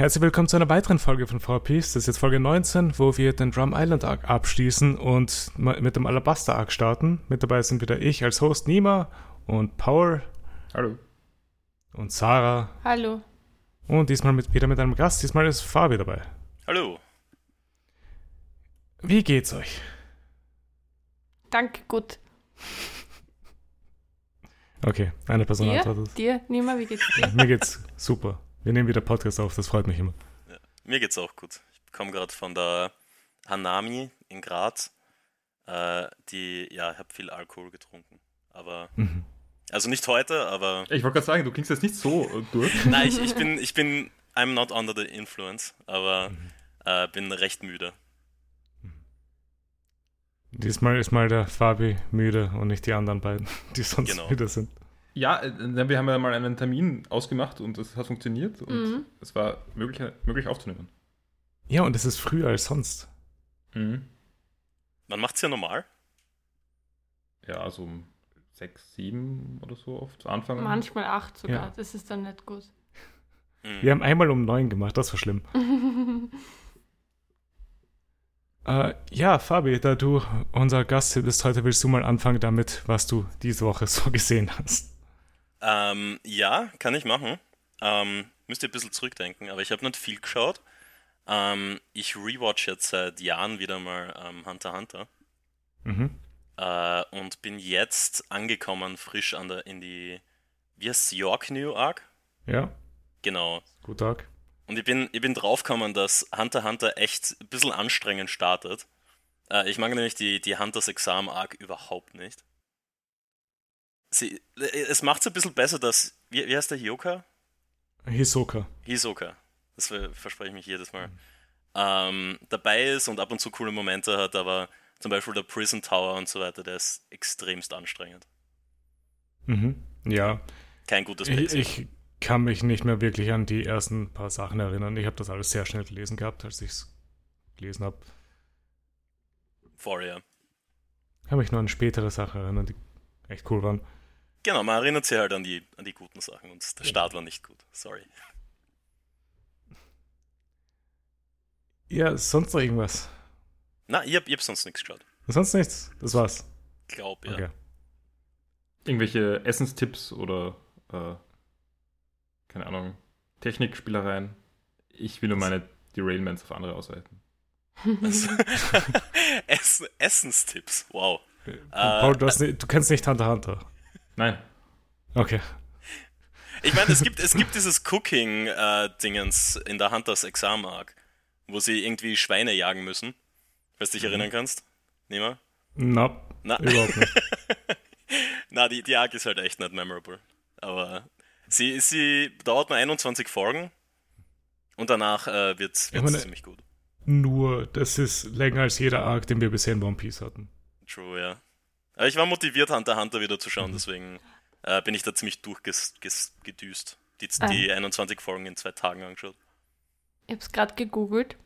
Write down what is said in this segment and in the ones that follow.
Herzlich willkommen zu einer weiteren Folge von VPs. Das ist jetzt Folge 19, wo wir den Drum Island Arc abschließen und mit dem Alabaster Arc starten. Mit dabei sind wieder ich als Host Nima und Paul. Hallo. Und Sarah. Hallo. Und diesmal mit, wieder mit einem Gast. Diesmal ist Fabi dabei. Hallo. Wie geht's euch? Danke, gut. Okay, eine Person dir? antwortet. Dir, Nima, wie geht's dir? Mir geht's super. Wir nehmen wieder Podcast auf, das freut mich immer. Ja, mir geht's auch gut. Ich komme gerade von der Hanami in Graz. Äh, die, ja, ich habe viel Alkohol getrunken. Aber. Mhm. Also nicht heute, aber. Ich wollte gerade sagen, du klingst jetzt nicht so äh, durch. Nein, ich, ich, bin, ich bin. I'm not under the influence, aber mhm. äh, bin recht müde. Diesmal ist mal der Fabi müde und nicht die anderen beiden, die sonst genau. müde sind. Ja, äh, wir haben ja mal einen Termin ausgemacht und es hat funktioniert und mhm. es war möglich, möglich aufzunehmen. Ja, und es ist früher als sonst. Mhm. Man macht es ja normal. Ja, also um sechs, sieben oder so oft zu Anfang. Manchmal acht sogar, ja. das ist dann nicht gut. Mhm. Wir haben einmal um neun gemacht, das war schlimm. äh, ja, Fabi, da du unser Gast bist heute, willst du mal anfangen damit, was du diese Woche so gesehen hast. Ähm, ja, kann ich machen. Ähm, müsst ihr ein bisschen zurückdenken, aber ich habe nicht viel geschaut. Ähm, ich rewatch jetzt seit Jahren wieder mal ähm, Hunter Hunter. Mhm. Äh, und bin jetzt angekommen, frisch an der, in die, wie heißt York New Arc? Ja. Genau. Gut Arc. Und ich bin, ich bin draufgekommen, dass Hunter Hunter echt ein bisschen anstrengend startet. Äh, ich mag nämlich die, die Hunters Exam Arc überhaupt nicht sie, es macht es ein bisschen besser, dass, wie, wie heißt der Hyoka? Hisoka. Hisoka. Das verspreche ich mich jedes Mal. Mhm. Ähm, dabei ist und ab und zu coole Momente hat, aber zum Beispiel der Prison Tower und so weiter, der ist extremst anstrengend. Mhm. Ja. Kein gutes Bild. Ich, ich, kann mich nicht mehr wirklich an die ersten paar Sachen erinnern. Ich habe das alles sehr schnell gelesen gehabt, als ich es gelesen habe. Vorher. Ich kann mich nur an spätere Sachen erinnern, die echt cool waren. Genau, man erinnert sich halt an die, an die guten Sachen und der Start war nicht gut. Sorry. Ja, sonst noch irgendwas? Na, ich hab, ich hab sonst nichts geschaut. Sonst nichts? Das war's. Glaub, ja. Okay. Irgendwelche Essenstipps oder, äh, keine Ahnung, Technikspielereien? Ich will nur meine Derailments auf andere ausweiten. Essen, Essenstipps, wow. Paul, du, hast, du kennst nicht Hunter Hunter. Nein. Okay. Ich meine, es gibt, es gibt dieses Cooking-Dingens äh, in der Hunters Exam Arc, wo sie irgendwie Schweine jagen müssen. Falls du dich mhm. erinnern kannst. Nehmer? Nope. Na, überhaupt nicht. Na, die, die Arc ist halt echt nicht memorable. Aber sie, sie dauert nur 21 Folgen und danach äh, wird es ziemlich gut. Nur, das ist länger als jeder Arc, den wir bisher in One Piece hatten. True, ja. Aber ich war motiviert, Hunter Hunter wieder zu schauen, mhm. deswegen äh, bin ich da ziemlich durchgedüst. Die, ah. die 21 Folgen in zwei Tagen angeschaut. Ich habe es gerade gegoogelt.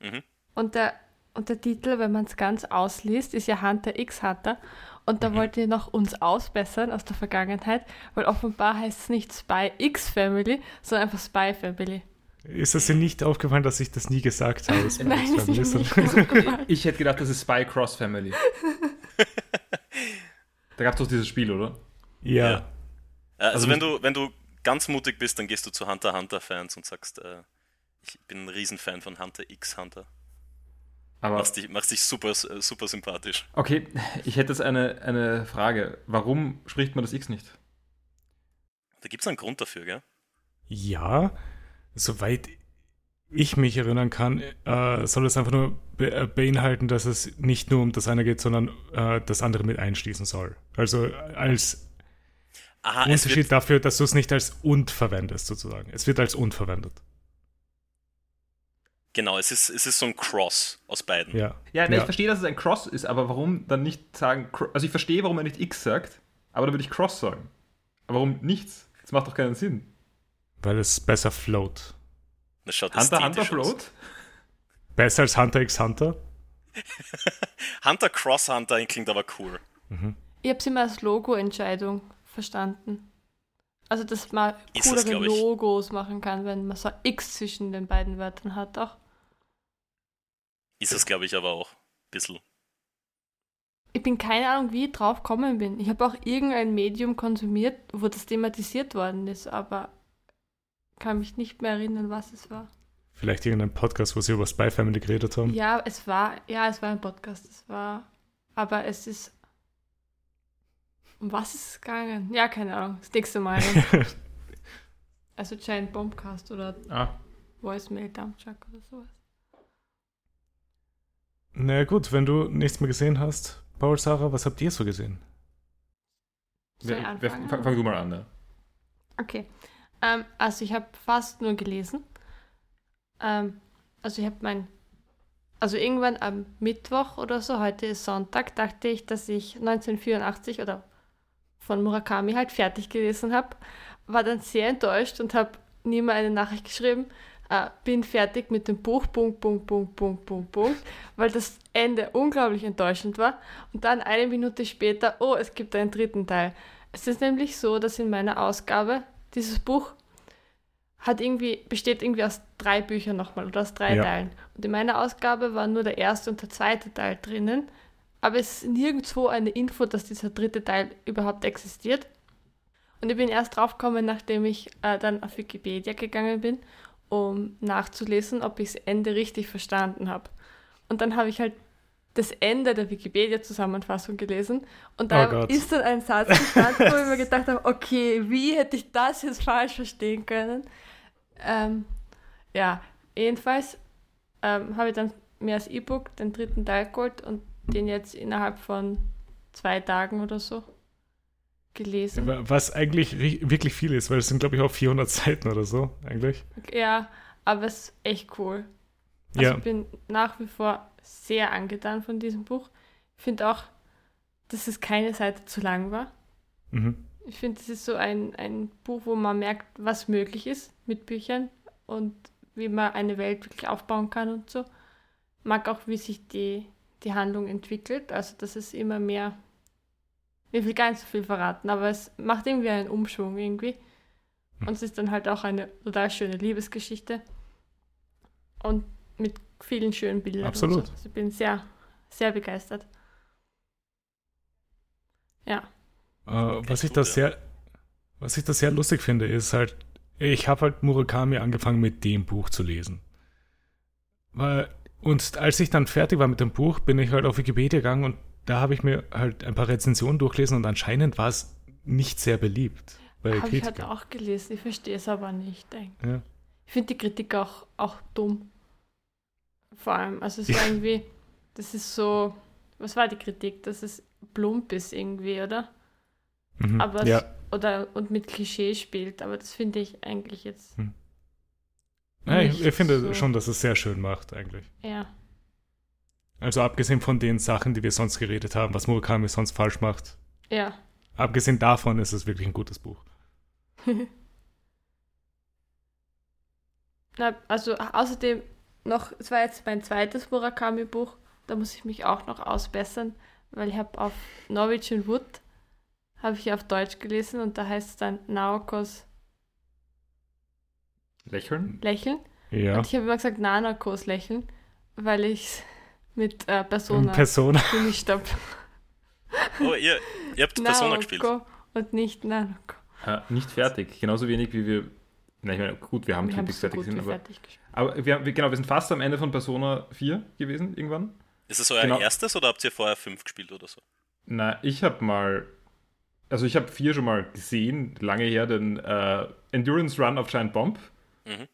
Mhm. Und, der, und der Titel, wenn man es ganz ausliest, ist ja Hunter x Hunter. Und da mhm. wollte ich noch uns ausbessern aus der Vergangenheit, weil offenbar heißt es nicht Spy X Family, sondern einfach Spy Family. Ist es dir nicht aufgefallen, dass ich das nie gesagt habe? Nein, ich hätte gedacht, das ist Spy Cross Family. Da gab es doch dieses Spiel, oder? Ja. ja. Also, also, wenn du, wenn du ganz mutig bist, dann gehst du zu Hunter Hunter Fans und sagst, äh, ich bin ein Riesenfan von Hunter x Hunter. Aber machst dich, machst dich super, super sympathisch. Okay, ich hätte jetzt eine, eine Frage. Warum spricht man das X nicht? Da gibt es einen Grund dafür, gell? Ja, soweit ich mich erinnern kann, äh, soll es einfach nur be äh, beinhalten, dass es nicht nur um das eine geht, sondern äh, das andere mit einschließen soll. Also als Aha, Unterschied dafür, dass du es nicht als und verwendest, sozusagen. Es wird als und verwendet. Genau, es ist, es ist so ein Cross aus beiden. Ja, ja, ne, ja. ich verstehe, dass es ein Cross ist, aber warum dann nicht sagen, also ich verstehe, warum er nicht X sagt, aber dann würde ich Cross sagen. Aber warum nichts? Das macht doch keinen Sinn. Weil es besser float. Das schaut Hunter Hunter Float? Besser als Hunter x Hunter? Hunter Cross Hunter klingt aber cool. Mhm. Ich habe es immer als Logo-Entscheidung verstanden. Also, dass man coolere Logos machen kann, wenn man so X zwischen den beiden Wörtern hat auch. Ist es, glaube ich, aber auch ein bisschen. Ich bin keine Ahnung, wie ich drauf gekommen bin. Ich habe auch irgendein Medium konsumiert, wo das thematisiert worden ist, aber kann mich nicht mehr erinnern, was es war. Vielleicht irgendein Podcast, wo sie über Spy Family geredet haben. Ja, es war, ja, es war ein Podcast. Es war, aber es ist. Um was ist es gegangen? Ja, keine Ahnung. Das nächste Mal. also Giant Bombcast oder ah. Voicemail Dumpchuck oder sowas. Na gut, wenn du nichts mehr gesehen hast, Paul, Sarah, was habt ihr so gesehen? Wer, wer, fang, fang, du mal an, ne? Okay. Ähm, also ich habe fast nur gelesen. Ähm, also ich habe mein, also irgendwann am Mittwoch oder so, heute ist Sonntag, dachte ich, dass ich 1984 oder von Murakami halt fertig gelesen habe. War dann sehr enttäuscht und habe nie mal eine Nachricht geschrieben. Äh, bin fertig mit dem Buch, Punkt, Punkt, Punkt, Punkt, Punkt, Punkt, weil das Ende unglaublich enttäuschend war. Und dann eine Minute später, oh, es gibt einen dritten Teil. Es ist nämlich so, dass in meiner Ausgabe dieses Buch hat irgendwie, besteht irgendwie aus drei Büchern nochmal oder aus drei ja. Teilen. Und in meiner Ausgabe war nur der erste und der zweite Teil drinnen. Aber es ist nirgendwo eine Info, dass dieser dritte Teil überhaupt existiert. Und ich bin erst draufgekommen, nachdem ich äh, dann auf Wikipedia gegangen bin, um nachzulesen, ob ich das Ende richtig verstanden habe. Und dann habe ich halt das Ende der Wikipedia-Zusammenfassung gelesen und da oh ist dann ein Satz gestanden, wo ich mir gedacht habe, okay, wie hätte ich das jetzt falsch verstehen können? Ähm, ja, jedenfalls ähm, habe ich dann mir als E-Book den dritten Teil geholt und den jetzt innerhalb von zwei Tagen oder so gelesen. Was eigentlich wirklich viel ist, weil es sind, glaube ich, auch 400 Seiten oder so, eigentlich. Ja, aber es ist echt cool. Also ja. ich bin nach wie vor sehr angetan von diesem Buch. Ich finde auch, dass es keine Seite zu lang war. Mhm. Ich finde, es ist so ein, ein Buch, wo man merkt, was möglich ist mit Büchern und wie man eine Welt wirklich aufbauen kann und so. Mag auch, wie sich die, die Handlung entwickelt, also dass es immer mehr, ich will gar nicht so viel verraten, aber es macht irgendwie einen Umschwung irgendwie. Und es ist dann halt auch eine total schöne Liebesgeschichte. Und mit vielen schönen Bildern. Absolut. So. Also ich bin sehr, sehr begeistert. Ja. Uh, was ich da sehr, was ich da sehr lustig finde, ist halt, ich habe halt Murakami angefangen mit dem Buch zu lesen. Und als ich dann fertig war mit dem Buch, bin ich halt auf Wikipedia gegangen und da habe ich mir halt ein paar Rezensionen durchgelesen und anscheinend war es nicht sehr beliebt. Habe ich halt auch gelesen, ich verstehe es aber nicht. Ja. Ich finde die Kritik auch, auch dumm. Vor allem, also es war irgendwie, das ist so, was war die Kritik? Dass es plump ist irgendwie, oder? Mhm, aber ja. oder und mit Klischee spielt, aber das finde ich eigentlich jetzt. Hm. Ja, ich, ich, finde so. schon, dass es sehr schön macht, eigentlich. Ja. Also abgesehen von den Sachen, die wir sonst geredet haben, was Murakami sonst falsch macht. Ja. Abgesehen davon ist es wirklich ein gutes Buch. Na, also außerdem noch, es war jetzt mein zweites Murakami-Buch, da muss ich mich auch noch ausbessern, weil ich habe auf Norwegian Wood habe ich auf Deutsch gelesen und da heißt es dann Naokos Lächeln? Lächeln. Ja. Und ich habe immer gesagt Nanakos Lächeln, weil ich es mit äh, Persona, Persona gemischt habe. Oh, ihr, ihr habt Persona gespielt. Und nicht Nanako. Ja, nicht fertig. Genauso wenig wie wir. Na, ich meine, gut, wir haben wir Twin fertig gesehen, aber, aber wir, genau, wir sind fast am Ende von Persona 4 gewesen, irgendwann. Ist es euer genau. erstes oder habt ihr vorher 5 gespielt oder so? Na, ich habe mal also ich habe vier schon mal gesehen, lange her, den äh, Endurance Run of Giant Bomb. Mhm.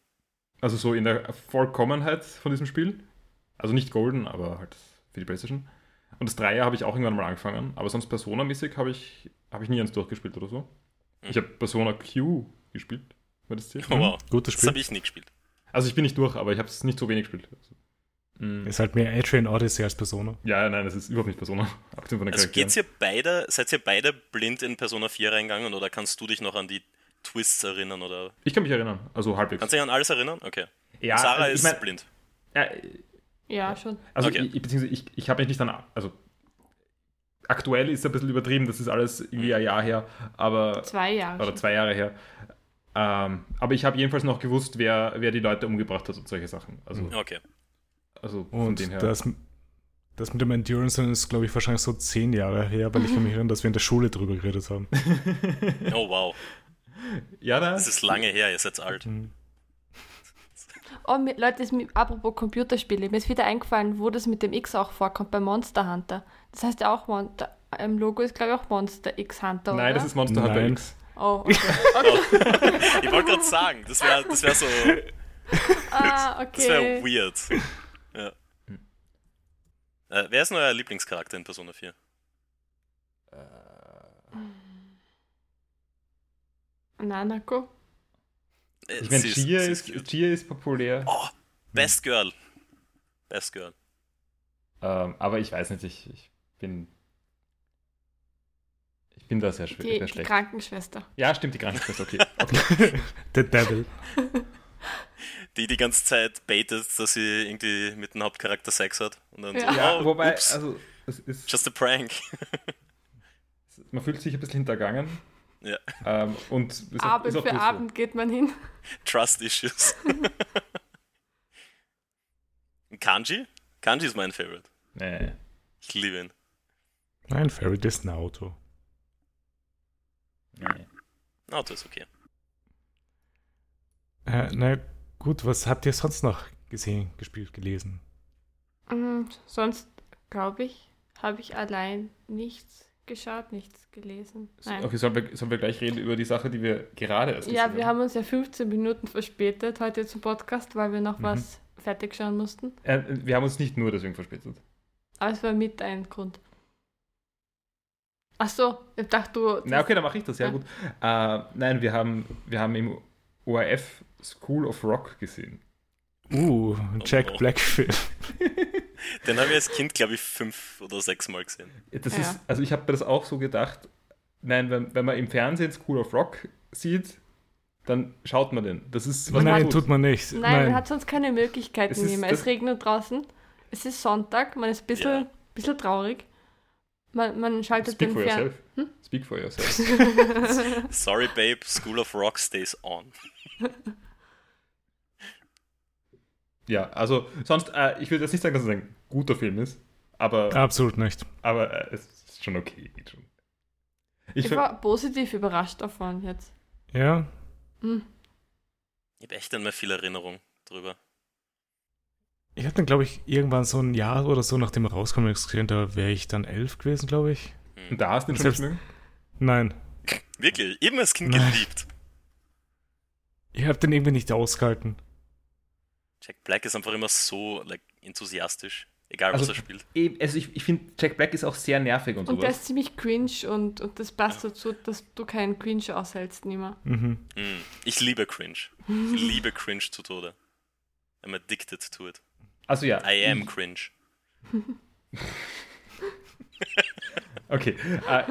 Also so in der Vollkommenheit von diesem Spiel. Also nicht Golden, aber halt für die Playstation. Und das Dreier habe ich auch irgendwann mal angefangen, aber sonst Persona-mäßig habe ich, hab ich nie eins durchgespielt oder so. Mhm. Ich habe Persona Q gespielt, war das zählt. Oh, wow. Gutes Spiel. Das habe ich nie gespielt. Also ich bin nicht durch, aber ich habe es nicht so wenig gespielt. Also Mhm. Ist halt mehr Adrian Odyssey als Persona. Ja, nein, das ist überhaupt nicht Persona. also geht's ihr beide, seid ihr beide blind in Persona 4 reingegangen oder kannst du dich noch an die Twists erinnern? Oder? Ich kann mich erinnern, also halbwegs. Kannst du dich an alles erinnern? Okay. Ja, Sarah also ist mein, blind. Ja, ja, schon. Also okay. ich, beziehungsweise ich, ich habe mich nicht dann, also aktuell ist ein bisschen übertrieben, das ist alles irgendwie ein Jahr her, aber. Zwei Jahre. Oder zwei Jahre her. Ähm, aber ich habe jedenfalls noch gewusst, wer, wer die Leute umgebracht hat und solche Sachen. Also, Mhm. Okay. also von Und dem her. das, das mit dem Endurance ist, glaube ich, wahrscheinlich so zehn Jahre her, weil ich kann mich erinnern, dass wir in der Schule drüber geredet haben. Oh wow. ja, da. Das ist lange her, ihr seid alt. Mhm. Oh, mir, Leute, ist mir, apropos Computerspiele, mir ist wieder eingefallen, wo das mit dem X auch vorkommt, bei Monster Hunter. Das heißt ja auch, Mon da, im Logo ist, glaube ich, auch Monster X Hunter, Nein, oder? das ist Monster Hunter Nein. X. Oh, okay. Ich wollte gerade sagen, das wäre das wär so. ah, Das wäre okay. weird. Ja. Äh, wer ist denn euer Lieblingscharakter in Persona 4? Nanako. Äh, Ich meine, ist- Chia ist, cute. Chia ist populär, Oh, Best Girl. Best Girl. ähm, aber ich weiß nicht, ich, ich bin. Ich bin da sehr, schw Die, sehr die schlecht. Krankenschwester. Ja, stimmt, die Krankenschwester, okay. okay. The Devil. Die die ganze Zeit baitet, dass sie irgendwie mit dem Hauptcharakter Sex hat. Und dann Ja. so, ja, oh, wobei, ups, also, es ist, just a prank. man fühlt sich ein bisschen hintergangen. Ja. Ähm, und ist auch, Abend für so. Abend geht man hin. Trust Issues. Kanji? Kanji ist mein Favorite. Nee. Ich liebe ihn. Nein, Fairy ist ein Auto. Nee. Auto ist okay. Äh, na gut, was habt ihr sonst noch gesehen, gespielt, gelesen? Mm, sonst, glaube ich, habe ich allein nichts geschaut, nichts gelesen. Nein. Okay, sollen wir, sollen wir gleich reden über die Sache, die wir gerade erst Ja, wir haben uns ja 15 Minuten verspätet heute zum Podcast, weil wir noch Mhm. was fertig schauen mussten. Äh, wir haben uns nicht nur deswegen verspätet. Aber es war mit ein Grund. Ach so, ich dachte du. Na, okay, dann mache ich das, ja Ja. gut. Äh, nein, wir haben, wir haben im ORF School of Rock gesehen. Uh, Jack Oh. Black Film. Den habe ich als Kind, glaube ich, fünf oder sechs Mal gesehen. Das Ja. ist, also ich habe mir das auch so gedacht, nein, wenn, wenn man im Fernsehen School of Rock sieht, dann schaut man den. Das ist, was Nein, man tut man nicht. Nein, Nein, man hat sonst keine Möglichkeiten Es ist mehr. Es regnet draußen. Es ist Sonntag, man ist ein bisschen, Ja. bisschen traurig. Man, man schaltet Speak den for Fern. yourself. Speak for yourself. Sorry, Babe, School of Rock stays on. ja, also sonst, äh, ich will jetzt nicht sagen, dass es ein guter Film ist, aber, Absolut nicht. aber äh, es ist schon okay. Ich, Ich war positiv überrascht davon jetzt. Ja, Hm. Ich habe echt nicht mehr viel Erinnerung drüber. Ich habe dann, glaube ich, irgendwann so ein Jahr oder so, nachdem er rauskam, gesehen, da wäre ich dann elf gewesen, glaube ich. und da hast du ihn schon mögen? Nein, Wirklich, eben als Kind Nein. geliebt. ich habe den irgendwie nicht ausgehalten. Jack Black ist einfach immer so like, enthusiastisch, egal was Also- er spielt. Eben, Also ich, ich finde, Jack Black ist auch sehr nervig und, Und der sowas. ist ziemlich cringe und, und das passt dazu, dass du keinen Cringe aushältst, nimmer. Mhm. Mm. Ich liebe Cringe. Ich liebe Cringe zu Tode. I'm addicted to it. Also ja. I am ich- cringe. Okay. Äh,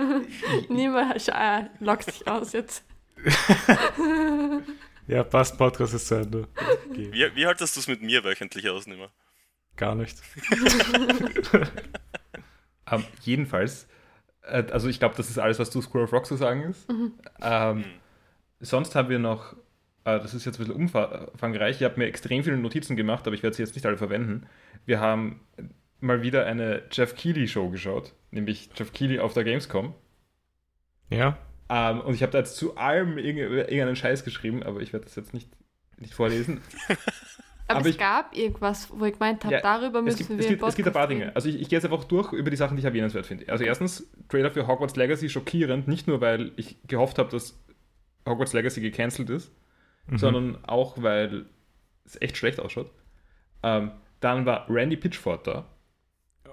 Nimmer äh, lockt sich aus jetzt. Ja, passt, Podcast ist zu Ende. Okay. Wie, wie haltest du es mit mir wöchentlich aus, Nimmer? Gar nicht. ähm, jedenfalls, äh, also ich glaube, das ist alles, was zu School of Rock zu sagen ist. Ähm, Mhm. sonst haben wir noch, das ist jetzt ein bisschen umfangreich, ich habe mir extrem viele Notizen gemacht, aber ich werde sie jetzt nicht alle verwenden. Wir haben mal wieder eine Jeff Keighley Show geschaut, nämlich Jeff Keighley auf der Gamescom. Ja, Ähm, und ich habe da jetzt zu allem irgende- irgendeinen Scheiß geschrieben, aber ich werde das jetzt nicht, nicht vorlesen. Aber, Aber es ich- gab irgendwas, wo ich gemeint habe, Ja, darüber Es müssen gibt, wir es, gibt, es gibt ein paar Dinge. Also ich, ich gehe jetzt einfach durch über die Sachen, die ich erwähnenswert finde. Also erstens, Trailer für Hogwarts Legacy schockierend, nicht nur weil ich gehofft habe, dass Hogwarts Legacy gecancelt ist, Mhm. sondern auch weil es echt schlecht ausschaut. Ähm, dann war Randy Pitchford da.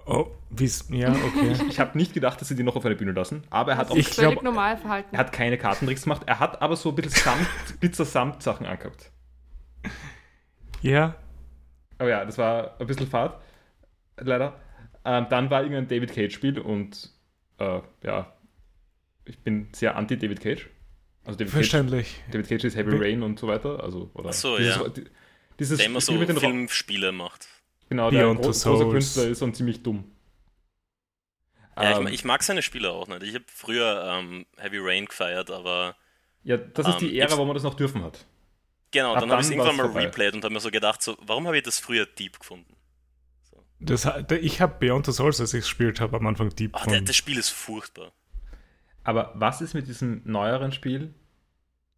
Oh, wie's. Ja, okay. Ich habe nicht gedacht, dass sie die noch auf eine Bühne lassen, aber er hat auch Ich Völlig glaub- normal verhalten. er hat keine Kartentricks gemacht. Er hat aber so ein bisschen Samt, Glitzer-Samt-Sachen angehabt. ja, Aber ja, das war ein bisschen Fahrt, leider. Ähm, dann war irgendein David Cage-Spiel und äh, ja, ich bin sehr anti-David Cage. Also David Cage, verständlich. David Cage ist Heavy Rain und so weiter. Also, oder Ach so, dieses, ja. die- Dieses Der immer Spiel so mit den Filmspiele macht. Genau, der ein Beyond gro Two großer. Künstler ist und ziemlich dumm. Ja, ähm, ich, ich, mag seine Spiele auch nicht. Ich habe früher ähm, Heavy Rain gefeiert, aber. Ja, das ist die ähm, Ära, wo man das noch dürfen hat. Genau, Ab dann habe ich es irgendwann mal vorbei. replayed und habe mir so gedacht, so, warum habe ich das früher deep gefunden? So. Das, ich habe Beyond the Souls, als ich gespielt habe, am Anfang deep Ach, der, Das Spiel ist furchtbar. Aber was ist mit diesem neueren Spiel?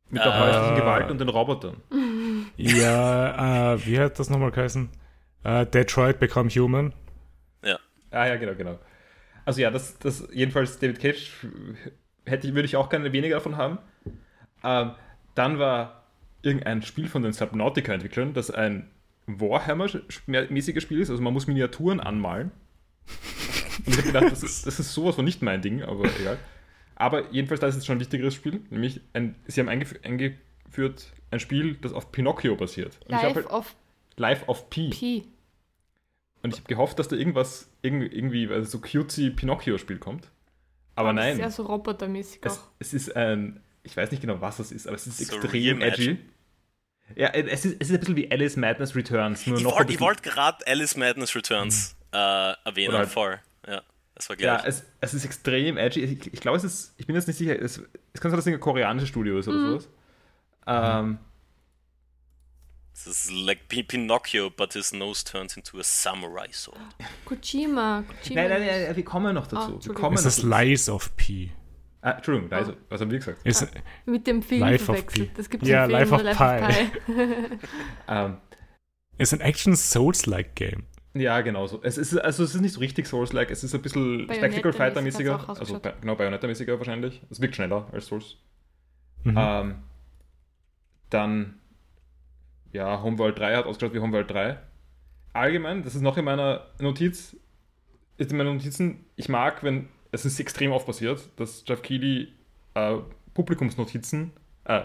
Mit der äh, häuslichen Gewalt und den Robotern? Ja, äh, wie hat das nochmal geheißen? Uh, Detroit Become Human. Ja. Ah ja, genau, genau. Also ja, das, das jedenfalls David Cage hätte, würde ich auch gerne weniger davon haben. Ähm, dann war irgendein Spiel von den Subnautica-Entwicklern, das ein Warhammer-mäßiges Spiel ist. Also man muss Miniaturen anmalen. Und ich habe gedacht, das ist, das ist sowas von nicht mein Ding, aber egal. Aber jedenfalls, da ist jetzt schon ein wichtigeres Spiel, nämlich ein, sie haben eingef eingeführt ein Spiel, das auf Pinocchio basiert. Und Life halt, of Life of Pi. Pi. Und ich habe gehofft, dass da irgendwas, irgendwie, also so cutesy Pinocchio-Spiel kommt. Aber oh, nein. Das ist ja so robotermäßig es, auch. Es ist ein, ich weiß nicht genau, was es ist, aber es ist so extrem edgy. Ja, es ist, es ist ein bisschen wie Alice Madness Returns. Nur ich wollte wollt gerade Alice Madness Returns mhm. äh, erwähnen, halt, vor. Ja, das war gleich. Ja, es, es ist extrem edgy. Ich, ich glaube, es ist, ich bin jetzt nicht sicher, es, es kann sein, dass es ein koreanisches Studio ist oder mhm. sowas. Ähm, This is like Pinocchio, but his nose turns into a samurai sword. Kojima. Kojima nein, nein, nein, wir kommen noch dazu. Oh, wir kommen es ist Lies of P. Ah, Entschuldigung, Lies oh. was haben wir gesagt? Ist, ah, mit dem Film Life verwechselt. Das gibt ja, Film Life of Life Pi. um, ähm, ist ein Action-Souls-like-Game. Ja, genau so. Es ist, also es ist nicht so richtig Souls-like, es ist ein bisschen Spectacle Fighter-mäßiger. Also genau, Bayonetta-mäßiger wahrscheinlich. Es wirkt schneller als Souls. Mhm. Ähm, dann ja, Homeworld 3 hat ausgeschaut wie Homeworld 3. Allgemein, das ist noch in meiner Notiz, ist in meinen Notizen, ich mag, wenn, es ist extrem oft passiert, dass Jeff Keighley äh, Publikumsnotizen, äh,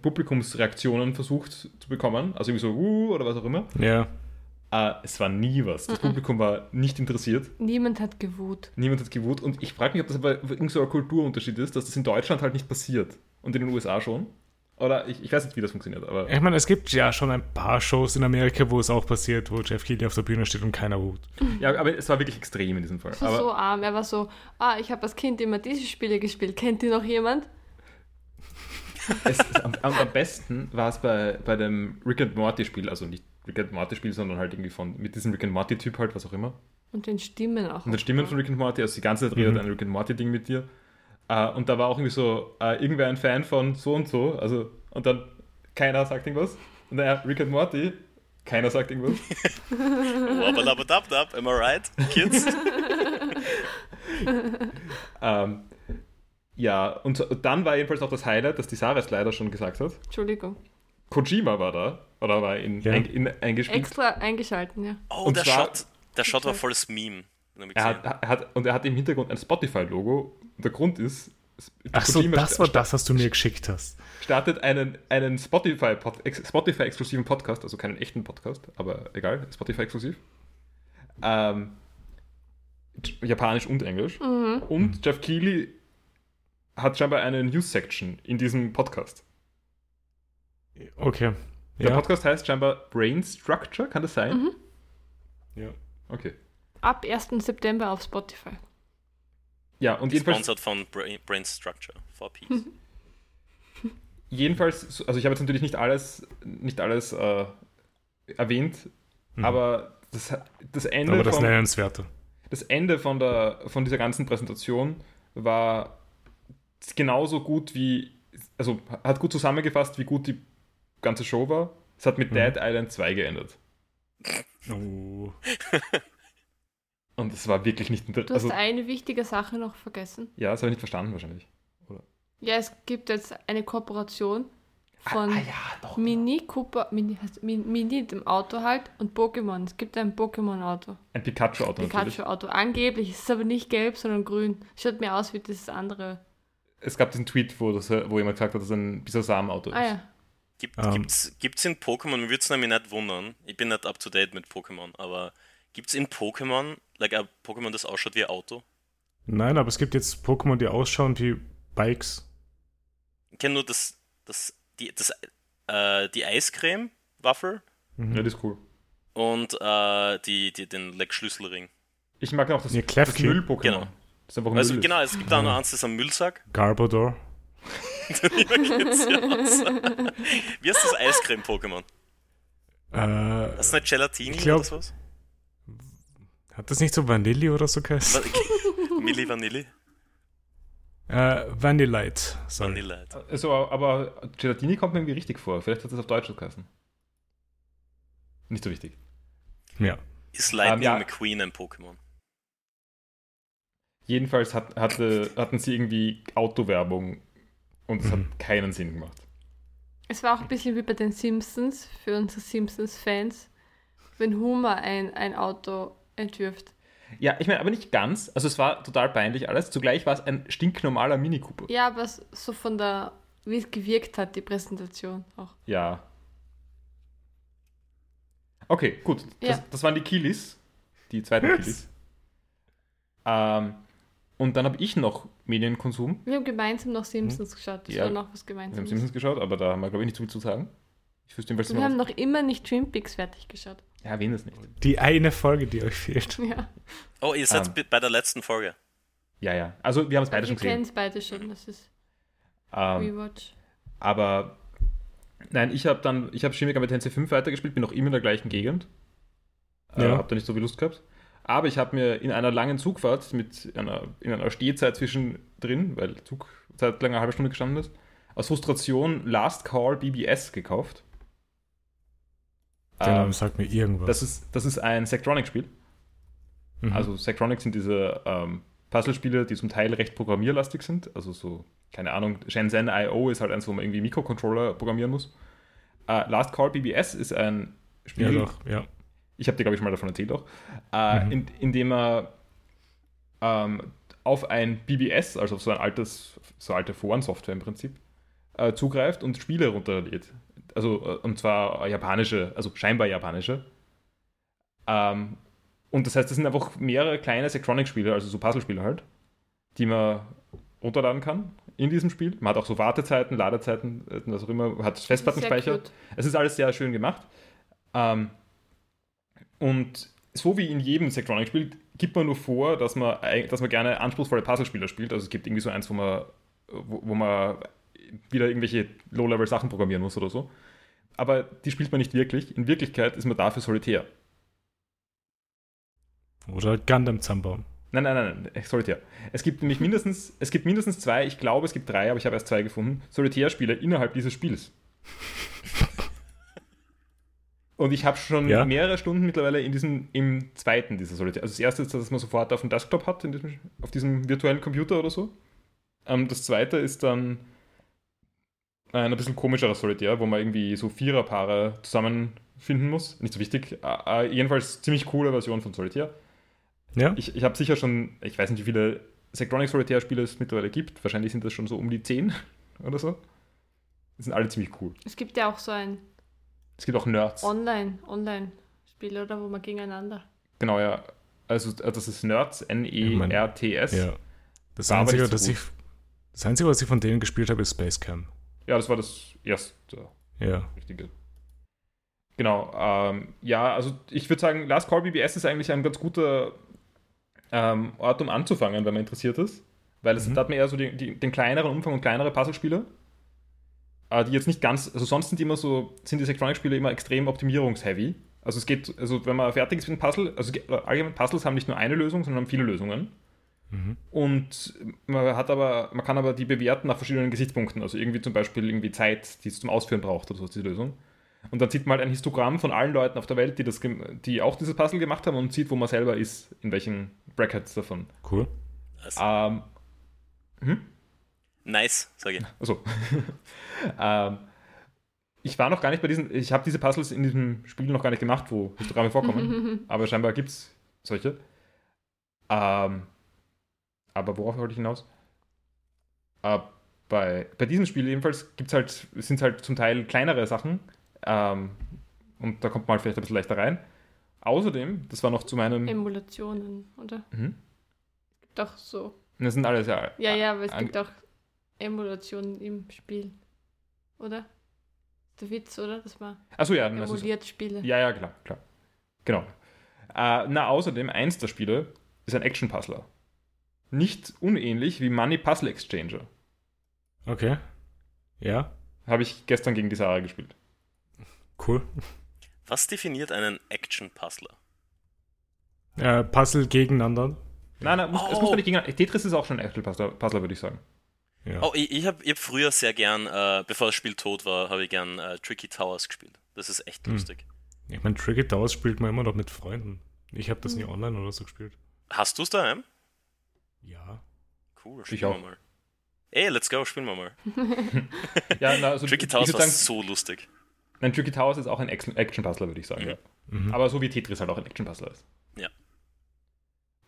Publikumsreaktionen versucht zu bekommen, also irgendwie so, uh, oder was auch immer. Ja. Äh, es war nie was. Das mm -mm. Publikum war nicht interessiert. Niemand hat gewut. Niemand hat gewut. Und ich frage mich, ob das aber irgend so ein Kulturunterschied ist, dass das in Deutschland halt nicht passiert. Und in den USA schon. Oder ich, ich weiß nicht, wie das funktioniert. Aber ich meine, es gibt ja schon ein paar Shows in Amerika, wo es auch passiert, wo Jeff Keighley auf der Bühne steht und keiner ruht. Ja, aber es war wirklich extrem in diesem Fall. Das war aber so arm. Er war so, ah, ich habe als Kind immer diese Spiele gespielt. Kennt die noch jemand? Es, es, am, am, besten war es bei, bei dem Rick and Morty Spiel, also nicht Rick and Morty Spiel, sondern halt irgendwie von, mit diesem Rick and Morty Typ halt, was auch immer. Und den Stimmen auch. Und den Stimmen von Rick and Morty, also die ganze Zeit redet mhm. ein Rick and Morty Ding mit dir. Uh, und da war auch irgendwie so, uh, irgendwer ein Fan von so und so, also, und dann keiner sagt irgendwas. Und dann Rick and Morty, keiner sagt irgendwas. Wabadabadabdab, am I right, kids? ähm, ja, und dann war jedenfalls auch das Highlight, das die Sarah es leider schon gesagt hat. Entschuldigung. Kojima war da, oder war in, ja. ein, in, eingespielt. Extra eingeschalten, ja. Oh, und der, zwar, Shot, der Shot war volles Meme. Er hat, er hat, und er hat im Hintergrund ein Spotify-Logo. Der Grund ist, Ach so, das war das, was du mir geschickt hast. Startet einen, einen Spotify-exklusiven Spotify Podcast, also keinen echten Podcast, aber egal, Spotify-exklusiv. Ähm, Japanisch und Englisch. Mhm. Und Jeff Keighley hat scheinbar eine News-Section in diesem Podcast. Okay. Der ja. Podcast heißt scheinbar Brain Structure, kann das sein? Mhm. Ja. Okay. Ab 1. September auf Spotify. Ja, und jedenfalls. Sponsored von Brain, Structure for Peace. jedenfalls, also ich habe jetzt natürlich nicht alles, nicht alles äh, erwähnt, mhm. aber das, das Ende. Aber das Nennenswerte. Das Ende von, der, von dieser ganzen Präsentation war genauso gut wie, also hat gut zusammengefasst, wie gut die ganze Show war. Es hat mit mhm. Dead Island 2 geendet. Oh. Und es war wirklich nicht interessant. Du hast also, eine wichtige Sache noch vergessen. Ja, das habe ich nicht verstanden wahrscheinlich. Oder? Ja, es gibt jetzt eine Kooperation von ah, ah, ja, doch, Mini Cooper, Mini, heißt Mini, dem Auto halt, und Pokémon. Es gibt ein Pokémon-Auto. Ein Pikachu-Auto Pikachu-Auto. Angeblich. Es ist aber nicht gelb, sondern grün. Schaut mir aus wie das andere. Es gab diesen Tweet, wo, das, wo jemand gesagt hat, dass es ein Bisasam-Auto ist. Ah ja. Gibt, um. gibt's, gibt's in Pokémon, würde es nämlich nicht wundern. Ich bin nicht up to date mit Pokémon, aber Gibt es in Pokémon, like ein Pokémon, das ausschaut wie ein Auto? Nein, aber es gibt jetzt Pokémon, die ausschauen wie Bikes. Ich kenne nur das, das, die, das, äh, die Eiscreme-Waffel. Mhm. Ja, das ist cool. Und äh, die, die, den Leck-Schlüsselring. Ich mag auch das, Nee, das. Müll-Pokémon. Genau. Das ist einfach Also Müll. genau, es gibt auch noch eins, das ist ein Müllsack. Garbodor. Wie heißt das Eiscreme-Pokémon? Äh, Das ist nicht Gelatini glaub- oder sowas? hat das nicht so Vanilli oder so geheißen? Milli Vanilli? Äh, Vanillite. Sorry. Vanille. Also, aber Gelatini kommt mir irgendwie richtig vor. Vielleicht hat das auf Deutsch so geheißen. Nicht so wichtig. Ja. Ist Lightning Ähm, ja. McQueen ein Pokémon? Jedenfalls hat, hatte, hatten sie irgendwie Autowerbung und es Mhm. hat keinen Sinn gemacht. Es war auch ein bisschen wie bei den Simpsons, für unsere Simpsons-Fans, wenn Homer ein, ein Auto entwirft. Ja, ich meine, aber nicht ganz. Also es war total peinlich alles. Zugleich war es ein stinknormaler Mini Cooper. Ja, aber so von der, wie es gewirkt hat, die Präsentation auch. Ja. Okay, gut. Das, Ja. das waren die Kilis. Die zweiten Kilis. Ähm, und dann habe ich noch Medienkonsum. Wir haben gemeinsam noch Simpsons geschaut. Das Ja. war noch was Wir haben gemeinsames. Simpsons geschaut, aber da haben wir, glaube ich, nicht so viel zu sagen. Ich wüsste jedenfalls Wir haben was- noch immer nicht Twin Peaks fertig geschaut. Ja, wen das nicht. Die eine Folge, die euch fehlt. Ja, Oh, ihr seid Ähm. bi- bei der letzten Folge. Ja, ja. Also wir haben es beide wir schon kennen gesehen. es beide schon. Das ist Ähm, Rewatch. aber nein, ich habe dann, ich habe Shin Megami Tensei 5 weitergespielt, bin noch immer in der gleichen Gegend. Äh, Ja. Habe da nicht so viel Lust gehabt. Aber ich habe mir in einer langen Zugfahrt mit einer, in einer Stehzeit zwischendrin, weil Zugzeit lang eine halbe Stunde gestanden ist, aus Frustration Last Call BBS gekauft. Der Name Ähm, sagt mir irgendwas. das, ist, das ist ein Sektronic-Spiel. Mhm. Also Sektronic sind diese ähm, Puzzlespiele, die zum Teil recht programmierlastig sind. Also so, keine Ahnung, Shenzhen I.O. ist halt eins, wo man irgendwie Mikrocontroller programmieren muss. Äh, Last Call BBS ist ein Spiel, ja, doch, ja. Ich habe dir, glaube ich, schon mal davon erzählt auch, äh, Mhm. in, in dem er ähm, auf ein BBS, also auf so ein altes, so alte Forensoftware im Prinzip, äh, zugreift und Spiele runterlädt. Also, äh, und zwar japanische, also scheinbar japanische. Ähm, und das heißt, das sind einfach mehrere kleine Sektronic-Spiele, also so Puzzlespiele halt, die man runterladen kann in diesem Spiel. Man hat auch so Wartezeiten, Ladezeiten, äh, was auch immer, hat Festplattenspeicher. Sehr cute. Es ist alles sehr schön gemacht. Ähm, und so wie in jedem Sektronic-Spiel gibt man nur vor, dass man, dass man gerne anspruchsvolle Puzzlespiele spielt. Also es gibt irgendwie so eins, wo man, wo, wo man wieder irgendwelche Low-Level-Sachen programmieren muss oder so. Aber die spielt man nicht wirklich. In Wirklichkeit ist man dafür solitär. Oder Gundam zusammenbauen. Nein, nein, nein, nein, äh, Solitär. Es gibt nämlich mindestens, es gibt mindestens zwei, ich glaube, es gibt drei, aber ich habe erst zwei gefunden, Solitärspiele innerhalb dieses Spiels. Und ich habe schon Ja. mehrere Stunden mittlerweile in diesem, im zweiten dieser Solitär. Also das erste ist, dass man sofort auf dem Desktop hat, in diesem, auf diesem virtuellen Computer oder so. Ähm, das zweite ist dann ein ein bisschen komischeres Solitär, wo man irgendwie so Viererpaare zusammenfinden muss. Nicht so wichtig. Äh, äh, jedenfalls ziemlich coole Version von Solitär. Ja? Ich, ich habe sicher schon, ich weiß nicht, wie viele Sektronic Solitär-Spiele es mittlerweile gibt. Wahrscheinlich sind das schon so um die 10 oder so. Die sind alle ziemlich cool. Es gibt ja auch so ein Es gibt auch Nerds. Online, Online-Spiel, oder? Wo man gegeneinander. Genau, ja. Also äh, das ist Nerds, N-E-R-T-S. ja. Das aber Einzige, das ich, das Einzige, was ich von denen gespielt habe, ist Space Cam. Ja, das war das erste Ja. richtige. Genau. Ähm, ja, also ich würde sagen, Last Call BBS ist eigentlich ein ganz guter ähm, Ort, um anzufangen, wenn man interessiert ist. Weil es, Mhm. da hat man eher so die, die, den kleineren Umfang und kleinere Puzzlespiele. Äh, die jetzt nicht ganz, also sonst sind die immer so, sind die Sektronic-Spiele immer extrem optimierungsheavy. Also es geht, also wenn man fertig ist mit einem Puzzle, also ge- allgemein Puzzles haben nicht nur eine Lösung, sondern haben viele Lösungen. Mhm. Und man hat aber, man kann aber die bewerten nach verschiedenen Gesichtspunkten. Also irgendwie zum Beispiel irgendwie Zeit, die es zum Ausführen braucht oder so ist die Lösung. Und dann sieht man halt ein Histogramm von allen Leuten auf der Welt, die, das, die auch dieses Puzzle gemacht haben und sieht, wo man selber ist, in welchen Brackets davon. Cool. Also, Ähm, nice, sage ich. also, ähm, ich war noch gar nicht bei diesen, ich habe diese Puzzles in diesem Spiel noch gar nicht gemacht, wo Histogramme vorkommen, aber scheinbar gibt es solche. Ähm, aber worauf wollte ich hinaus? Äh, bei, bei diesem Spiel jedenfalls gibt's halt, sind es halt zum Teil kleinere Sachen ähm, und da kommt man halt vielleicht ein bisschen leichter rein. Außerdem, das war noch zu meinem. Emulationen, oder? Mhm. Doch so. Das sind alles ja. Ja, ja, aber es an- gibt auch Emulationen im Spiel. Oder? Der Witz, oder? Dass man Achso, ja, das ist, emuliert Spiele. Ja, ja, klar, klar. Genau. Äh, na, außerdem, eins der Spiele ist ein Action-Puzzler. Nicht unähnlich wie Money Puzzle Exchanger. Okay. Ja. Habe ich gestern gegen die Sarah gespielt. Cool. Was definiert einen Action-Puzzler? Äh, Puzzle gegeneinander. Nein, nein, muss, oh. es muss man nicht gegeneinander. Tetris ist auch schon ein Action-Puzzler, Puzzler, würde ich sagen. Ja. Oh, ich, ich habe hab früher sehr gern, äh, bevor das Spiel tot war, habe ich gern äh, Tricky Towers gespielt. Das ist echt hm. lustig. Ich meine, Tricky Towers spielt man immer noch mit Freunden. Ich habe das hm. nie online oder so gespielt. Hast du es daheim? Ja. Cool, spielen wir mal. Ey, let's go, spielen wir mal. ja, na, also Tricky Towers war sagen, so lustig. Nein, Tricky Towers ist auch ein Action-Puzzler, würde ich sagen. Mhm. Ja. Mhm. Aber so wie Tetris halt auch ein Action-Puzzler ist. Ja.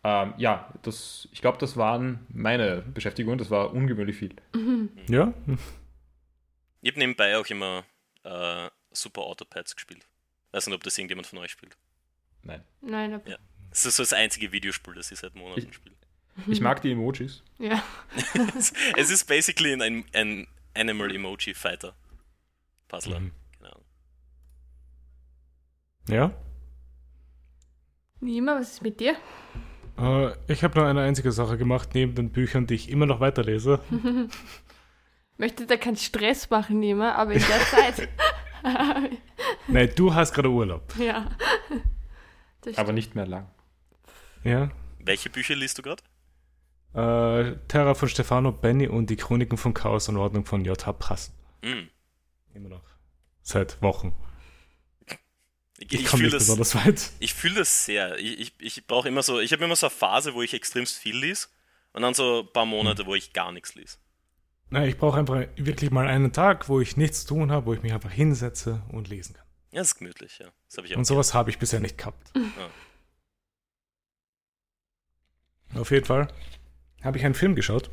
Ähm, ja, das, ich glaube, das waren meine Beschäftigungen. Das war ungewöhnlich viel. Mhm. Ja. Ich habe nebenbei auch immer äh, Super Autopads gespielt. Weiß nicht, ob das irgendjemand von euch spielt. Nein. Nein, aber. Ja. Das ist so das einzige Videospiel, das ich seit Monaten spiele. Ich mag die Emojis. Ja. es ist basically ein, ein Animal Emoji Fighter Puzzler. Mhm. Genau. Ja. Nima, was ist mit dir? Uh, ich habe nur eine einzige Sache gemacht, neben den Büchern, die ich immer noch weiterlese. Möchte da keinen Stress machen, Nima, aber in der Zeit. Nein, du hast gerade Urlaub. Ja. Aber nicht mehr lang. Ja. Welche Bücher liest du gerade? Äh, Terra von Stefano Benny und die Chroniken von Chaos und Ordnung von J.H. Prassen. Mm. Immer noch. Seit Wochen. Ich, ich, ich fühle das, besonders weit. Ich fühle das sehr. Ich, ich, ich brauche immer so, ich habe immer so eine Phase, wo ich extremst viel lese und dann so ein paar Monate, hm. wo ich gar nichts lese. Na, ich brauche einfach wirklich mal einen Tag, wo ich nichts zu tun habe, wo ich mich einfach hinsetze und lesen kann. Ja, das ist gemütlich, ja. und sowas habe ich bisher nicht gehabt. Ja. Auf jeden Fall habe ich einen Film geschaut.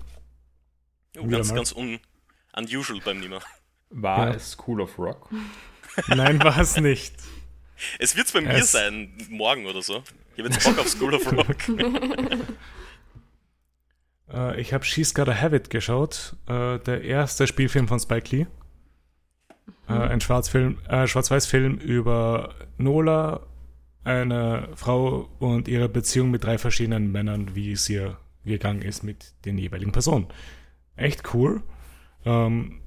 Oh, ganz, ganz un unusual beim Nima. War ja. es School of Rock? Nein, war es nicht. Es wird es bei mir sein, morgen oder so. Ich habe jetzt Bock auf School of Rock. uh, ich habe She's Gotta Have It geschaut. Uh, der erste Spielfilm von Spike Lee. Uh, ein Schwarzfilm, Schwarz-Weiß-Film über Nola, eine Frau und ihre Beziehung mit drei verschiedenen Männern, wie es ihr gegangen ist mit den jeweiligen Personen. Echt cool. Ähm,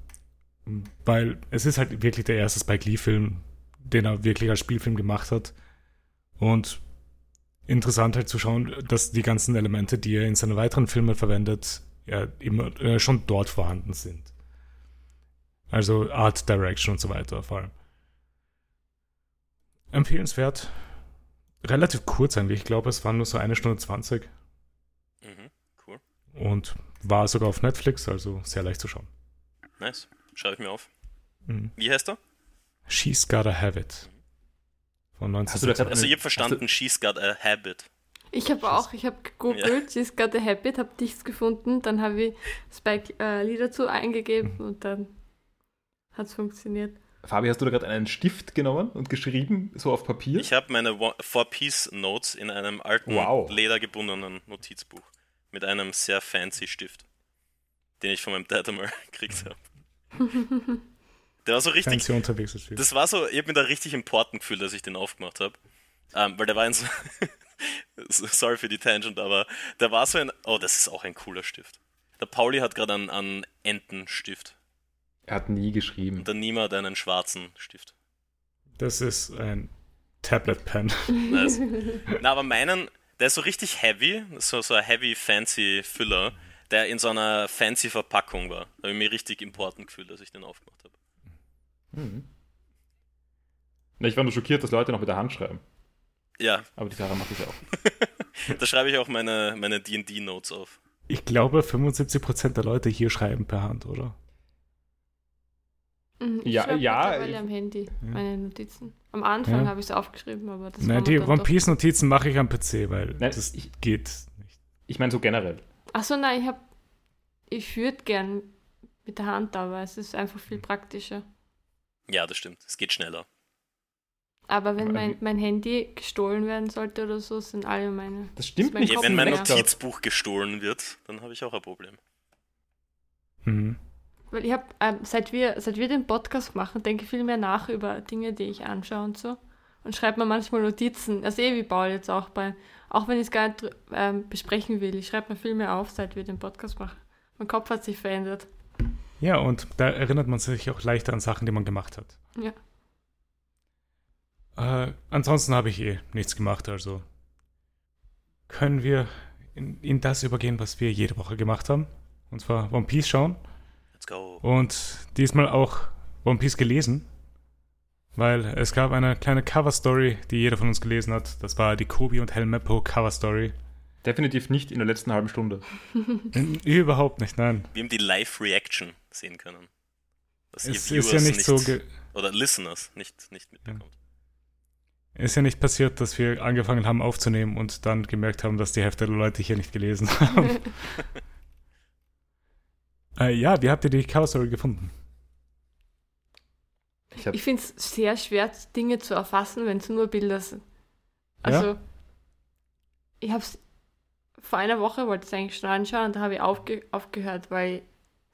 weil es ist halt wirklich der erste Spike Lee-Film, den er wirklich als Spielfilm gemacht hat. Und interessant halt zu schauen, dass die ganzen Elemente, die er in seinen weiteren Filmen verwendet, ja immer äh, schon dort vorhanden sind. Also Art Direction und so weiter vor allem. Empfehlenswert. Relativ kurz eigentlich. Ich glaube, es waren nur so eine Stunde 20. Mhm, cool. Und war sogar auf Netflix, also sehr leicht zu schauen. Nice. Schreibe ich mir auf. Mhm. Wie heißt er? She's Gotta Have It. Von 19 Also ich habe verstanden, She's Got a Habit. Ich habe auch, ich habe gegoogelt, ja. She's Got a Habit, habe nichts gefunden, dann habe ich Spike äh, Lee dazu eingegeben mhm. und dann hat es funktioniert. Fabi, hast du da gerade einen Stift genommen und geschrieben, so auf Papier? Ich habe meine Four-Piece-Notes in einem alten, wow. ledergebundenen Notizbuch mit einem sehr fancy Stift, den ich von meinem Dad einmal gekriegt habe. Der war so richtig. Fancy unterwegs das war so, ich habe mir da richtig important gefühlt, dass ich den aufgemacht habe. Ähm, weil der war ein so. sorry für die Tangent, aber der war so ein. Oh, das ist auch ein cooler Stift. Der Pauli hat gerade einen, einen Entenstift. Er hat nie geschrieben. Und der Nima hat einen schwarzen Stift. Das ist ein Tablet Pen. Nice. Na, aber meinen, der ist so richtig heavy, so, so ein heavy fancy Füller, der in so einer fancy Verpackung war. Da habe ich mich richtig important gefühlt, dass ich den aufgemacht habe. Mhm. Na, ich war nur schockiert, dass Leute noch mit der Hand schreiben. Ja. Aber die Sache mache ich auch. da schreibe ich auch meine, meine D&D-Notes auf. Ich glaube, 75% der Leute hier schreiben per Hand, oder? Mhm, ich ja, ja. Ich, am Handy ja. meine Notizen. Am Anfang ja. habe ich es aufgeschrieben, aber das Nein, die One Piece Notizen mache ich am PC, weil nein, das ich, geht nicht. Ich meine so generell. Achso, nein, ich habe ich würde gern mit der Hand, aber es ist einfach viel praktischer. Ja, das stimmt. Es geht schneller. Aber wenn mein, mein Handy gestohlen werden sollte oder so, sind alle meine. Das stimmt nicht. Ja, wenn mein Notizbuch gestohlen wird, dann habe ich auch ein Problem. Mhm. Weil ich habe, ähm, seit, wir, seit wir den Podcast machen, denke ich viel mehr nach über Dinge, die ich anschaue und so. und schreibe mir manchmal Notizen. Also eh wie Paul jetzt auch bei, auch wenn ich es gar nicht ähm, besprechen will. Ich schreibe mir viel mehr auf, seit wir den Podcast machen. Mein Kopf hat sich verändert. Ja, und da erinnert man sich auch leichter an Sachen, die man gemacht hat. Ja. Äh, ansonsten habe ich eh nichts gemacht, also können wir in, in, das übergehen, was wir jede Woche gemacht haben. Und zwar One Piece schauen. Let's go. Und diesmal auch One Piece gelesen. Weil es gab eine kleine Cover-Story, die jeder von uns gelesen hat. Das war die Kobi und Helmeppo Cover-Story. Definitiv nicht in der letzten halben Stunde. Überhaupt nicht, nein. Wir haben die Live-Reaction sehen können. Dass es ist ja nicht, nicht so. Oder Listeners nicht, nicht mitbekommt. Ja. Ist ja nicht passiert, dass wir angefangen haben aufzunehmen und dann gemerkt haben, dass die Hälfte der Leute hier nicht gelesen haben. äh, ja, wie habt ihr die Cover Story gefunden? Ich, ich finde es sehr schwer, Dinge zu erfassen, wenn es nur Bilder sind. Also, ja? ich habe es vor einer Woche wollte ich es eigentlich schon anschauen und da habe ich aufge aufgehört, weil ich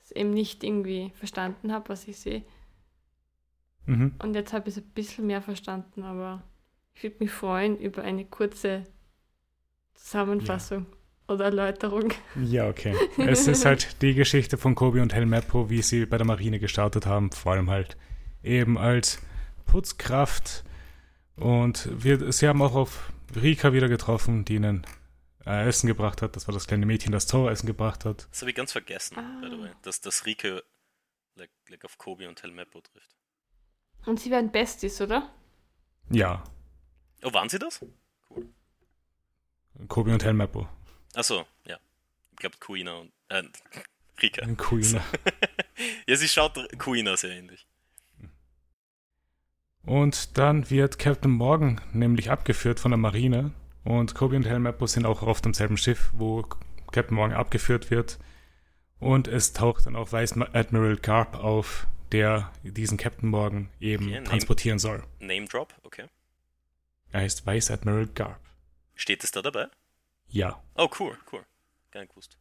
es eben nicht irgendwie verstanden habe, was ich sehe. Mhm. Und jetzt habe ich es ein bisschen mehr verstanden, aber ich würde mich freuen über eine kurze Zusammenfassung ja. oder Erläuterung. Ja, okay. es ist halt die Geschichte von Kobi und Helmeppo, wie sie bei der Marine gestartet haben, vor allem halt eben als Putzkraft. Und wir, sie haben auch auf Rika wieder getroffen, die ihnen äh, Essen gebracht hat. Das war das kleine Mädchen, das Tor-Essen gebracht hat. Das habe ich ganz vergessen, ah. by the way, dass, dass Rike like, like auf Kobi und Helmeppo trifft. Und sie werden Besties, oder? Ja. Oh, waren sie das? Cool. Kobi und Helmeppo. Achso, ja. Ich glaube Kuina und äh, Rika. Kuina. ja, sie schaut Kuina sehr ähnlich. Und dann wird Captain Morgan nämlich abgeführt von der Marine und Kobe und Helmeppo sind auch auf demselben Schiff, wo Captain Morgan abgeführt wird. Und es taucht dann auch Vice Admiral Garp auf, der diesen Captain Morgan eben okay, transportieren name, soll. Name Drop, okay. Er heißt Vice Admiral Garp. Steht es da dabei? Ja. Oh, cool, cool. Gar nicht gewusst.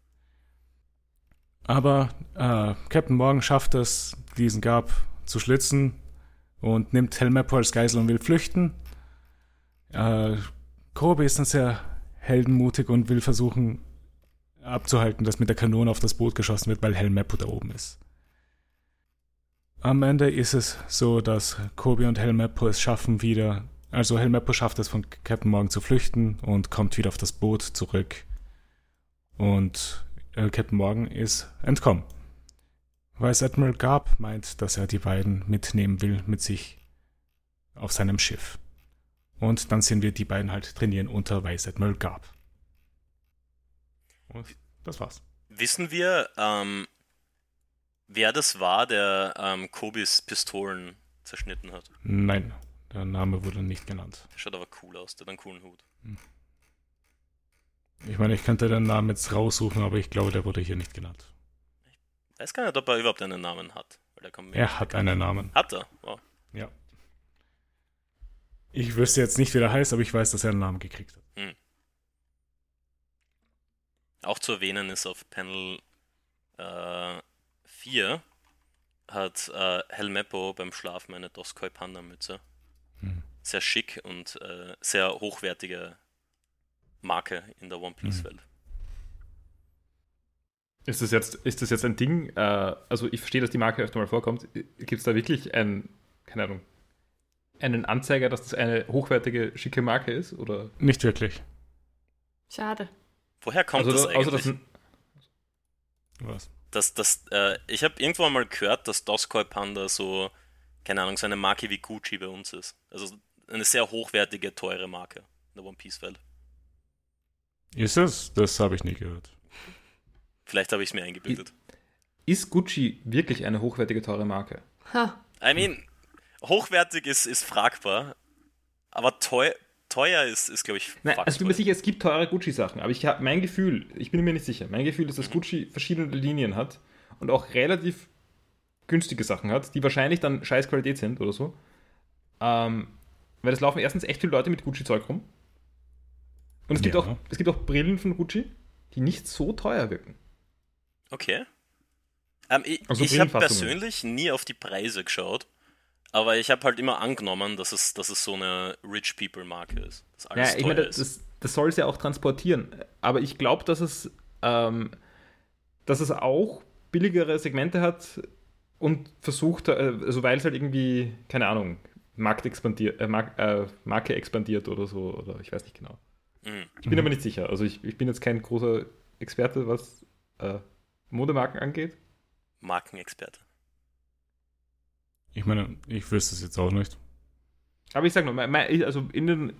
Aber äh, Captain Morgan schafft es, diesen Garp zu schlitzen und nimmt Helmeppo als Geisel und will flüchten. Äh, Kobe ist dann sehr heldenmutig und will versuchen abzuhalten, dass mit der Kanone auf das Boot geschossen wird, weil Helmeppo da oben ist. Am Ende ist es so, dass Kobe und Helmeppo es schaffen wieder, also Helmeppo schafft es von Captain Morgan zu flüchten und kommt wieder auf das Boot zurück. Und äh, Captain Morgan ist entkommen. Vice Admiral Garb meint, dass er die beiden mitnehmen will mit sich auf seinem Schiff. Und dann sehen wir die beiden halt trainieren unter Admiral Garb. Und das war's. Wissen wir, ähm, wer das war, der ähm, Kobis Pistolen zerschnitten hat? Nein, der Name wurde nicht genannt. Schaut aber cool aus, der hat einen coolen Hut. Hm. Ich meine, ich könnte den Namen jetzt raussuchen, aber ich glaube, der wurde hier nicht genannt. Ich weiß gar nicht, ob er überhaupt einen Namen hat. er hat einen Namen. Hat er? Wow. Ja. Ich wüsste jetzt nicht, wie der heißt, aber ich weiß, dass er einen Namen gekriegt hat. Hm. Auch zu erwähnen ist auf Panel äh, 4 hat äh, Helmeppo beim Schlafen eine Doskoi Panda Mütze. Hm. Sehr schick und äh, sehr hochwertige Marke in der One Piece Welt. Hm. Ist das jetzt, ist das jetzt ein Ding? Äh, also ich verstehe, dass die Marke öfter mal vorkommt. Gibt es da wirklich ein, keine Ahnung, einen Anzeiger, dass das eine hochwertige, schicke Marke ist? Oder? Nicht wirklich. Schade. Woher kommt also, das eigentlich? Also das Was? Das, das, äh, ich habe irgendwann mal gehört, dass Doskoi Panda so, keine Ahnung, so eine Marke wie Gucci bei uns ist. Also eine sehr hochwertige, teure Marke in der One Piece Welt. Ist es? Das habe ich nie gehört. Vielleicht habe ich es mir eingebildet. Ist Gucci wirklich eine hochwertige, teure Marke? Ha. I mean, hochwertig ist, ist fragbar, aber teuer, teuer ist, ist glaube ich, Nein, also ich bin mir sicher, es gibt teure Gucci-Sachen, aber ich habe mein Gefühl, ich bin mir nicht sicher, mein Gefühl ist, dass mhm. Gucci verschiedene Linien hat und auch relativ günstige Sachen hat, die wahrscheinlich dann scheiß Qualität sind oder so. Ähm, weil es laufen erstens echt viele Leute mit Gucci-Zeug rum. Und es, ja. gibt auch, es gibt auch Brillen von Gucci, die nicht so teuer wirken. Okay. Ähm, ich also ich habe persönlich nie auf die Preise geschaut. Aber ich habe halt immer angenommen, dass es, dass es so eine Rich People Marke ist. ja, ich meine, das, das soll es ja auch transportieren. Aber ich glaube, dass es, ähm, dass es auch billigere Segmente hat und versucht, äh, also weil es halt irgendwie, keine Ahnung, Markt expandiert, äh, Mark, äh, Marke expandiert oder so, oder ich weiß nicht genau. Mhm. Ich bin aber nicht sicher. Also ich, ich bin jetzt kein großer Experte, was äh, Modemarken angeht. Markenexperte. Ich meine, ich wüsste es jetzt auch nicht. Aber ich sage nur, also in den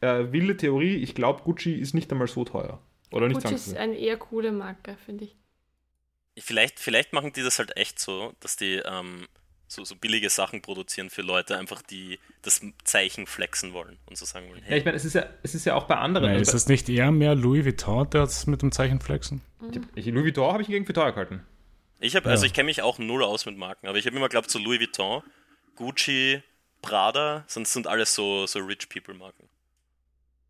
äh, wilde Theorie, ich glaube, Gucci ist nicht einmal so teuer. Oder nicht Gucci ist eine eher coole Marke, finde ich. Vielleicht, vielleicht machen die das halt echt so, dass die ähm, so, so billige Sachen produzieren für Leute, einfach die das Zeichen flexen wollen und so sagen wollen. Hey. Ja, ich meine, es ist ja, es ist ja auch bei anderen. Nein, ist es nicht eher mehr Louis Vuitton, der das mit dem Zeichen flexen? Mhm. Ich, Louis Vuitton habe ich gegen für teuer gehalten. Ich habe, also ja. ich kenne mich auch null aus mit Marken, aber ich habe immer geglaubt, so Louis Vuitton, Gucci, Prada, sonst sind alles so, so Rich People Marken.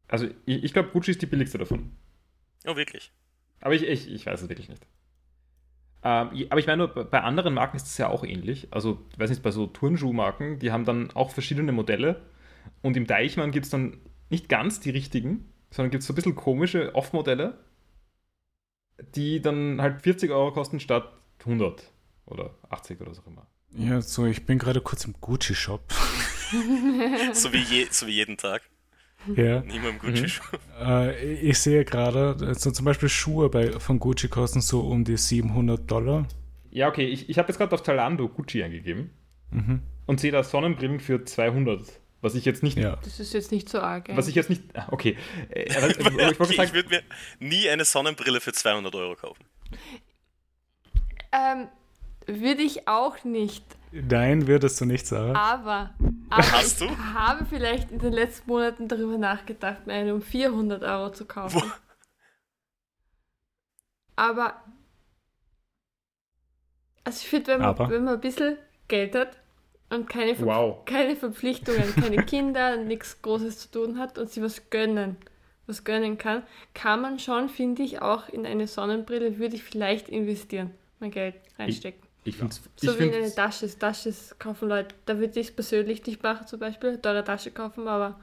Also ich, ich glaube, Gucci ist die billigste davon. Oh, wirklich? Aber ich, ich, ich weiß es wirklich nicht. Ähm, aber ich meine, bei anderen Marken ist es ja auch ähnlich. Also, ich weiß nicht, bei so Turnschuhmarken, die haben dann auch verschiedene Modelle. Und im Deichmann gibt es dann nicht ganz die richtigen, sondern gibt es so ein bisschen komische Off-Modelle, die dann halt 40 Euro kosten statt 100 oder 80 oder so immer. Ja, so, ich bin gerade kurz im Gucci-Shop. so, wie je, so wie jeden Tag. Ja. Niemand Gucci mhm. Äh, ich sehe gerade, also zum Beispiel Schuhe bei, von Gucci kosten so um die 700 Dollar. Ja, okay, ich, ich habe jetzt gerade auf Talando Gucci eingegeben mhm. und sehe da Sonnenbrillen für 200. Was ich jetzt nicht. Ja. Das ist jetzt nicht so arg. Was ich jetzt nicht. Ah, okay. Äh, aber, ich, okay, ich würde mir nie eine Sonnenbrille für 200 Euro kaufen. Ähm, würde ich auch nicht. Nein, würdest du nicht sagen. Aber, aber Hast du? ich habe vielleicht in den letzten Monaten darüber nachgedacht, mir eine um 400 Euro zu kaufen. Wo? Aber, also ich finde, wenn, man, wenn man ein bisschen Geld hat und keine, Ver wow. keine Verpflichtungen, keine Kinder, nichts Großes zu tun hat und sie was gönnen, was gönnen kann, kann man schon, finde ich, auch in eine Sonnenbrille, würde ich vielleicht investieren, mein Geld reinstecken. Ich find's, so ich wie in eine Tasche. Tasche kaufen Leute. Da würde ich es persönlich nicht machen, zum Beispiel. Teure Tasche kaufen, aber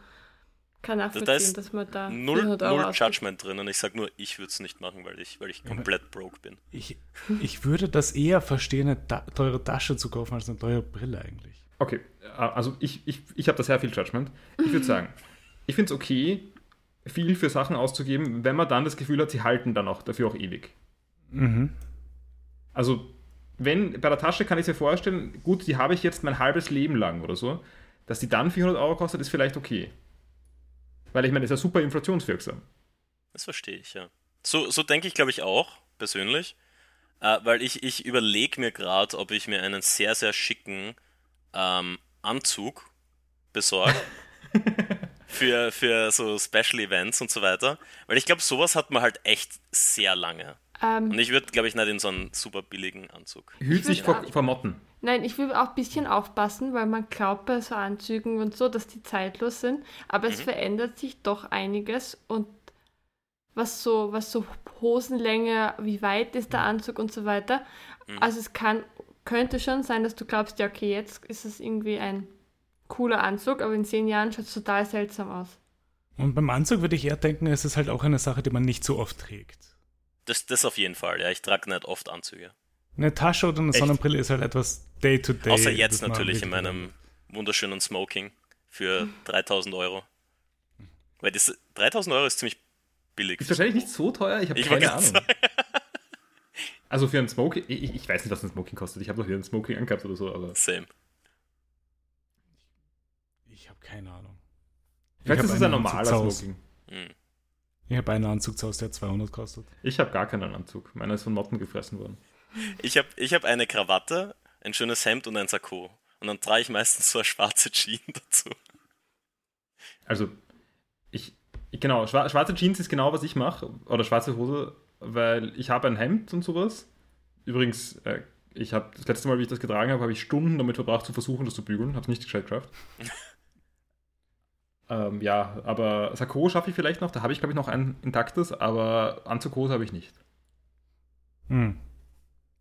kann nachvollziehen, da dass man da. Null, null Judgment drin und ich sage nur, ich würde es nicht machen, weil ich, weil ich komplett broke bin. Ich, ich würde das eher verstehen, eine ta teure Tasche zu kaufen, als eine teure Brille eigentlich. Okay, also ich, ich, ich habe da sehr viel Judgment. Ich würde sagen, ich finde es okay, viel für Sachen auszugeben, wenn man dann das Gefühl hat, sie halten dann auch dafür auch ewig. Mhm. Also wenn, bei der Tasche kann ich mir vorstellen, gut, die habe ich jetzt mein halbes Leben lang oder so, dass die dann 400 Euro kostet, ist vielleicht okay. Weil ich meine, das ist ja super inflationswirksam. Das verstehe ich, ja. So, so denke ich, glaube ich, auch, persönlich. Äh, weil ich, ich überlege mir gerade, ob ich mir einen sehr, sehr schicken ähm, Anzug besorge. für, für so Special Events und so weiter. Weil ich glaube, sowas hat man halt echt sehr lange. Ähm, und ich würde, glaube ich, nicht in so einen super billigen Anzug. Hüt sich vor, vor Motten. Nein, ich will auch ein bisschen aufpassen, weil man glaubt bei so Anzügen und so, dass die zeitlos sind. Aber mhm. es verändert sich doch einiges und was so, was so Hosenlänge, wie weit ist der Anzug und so weiter. Mhm. Also es kann, könnte schon sein, dass du glaubst, ja, okay, jetzt ist es irgendwie ein cooler Anzug, aber in zehn Jahren schaut es total seltsam aus. Und beim Anzug würde ich eher denken, es ist halt auch eine Sache, die man nicht so oft trägt. Das, das auf jeden Fall, ja. Ich trage nicht oft Anzüge. Eine Tasche oder eine Echt? Sonnenbrille ist halt etwas Day-to-Day. -Day, Außer jetzt natürlich in meinem wunderschönen Smoking für 3000 Euro. Weil das 3000 Euro ist ziemlich billig. Ist wahrscheinlich nicht so teuer, ich habe keine Ahnung. also für ein Smoking, ich, ich, weiß nicht, was ein Smoking kostet. Ich habe noch hier ein Smoking angehabt oder so, aber. Same. Ich habe keine Ahnung. Vielleicht ist es ein normaler Smoking. Hm. Ich habe einen Anzug zu Hause, der 200 kostet. Ich habe gar keinen Anzug. Meiner ist von Motten gefressen worden. Ich habe ich hab eine Krawatte, ein schönes Hemd und ein Sakko. Und dann trage ich meistens so eine schwarze Jeans dazu. Also, ich, genau, schwarze Jeans ist genau, was ich mache. Oder schwarze Hose, weil ich habe ein Hemd und sowas. Übrigens, äh, ich habe das letzte Mal, wie ich das getragen habe, habe ich Stunden damit verbracht, zu versuchen, das zu bügeln. Habe es nicht gescheit geschafft. Ähm, ja, aber Sakko schaffe ich vielleicht noch. Da habe ich, glaube ich, noch ein intaktes, aber Anzughose habe ich nicht. Hm.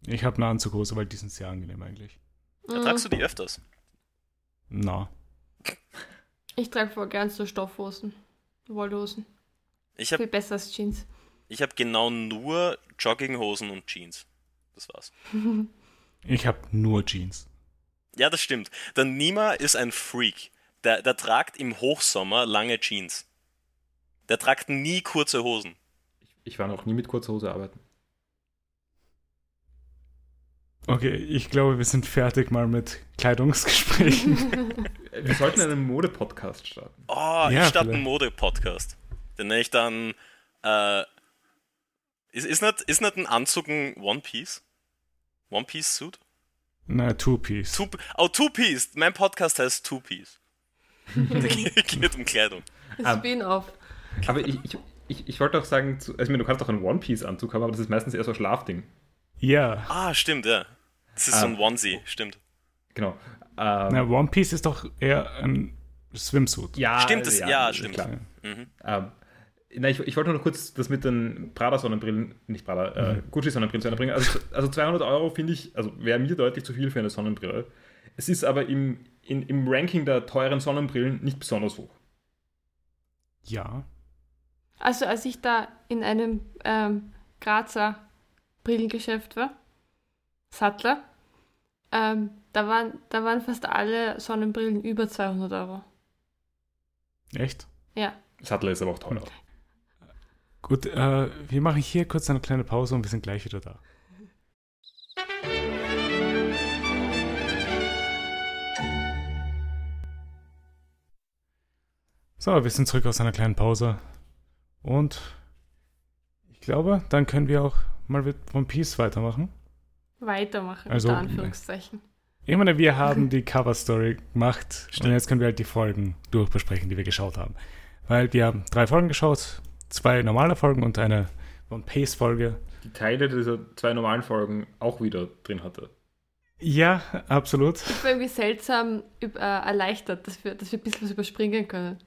Ich habe eine Anzughose, weil die sind sehr angenehm eigentlich. Da tragst du die öfters? Na. Ich trage voll gern so Stoffhosen. Wollhosen. Ich Viel habe besser als Jeans. ich hab genau nur Jogginghosen und Jeans. Das war's. Ich habe nur Jeans. Ja, das stimmt. Der Nima ist ein Freak. Der, der tragt im Hochsommer lange Jeans. Der tragt nie kurze Hosen. Ich war noch nie mit kurzer Hose arbeiten. Okay, ich glaube, wir sind fertig mal mit Kleidungsgesprächen. Wir sollten einen Mode-Podcast starten. Oh, Ja, ich starte einen. Mode-Podcast. Den nenne ich dann. Äh, ist, ist, nicht, ist nicht ein Anzug ein One Piece? One Piece Suit? Na, Two-Piece. Two, oh, Two Piece. Mein Podcast heißt Two Piece. Der geht um Kleidung. Ah. Spin-off. Aber ich, ich, ich, ich wollte auch sagen, zu, also ich meine, du kannst auch einen One-Piece-Anzug haben, aber das ist meistens eher so ein Schlafding. Ja. Ah, stimmt, ja. Das ist so ein Ah. Onesie, stimmt. Genau. Ähm, Na, One Piece ist doch eher ein Swimsuit. ja, Stimmt, das- ja, ist stimmt. Klar. Mhm. Ähm, na, ich, ich wollte nur noch kurz das mit den Prada-Sonnenbrillen, nicht Prada, äh, Gucci-Sonnenbrillen zu Ende bringen. Also, also 200 Euro finde ich, also wäre mir deutlich zu viel für eine Sonnenbrille. Es ist aber im, in, im Ranking der teuren Sonnenbrillen nicht besonders hoch. Ja. Also als ich da in einem ähm, Grazer Brillengeschäft war, Sattler, ähm, da, waren, da waren fast alle Sonnenbrillen über 200 Euro. Echt? Ja. Sattler ist aber auch teuer. Gut, äh, wir machen hier kurz eine kleine Pause und wir sind gleich wieder da. So, wir sind zurück aus einer kleinen Pause. Und ich glaube, dann können wir auch mal mit One Piece weitermachen. Weitermachen, Also, unter Anführungszeichen. Ich meine, wir haben die Cover Story gemacht Stimmt. und jetzt können wir halt die Folgen durchbesprechen, die wir geschaut haben. Weil wir haben drei Folgen geschaut, zwei normale Folgen und eine One Piece Folge. Die Teile dieser zwei normalen Folgen auch wieder drin hatte. Ja, absolut. Ich war irgendwie seltsam äh, erleichtert, dass wir, dass wir ein bisschen was überspringen können.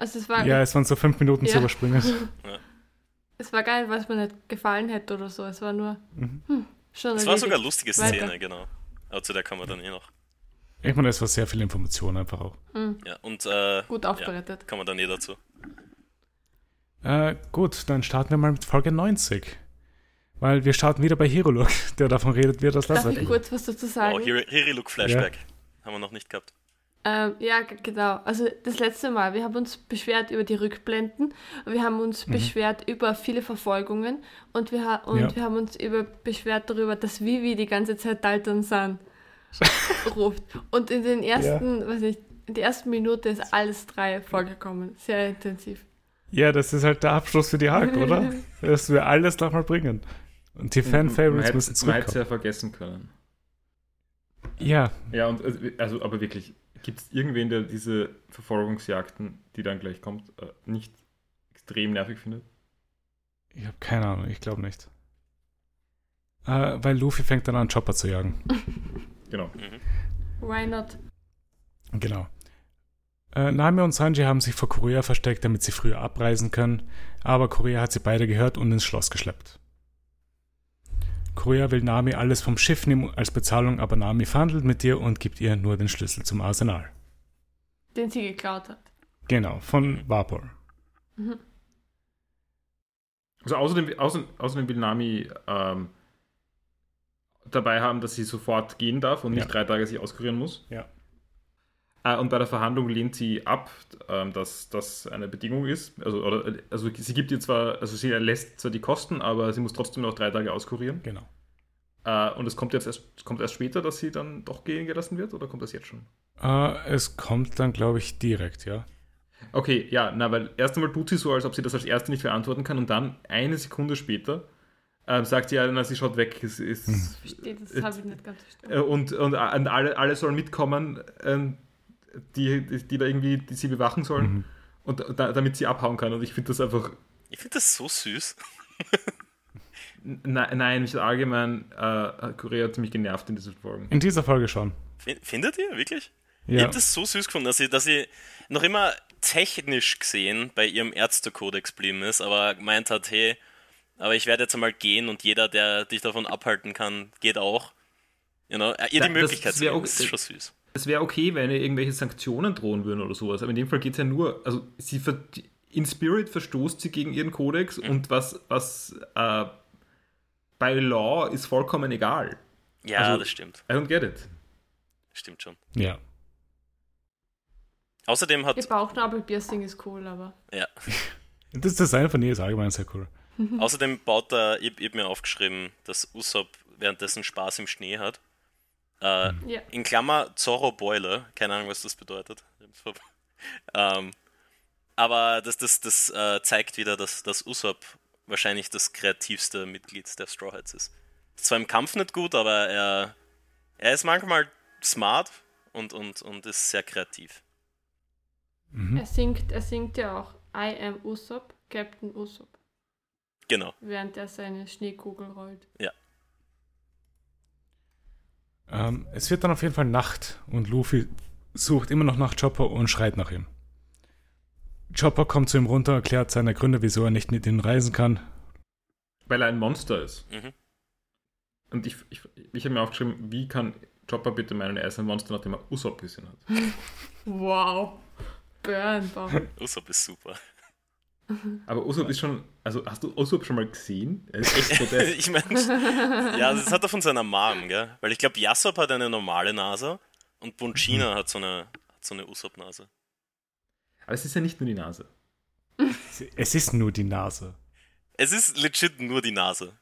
Also es war, Ja, es waren so fünf Minuten zu Ja. überspringen. es war gar nicht, was mir nicht gefallen hätte oder so. Es war nur Mhm. hm, schon Es war sogar eine lustige Weiter. Szene, genau. Aber zu der kommen wir dann eh noch. Ich meine, es war sehr viel Information einfach auch. Hm, Ja, und äh, gut aufbereitet. kommen wir dann eh dazu. Äh, gut, dann starten wir mal mit Folge 90. Weil wir starten wieder bei Hiroluk, der davon redet, wie er das Darf lassen ich kurz was dazu sagen? Wow, Hiri- Hiri-Look Flashback. Haben wir noch nicht gehabt. Ähm, ja, genau. Also das letzte Mal, wir haben uns beschwert über die Rückblenden, wir haben uns beschwert über viele Verfolgungen und wir, ha und Ja. wir haben uns über beschwert darüber, dass Vivi die ganze Zeit Dalton San ruft. Und in den ersten, weiß nicht, in der ersten Minute ist alles drei vorgekommen. Sehr intensiv. Ja, das ist halt der Abschluss für die Hulk, oder? Dass wir alles nochmal bringen. Und die Man Fan-Favorites müssen Man hätte es zurückkommen. ja vergessen können. Ja, Ja, und also, also aber wirklich, gibt es irgendwen, der diese Verfolgungsjagden, die dann gleich kommt, äh, nicht extrem nervig findet? ich habe keine Ahnung, ich glaube nicht. Äh, weil Luffy fängt dann an, Chopper zu jagen. Genau. Mhm. Why not? Genau. Äh, Nami und Sanji haben sich vor Korea versteckt, damit sie früher abreisen können, aber Korea hat sie beide gehört und ins Schloss geschleppt. Korea will Nami alles vom Schiff nehmen als Bezahlung, aber Nami verhandelt mit ihr und gibt ihr nur den Schlüssel zum Arsenal. Den sie geklaut hat. Genau, von Vapor. Also außerdem, außerdem, außerdem will Nami ähm, dabei haben, dass sie sofort gehen darf und nicht Ja. drei Tage sich auskurieren muss. Ja. Äh, und bei der Verhandlung lehnt sie ab, ähm, dass das eine Bedingung ist. Also, oder, also sie gibt ihr zwar, also sie erlässt zwar die Kosten, aber sie muss trotzdem noch drei Tage auskurieren. Genau. Äh, und es kommt jetzt erst, es kommt erst später, dass sie dann doch gehen gelassen wird, oder kommt das jetzt schon? Äh, es kommt dann, glaube ich, direkt, ja. Okay, ja, na, weil erst einmal tut sie so, als ob sie das als Erste nicht verantworten kann und dann eine Sekunde später ähm, sagt sie, ja, na, sie schaut weg. Es ist, Verstehe, das Äh, habe ich nicht ganz verstanden. Äh, und, und alle, alle sollen mitkommen, ähm, die, die, die da irgendwie die sie bewachen sollen, Mhm. und da, damit sie abhauen kann. Und ich finde das einfach, Ich finde das so süß. n- nein, mich allgemein, äh, Korea hat mich genervt in diesen Folgen. In dieser Folge schon. Fin- Findet ihr wirklich? Ich Ja. habe das so süß gefunden, dass sie, dass sie noch immer technisch gesehen bei ihrem Ärztekodex geblieben ist, aber gemeint hat, hey, aber ich werde jetzt einmal gehen und jeder, der dich davon abhalten kann, geht auch. You know, ihr Ja, die das- Möglichkeit das zu geben, das ist schon süß. Es wäre okay, wenn ihr irgendwelche Sanktionen drohen würden oder sowas, aber in dem Fall geht es ja nur, also sie in Spirit verstoßt sie gegen ihren Kodex mhm. und was, was äh, bei Law ist vollkommen egal. Ja, also, das stimmt. I don't get it. Stimmt schon. Ja. Außerdem hat. Ihr Bauchnabelpiercing ist cool, aber. Ja. das Design von ihr ist allgemein sehr cool. Außerdem baut er, ich, ich habe mir aufgeschrieben, dass Usopp währenddessen Spaß im Schnee hat. Äh, ja. In Klammer Zorro Boiler, keine Ahnung, was das bedeutet. ähm, aber das, das, das äh, zeigt wieder, dass, dass Usopp wahrscheinlich das kreativste Mitglied der Straw Hats ist. ist zwar im Kampf nicht gut, aber er, er ist manchmal smart und, und, und ist sehr kreativ. Mhm. Er, singt, er singt ja auch I am Usopp, Captain Usopp. Genau. Während er seine Schneekugel rollt. Ja. Ähm, es wird dann auf jeden Fall Nacht und Luffy sucht immer noch nach Chopper und schreit nach ihm. Chopper kommt zu ihm runter, erklärt seine Gründe, wieso er nicht mit ihm reisen kann. Weil er ein Monster ist. Mhm. Und ich, ich, ich habe mir aufgeschrieben, wie kann Chopper bitte meinen, er ist ein Monster, nachdem er Usopp gesehen hat. wow. Burn, Usopp ist super. Aber Usopp ist schon, also hast du Usopp schon mal gesehen? Er ist echt grotesk. ich meine, ja, das hat er von seiner Mom, gell? Weil ich glaube, Yasop hat eine normale Nase und Bunchina mhm. hat so eine, hat so eine Usopp-Nase. Aber es ist ja nicht nur die Nase. Es ist nur die Nase. Es ist legit nur die Nase.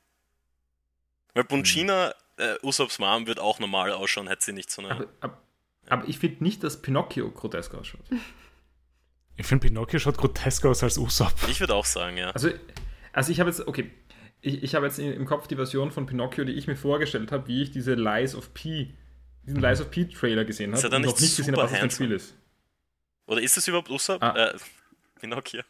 Weil Bunchina, mhm. äh, Usopps Mom, wird auch normal ausschauen, hätte sie nicht so eine. Aber, aber, aber ich finde nicht, dass Pinocchio grotesk ausschaut. Ich finde, Pinocchio schaut grotesker aus als Usopp. Ich würde auch sagen, ja. Also, also ich habe jetzt, okay, ich, ich habe jetzt im Kopf die Version von Pinocchio, die ich mir vorgestellt habe, wie ich diese Lies of P, diesen Lies of P Trailer gesehen habe. Ist er dann nicht, nicht gesehen habe, was das für ein Spiel ist. Oder ist es überhaupt Usopp? Ah. Äh, Pinocchio.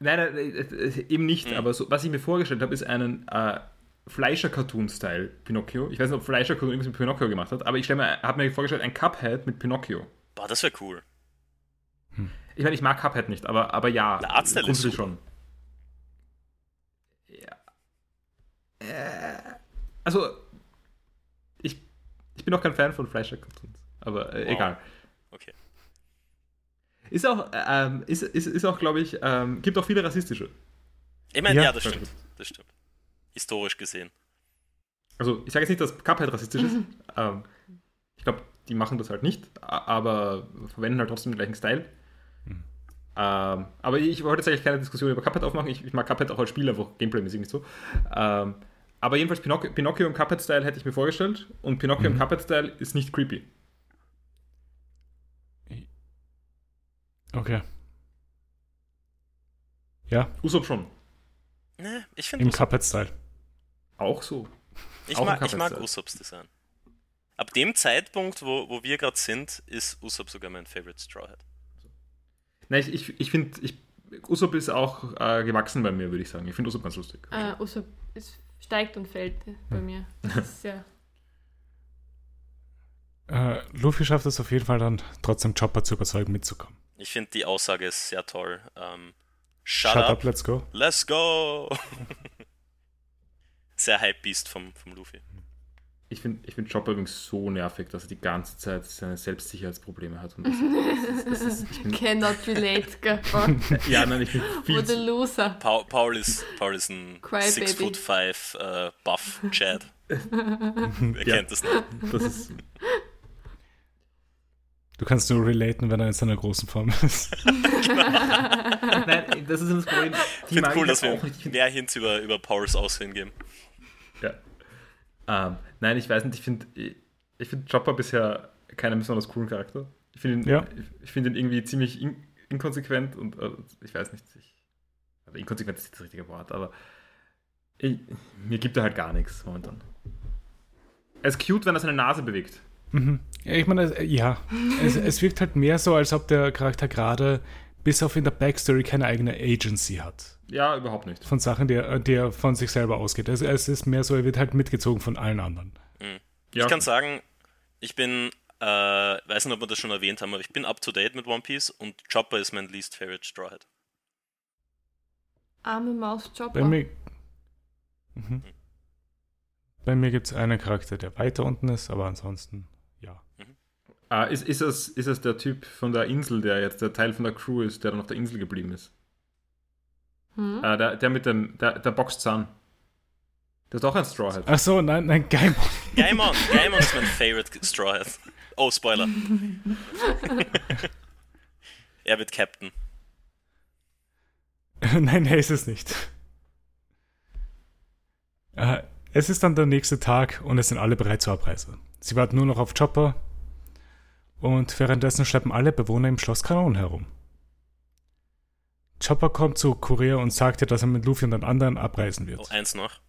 Nein, nein, äh, äh, eben nicht, mhm. aber so, was ich mir vorgestellt habe, ist einen äh, Fleischer-Cartoon-Style Pinocchio. Ich weiß nicht, ob Fleischer-Cartoon irgendwas mit Pinocchio gemacht hat, aber ich habe mir vorgestellt, ein Cuphead mit Pinocchio. Boah, das wäre cool. Ich meine, ich mag Cuphead nicht, aber, aber ja, Der Artstyle ist schon. Ja. Äh, also, ich, ich bin auch kein Fan von Fleischer-Cartoons, aber äh, wow. egal. Okay. Ist auch, ähm, ist, ist, ist auch glaube ich, ähm, gibt auch viele rassistische. Ich meine, ja, ja, das stimmt. Das stimmt. Historisch gesehen. Also, ich sage jetzt nicht, dass Cuphead rassistisch ist. ähm, ich glaube, die machen das halt nicht, aber verwenden halt trotzdem den gleichen Style. Ähm, aber ich wollte jetzt eigentlich keine Diskussion über Cuphead aufmachen. Ich, ich mag Cuphead auch als Spiel, einfach Gameplay-mäßig nicht so. Ähm, aber jedenfalls Pinocchio, Pinocchio im Cuphead-Style hätte ich mir vorgestellt und Pinocchio mhm. im Cuphead-Style ist nicht creepy. Okay. Ja. Usopp schon. Ne, ich finde Im Cuphead-Style. Auch so. Ich, auch mag, ich mag Usopps Design. Ab dem Zeitpunkt, wo, wo wir gerade sind, ist Usopp sogar mein Favorite Straw Hat. Nein, ich, ich, ich finde, ich, Usopp ist auch äh, gewachsen bei mir, würde ich sagen. Ich finde Usopp ganz lustig. Ah, Usopp ist, steigt und fällt bei mir. Das ist sehr. Äh, Luffy schafft es auf jeden Fall dann trotzdem Chopper zu überzeugen, mitzukommen. Ich finde die Aussage ist sehr toll. Ähm, shut, shut up, up, let's go. Let's go! sehr Hype-Beast vom, vom Luffy ich finde ich find Chopper übrigens so nervig, dass er die ganze Zeit seine Selbstsicherheitsprobleme hat. Und das, das, das ist, bin, Cannot relate, Ja, nein, ich bin viel What a loser. Paul, Paul, ist, Paul ist ein 6 foot 5 uh, Buff Chad. er ja, kennt das nicht. Das ist, Du kannst nur relaten, wenn er in seiner großen Form ist. Nein, das ist das Problem. Ich finde cool, dass wir mehr Hints über, über Pauls Aussehen geben. Ähm, nein, ich weiß nicht, ich finde ich find Chopper bisher keinen besonders coolen Charakter. Ich finde ihn, ja. ich find ihn irgendwie ziemlich in, inkonsequent und äh, ich weiß nicht, ich, also inkonsequent ist nicht das richtige Wort, aber ich, mir gibt er halt gar nichts momentan. Er ist cute, wenn er seine Nase bewegt. Mhm. Ich meine, ja, es, es wirkt halt mehr so, als ob der Charakter gerade bis auf in der Backstory keine eigene Agency hat. Ja, überhaupt nicht. Von Sachen, die er, die er von sich selber ausgeht. Also es ist mehr so, er wird halt mitgezogen von allen anderen. Mhm. Ja. Ich kann sagen, ich bin, äh, weiß nicht, ob wir das schon erwähnt haben, aber ich bin up to date mit One Piece und Chopper ist mein least favorite Straw Hat. Arme Maus Chopper. Bei mir, mhm. Bei mir gibt es einen Charakter, der weiter unten ist, aber ansonsten ja. Mhm. Ah, ist, ist, es, ist es der Typ von der Insel, der jetzt der Teil von der Crew ist, der dann auf der Insel geblieben ist? Hm? Ah, der, der mit dem, der, der Boxzahn. Der ist auch ein Strawhead. Ach so, nein, nein, Gaimon. Gaimon, Gaimon ist mein favorite Strawhead. Oh, Spoiler. er wird Captain. nein, er ist es nicht. Uh, es ist dann der nächste Tag und es sind alle bereit zur Abreise. Sie warten nur noch auf Chopper und währenddessen schleppen alle Bewohner im Schloss Kanonen herum. Chopper kommt zu Korea und sagt ihr, dass er mit Luffy und den anderen abreisen wird. Oh, eins noch.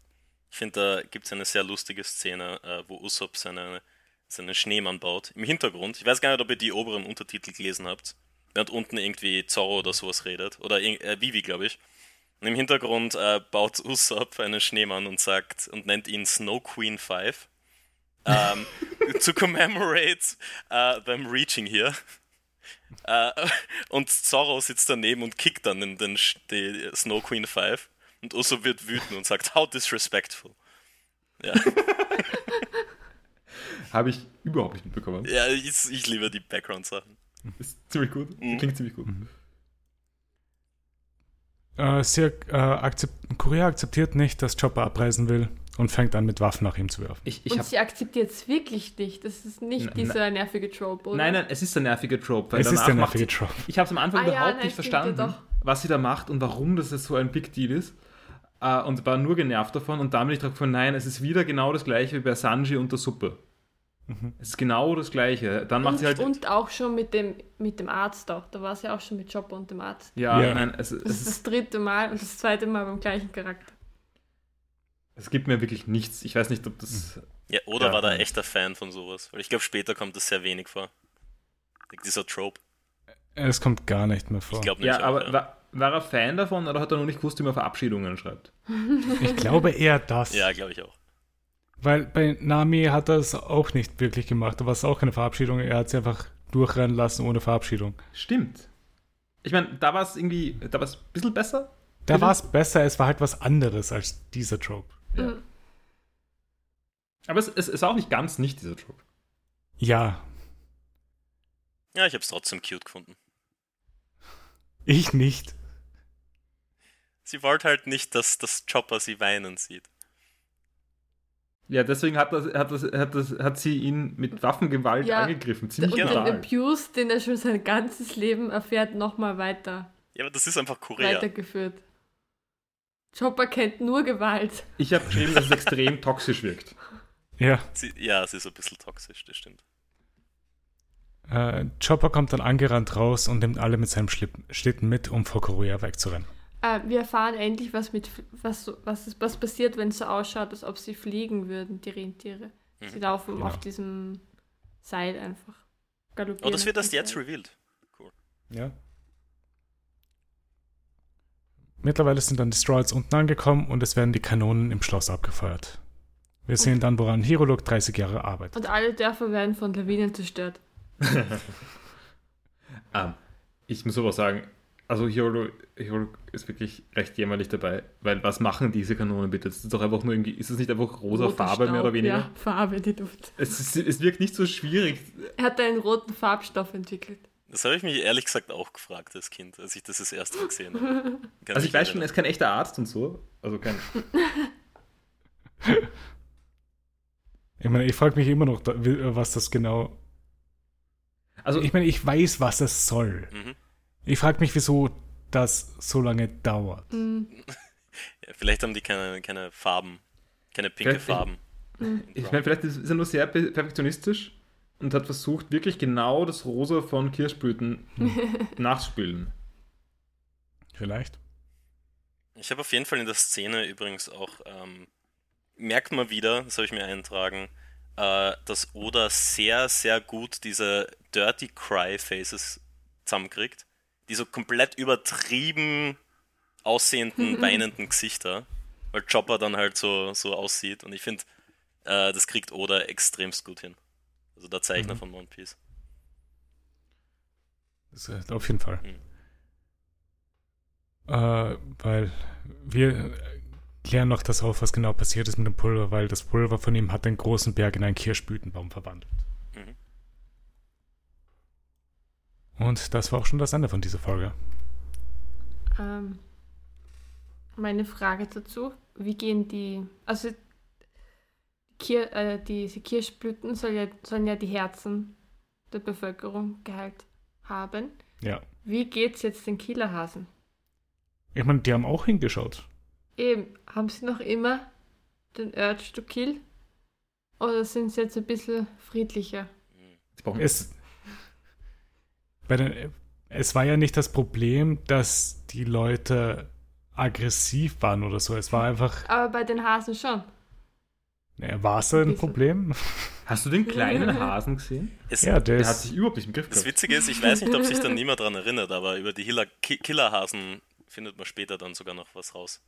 Ich finde, da gibt es eine sehr lustige Szene, äh, wo Usopp seine, seinen Schneemann baut. Im Hintergrund. Ich weiß gar nicht, ob ihr die oberen Untertitel gelesen habt. Während unten irgendwie Zorro oder sowas redet. Oder äh, Vivi, glaube ich. Und im Hintergrund äh, baut Usopp einen Schneemann und sagt und nennt ihn Snow Queen 5. Um, to commemorate uh, them reaching here. Uh, und Zorro sitzt daneben und kickt dann in den die Snow Queen 5. Und Uso wird wütend und sagt, how disrespectful. Ja. Habe ich überhaupt nicht mitbekommen. Ja, ich, ich liebe die Background-Sachen. Ist ziemlich gut. Mhm. Klingt ziemlich gut. Mhm. Äh, sehr, äh, akzept Korea akzeptiert nicht, dass Chopper abreisen will und fängt an, mit Waffen nach ihm zu werfen. Ich, ich und sie akzeptiert es wirklich nicht. Das ist nicht dieser nervige Trope, oder? Nein, nein, es ist der nervige Trope. Weil es ist der nervige Trope. Ich habe es am Anfang ah, überhaupt ja, nein, nicht verstanden, was sie da macht und warum das so ein Big Deal ist. Uh, und war nur genervt davon. Und dann bin ich drauf gekommen, nein, es ist wieder genau das gleiche wie bei Sanji und der Suppe. Mhm. Es ist genau das Gleiche. Dann macht und, sie halt. Und auch schon mit dem, mit dem Arzt auch. Da war sie auch schon mit Chopper und dem Arzt. Ja, ja. nein, es, das es ist das dritte Mal und das zweite Mal beim gleichen Charakter. Es gibt mir wirklich nichts. Ich weiß nicht, ob das. Ja, oder ja, war da echter Fan von sowas? Weil ich glaube, später kommt das sehr wenig vor. Dieser Trope. Es kommt gar nicht mehr vor. Ich glaube nicht. Ja, auch, aber ja. War, war, er Fan davon oder hat er noch nicht gewusst, wie man Verabschiedungen schreibt? Ich glaube eher das. Ja, glaube ich auch. Weil bei Nami hat er es auch nicht wirklich gemacht. Da war es auch keine Verabschiedung. Er hat sie einfach durchrennen lassen ohne Verabschiedung. Stimmt. Ich meine, da war es irgendwie, da war es ein bisschen besser. Da war es besser, es war halt was anderes als dieser Trope. Ja. Mhm. Aber es, es ist auch nicht ganz nicht dieser Trope. Ja. Ja, ich habe es trotzdem cute gefunden. Ich nicht. Sie wollte halt nicht, dass das Chopper sie weinen sieht. Ja, deswegen hat, das, hat, das, hat, das, hat sie ihn mit Waffengewalt ja, angegriffen. Ziemlich und den Abuse, den er schon sein ganzes Leben erfährt, nochmal weiter. Ja, aber das ist einfach Korea. Weitergeführt. Chopper kennt nur Gewalt. Ich habe geschrieben, dass es extrem toxisch wirkt. Ja. Sie, ja, es ist ein bisschen toxisch, das stimmt. Äh, Chopper kommt dann angerannt raus und nimmt alle mit seinem Schlitten mit, um vor Korea wegzurennen. Äh, wir erfahren endlich, was, mit, was, was, was passiert, wenn es so ausschaut, als ob sie fliegen würden, die Rentiere. Mhm. Sie laufen genau. auf diesem Seil einfach. Oh, das wird erst jetzt revealed. Cool. Ja. Mittlerweile sind dann die Strolls unten angekommen und es werden die Kanonen im Schloss abgefeuert. Wir sehen dann, woran Hirolog 30 Jahre arbeitet. Und alle Dörfer werden von Lawinen zerstört. um, ähm, ich muss aber sagen, also Hirolog, Hirolog ist wirklich recht jämmerlich dabei, weil was machen diese Kanonen bitte? Das ist doch einfach nur irgendwie, ist es nicht einfach rosa Roter Farbe Staub, mehr oder weniger? Ja, Farbe, die Duft. Es, es wirkt nicht so schwierig. Er hat einen roten Farbstoff entwickelt. Das habe ich mich ehrlich gesagt auch gefragt als Kind, als ich das das erste Mal gesehen habe. Kann also ich weiß schon, er ist kein echter Arzt und so. Also kein. ich meine, ich frage mich immer noch, was das genau. Also ich meine, ich weiß, was es soll. Mhm. Ich frage mich, wieso das so lange dauert. Mhm. Ja, vielleicht haben die keine, keine Farben, keine pinke vielleicht, Farben. Ich, ich meine, vielleicht ist er nur sehr perfektionistisch und hat versucht, wirklich genau das Rosa von Kirschblüten nachzuspielen. Vielleicht. Ich habe auf jeden Fall in der Szene übrigens auch, ähm, merkt man wieder, das habe ich mir eintragen, äh, dass Oda sehr, sehr gut diese Dirty Cry Faces zusammenkriegt. Die so komplett übertrieben aussehenden, weinenden Gesichter. Weil Chopper dann halt so, so aussieht. Und ich finde, äh, das kriegt Oda extremst gut hin. Also der Zeichner mhm. von One Piece. Das ist auf jeden Fall. Mhm. Äh, weil wir klären noch das auf, was genau passiert ist mit dem Pulver, weil das Pulver von ihm hat den großen Berg in einen Kirschblütenbaum verwandelt. Mhm. Und das war auch schon das Ende von dieser Folge. Ähm, meine Frage dazu, wie gehen die, also Kir, äh, diese Kirschblüten soll ja, sollen ja die Herzen der Bevölkerung geheilt haben. Ja. Wie geht's jetzt den Killerhasen? Ich meine, die haben auch hingeschaut. Eben, haben sie noch immer den Urge to Kill? Oder sind sie jetzt ein bisschen friedlicher? Es, bei den, es war ja nicht das Problem, dass die Leute aggressiv waren oder so. Es war einfach. Aber bei den Hasen schon. Ja, war es ein Problem? Hast du den kleinen Hasen gesehen? Es, Ja, der Der hat sich überhaupt nicht im Griff das gehabt. Witzige ist, ich weiß nicht, ob sich dann niemand dran erinnert, aber über die Killerhasen findet man später dann sogar noch was raus.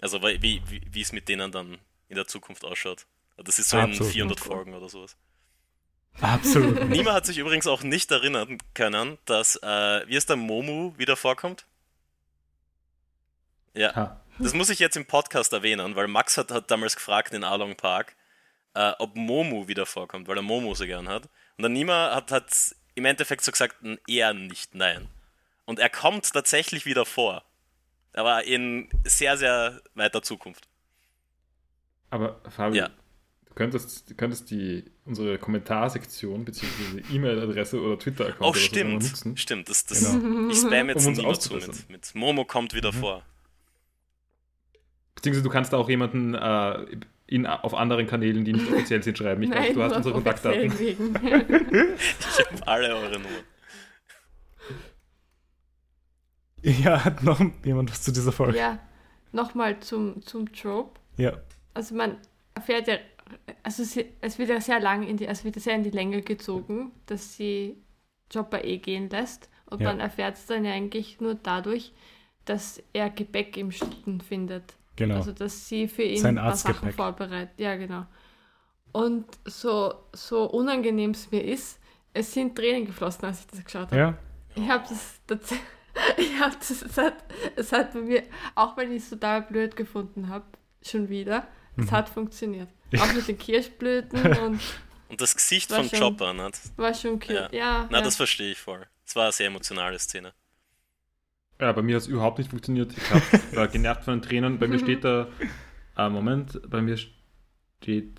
Also wie, wie, wie es mit denen dann in der Zukunft ausschaut. Das ist so in Absolut. 400 Folgen oder sowas. Absolut. Nima hat sich übrigens auch nicht erinnern können, dass, äh, wie es der Momu wieder vorkommt. Ja, Ha. Das muss ich jetzt im Podcast erwähnen, weil Max hat, hat damals gefragt in Along Park, äh, ob Momu wieder vorkommt, weil er Momu so gern hat. Und dann Nima hat, hat im Endeffekt so gesagt, eher nicht, nein. Und er kommt tatsächlich wieder vor. Aber in sehr, sehr weiter Zukunft. Aber Fabio, Ja. du könntest, du könntest die, unsere Kommentarsektion bzw. E-Mail-Adresse oder Twitter-Account Oh, stimmt. nutzen. Stimmt, das, das, Genau. ich spam jetzt Um uns zu mit, mit Momo kommt wieder Mhm. vor. Beziehungsweise du kannst da auch jemanden äh, in, auf anderen Kanälen, die nicht offiziell sind, schreiben. Ich glaube, du hast unsere Kontaktdaten. Ich habe alle eure Nummern. Ja, hat noch jemand was zu dieser Folge? ja, nochmal zum, zum Trope. Ja. Also man erfährt ja, also sie, es wird ja sehr lang in die, es wird ja sehr in die Länge gezogen, dass sie Chopper eh gehen lässt. Und Ja. man erfährt es dann ja eigentlich nur dadurch, dass er Gepäck im Schlitten findet. Genau. Also dass sie für ihn Sein ein paar Sachen vorbereitet. Ja, genau. Und so, so unangenehm es mir ist, es sind Tränen geflossen, als ich das geschaut habe. ja. Ich habe das, das, ich hab das, es hat, es hat bei mir, auch wenn ich es total blöd gefunden habe, schon wieder, es Mhm. hat funktioniert. Auch mit den Kirschblüten und Und das Gesicht von schon- Chopper, nicht? war schon cute. Ja. Ja, Na, ja. das verstehe ich voll. Es war eine sehr emotionale Szene. Ja, bei mir hat es überhaupt nicht funktioniert. Ich hab, war genervt von den Tränen. Bei mir steht da, äh, Moment, bei mir steht,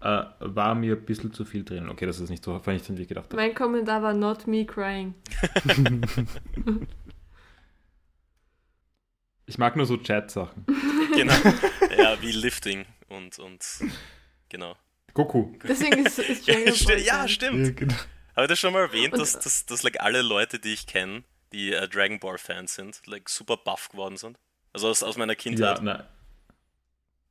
äh, war mir ein bisschen zu viel Tränen. Okay, das ist nicht so wie ich gedacht habe. mein Kommentar war not me crying. Ich mag nur so Chat-Sachen. Genau. ja, wie Lifting und, und genau. Goku. Deswegen ist, ist Ja, Dragon Ball ja stimmt. genau. Habe ich das schon mal erwähnt, Und- dass, dass, dass like, alle Leute, die ich kenne, die äh, Dragon Ball Fans sind, like, super buff geworden sind? Also aus, aus meiner Ja, Kindheit. na,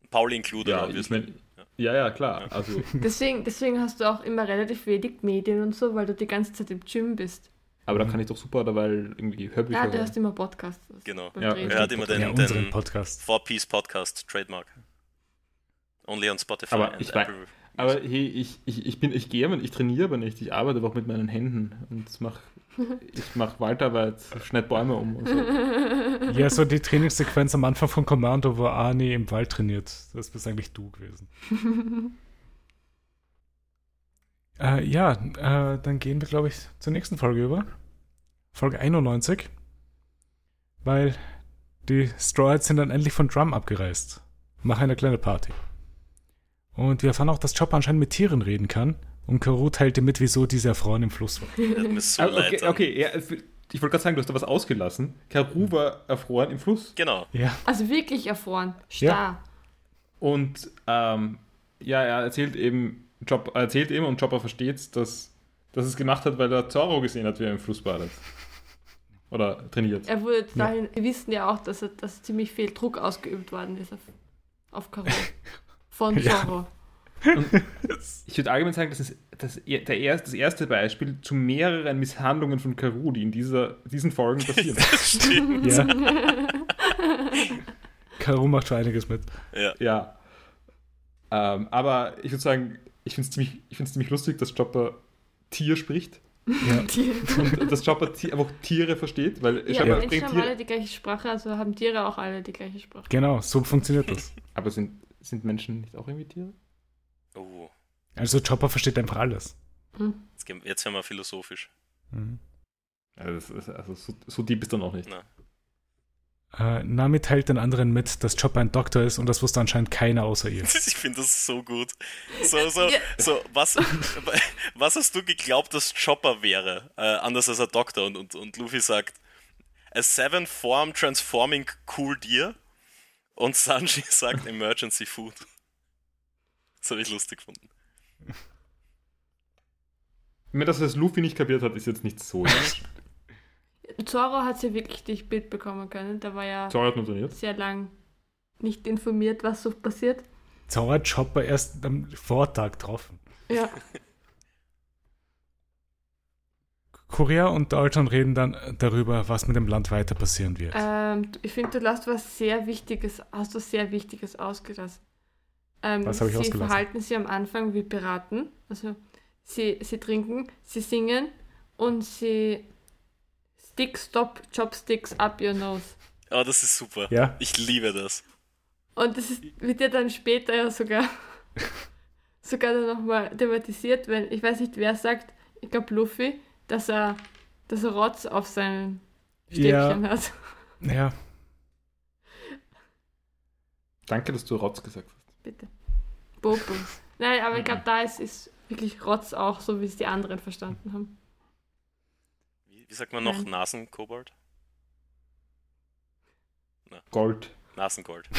Pauli included, ja, ich obviously. mein, ja, ja, klar. Also, Deswegen, deswegen hast du auch immer relativ wenig Medien und so, weil du die ganze Zeit im Gym bist. aber da kann ich doch super dabei irgendwie Hörbücher Ja, du hast immer Podcasts. Genau. Ja. Er hat immer den, Ja, unseren den Podcast. Four-Piece Podcast Trademark. Only on Spotify Aber and ich Apple. Aber hey, ich, ich, ich bin, ich gehe, ich trainiere aber nicht. Ich arbeite aber auch mit meinen Händen und mach, ich mache Waldarbeit, schneide Bäume um und so. Ja, so die Trainingssequenz am Anfang von Commando, wo Arnie im Wald trainiert. Das bist eigentlich du gewesen. äh, ja, äh, dann gehen wir, glaube ich, zur nächsten Folge über. Folge 91. Weil die Straws sind dann endlich von Drum abgereist. Machen eine kleine Party. Und wir erfahren auch, dass Chopper anscheinend mit Tieren reden kann. Und Karu teilte mit, wieso diese Frauen im Fluss war. Ah, okay, okay ja, ich wollte gerade sagen, du hast da was ausgelassen. Karu war erfroren im Fluss. Genau. Ja, Also wirklich erfroren. Starr. Und ähm, ja, er erzählt eben, Job, er erzählt eben und Chopper versteht, dass, dass er es gemacht hat, weil er Zorro gesehen hat, wie er im Fluss badet. Oder trainiert. Er wurde dahin, wir wissen ja auch, dass, er, dass ziemlich viel Druck ausgeübt worden ist auf, auf Karo. Von Ja. Zorro. Ich würde allgemein sagen, das ist das, der erst, das erste Beispiel zu mehreren Misshandlungen von Karu, die in dieser, diesen Folgen passieren. Das stimmt. ja. Karu macht schon einiges mit. Ja. ja. Ähm, aber ich würde sagen, ich finde es ziemlich, ich ziemlich lustig, dass Chopper Tier spricht Ja. Und dass Chopper einfach Tiere versteht, weil ja, Chopper Menschen haben alle die gleiche Sprache, also haben Tiere auch alle die gleiche Sprache. Genau, so funktioniert das. Aber sind, sind Menschen nicht auch irgendwie Tiere? Oh. Also Chopper versteht einfach alles. Hm. Jetzt, jetzt werden wir philosophisch. Mhm. Also, also so, so deep ist er noch nicht. Äh, Nami teilt den anderen mit, dass Chopper ein Doktor ist und das wusste anscheinend keiner außer ihr. Ich finde das so gut. So, so, so, was, was hast du geglaubt, dass Chopper wäre? Äh, anders als ein Doktor und, und, und Luffy sagt, a seven form transforming cool deer und Sanji sagt emergency food. Das habe ich lustig gefunden. Mir, dass es Luffy nicht kapiert hat, ist jetzt nicht so. Zoro hat ja wirklich nicht Bild bekommen können. Der war ja sehr lang nicht informiert, was so passiert. Zoro hat Chopper erst am Vortag getroffen. Ja. Korea und Dalton reden dann darüber, was mit dem Land weiter passieren wird. Ähm, ich finde, du hast was sehr Wichtiges, hast du sehr Wichtiges ausgelassen. Ähm, was habe ich sie ausgelassen? Sie verhalten sich am Anfang wie Piraten. Also sie, sie trinken, sie singen und sie Stick, Stop, Chopsticks up your nose. Oh, das ist super. Ja. Ich liebe das. Und das ist, wird ja dann später ja sogar, sogar dann nochmal thematisiert, wenn, ich weiß nicht, wer sagt, ich glaube Luffy, dass er, dass er Rotz auf seinen Stäbchen ja. hat. Ja. Danke, dass du Rotz gesagt hast. Bitte. Bobo. Nein, aber ich glaube, da ist, ist wirklich Rotz auch so, wie es die anderen verstanden haben. Wie, wie sagt man noch? Nasenkobold? Gold. Nasengold.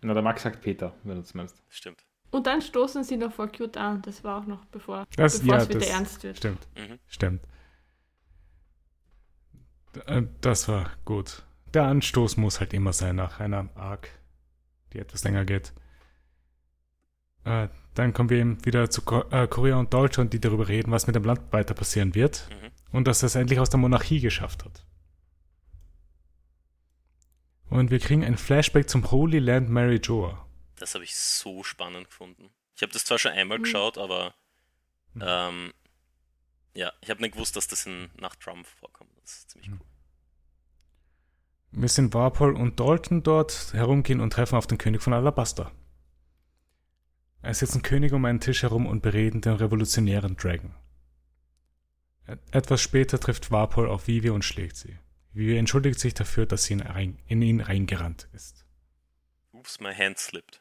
Na, der Max sagt Peter, wenn du das meinst. Stimmt. Und dann stoßen sie noch vor Cute an. Das war auch noch bevor, das, bevor ja, es wieder das ernst wird. Stimmt. Mhm. Stimmt. Äh, das war gut. Der Anstoß muss halt immer sein nach einer Arc, die etwas länger geht. Äh, dann kommen wir eben wieder zu äh, Korea und Deutschland, die darüber reden, was mit dem Land weiter passieren wird mhm. und dass es endlich aus der Monarchie geschafft hat. Und wir kriegen ein Flashback zum Holy Land Mary Joa. Das habe ich so spannend gefunden. Ich habe das zwar schon einmal mhm. geschaut, aber mhm. ähm, ja, ich habe nicht gewusst, dass das in nach Trump vorkommt. Das ist ziemlich mhm. cool. Wir sind Warpol und Dalton dort herumgehen und treffen auf den König von Alabasta. Es sitzen König um einen Tisch herum und bereden den revolutionären Dragon. Etwas später trifft Warpol auf Vivi und schlägt sie. Vivi entschuldigt sich dafür, dass sie in, rein, in ihn reingerannt ist. Oops, my hand slipped.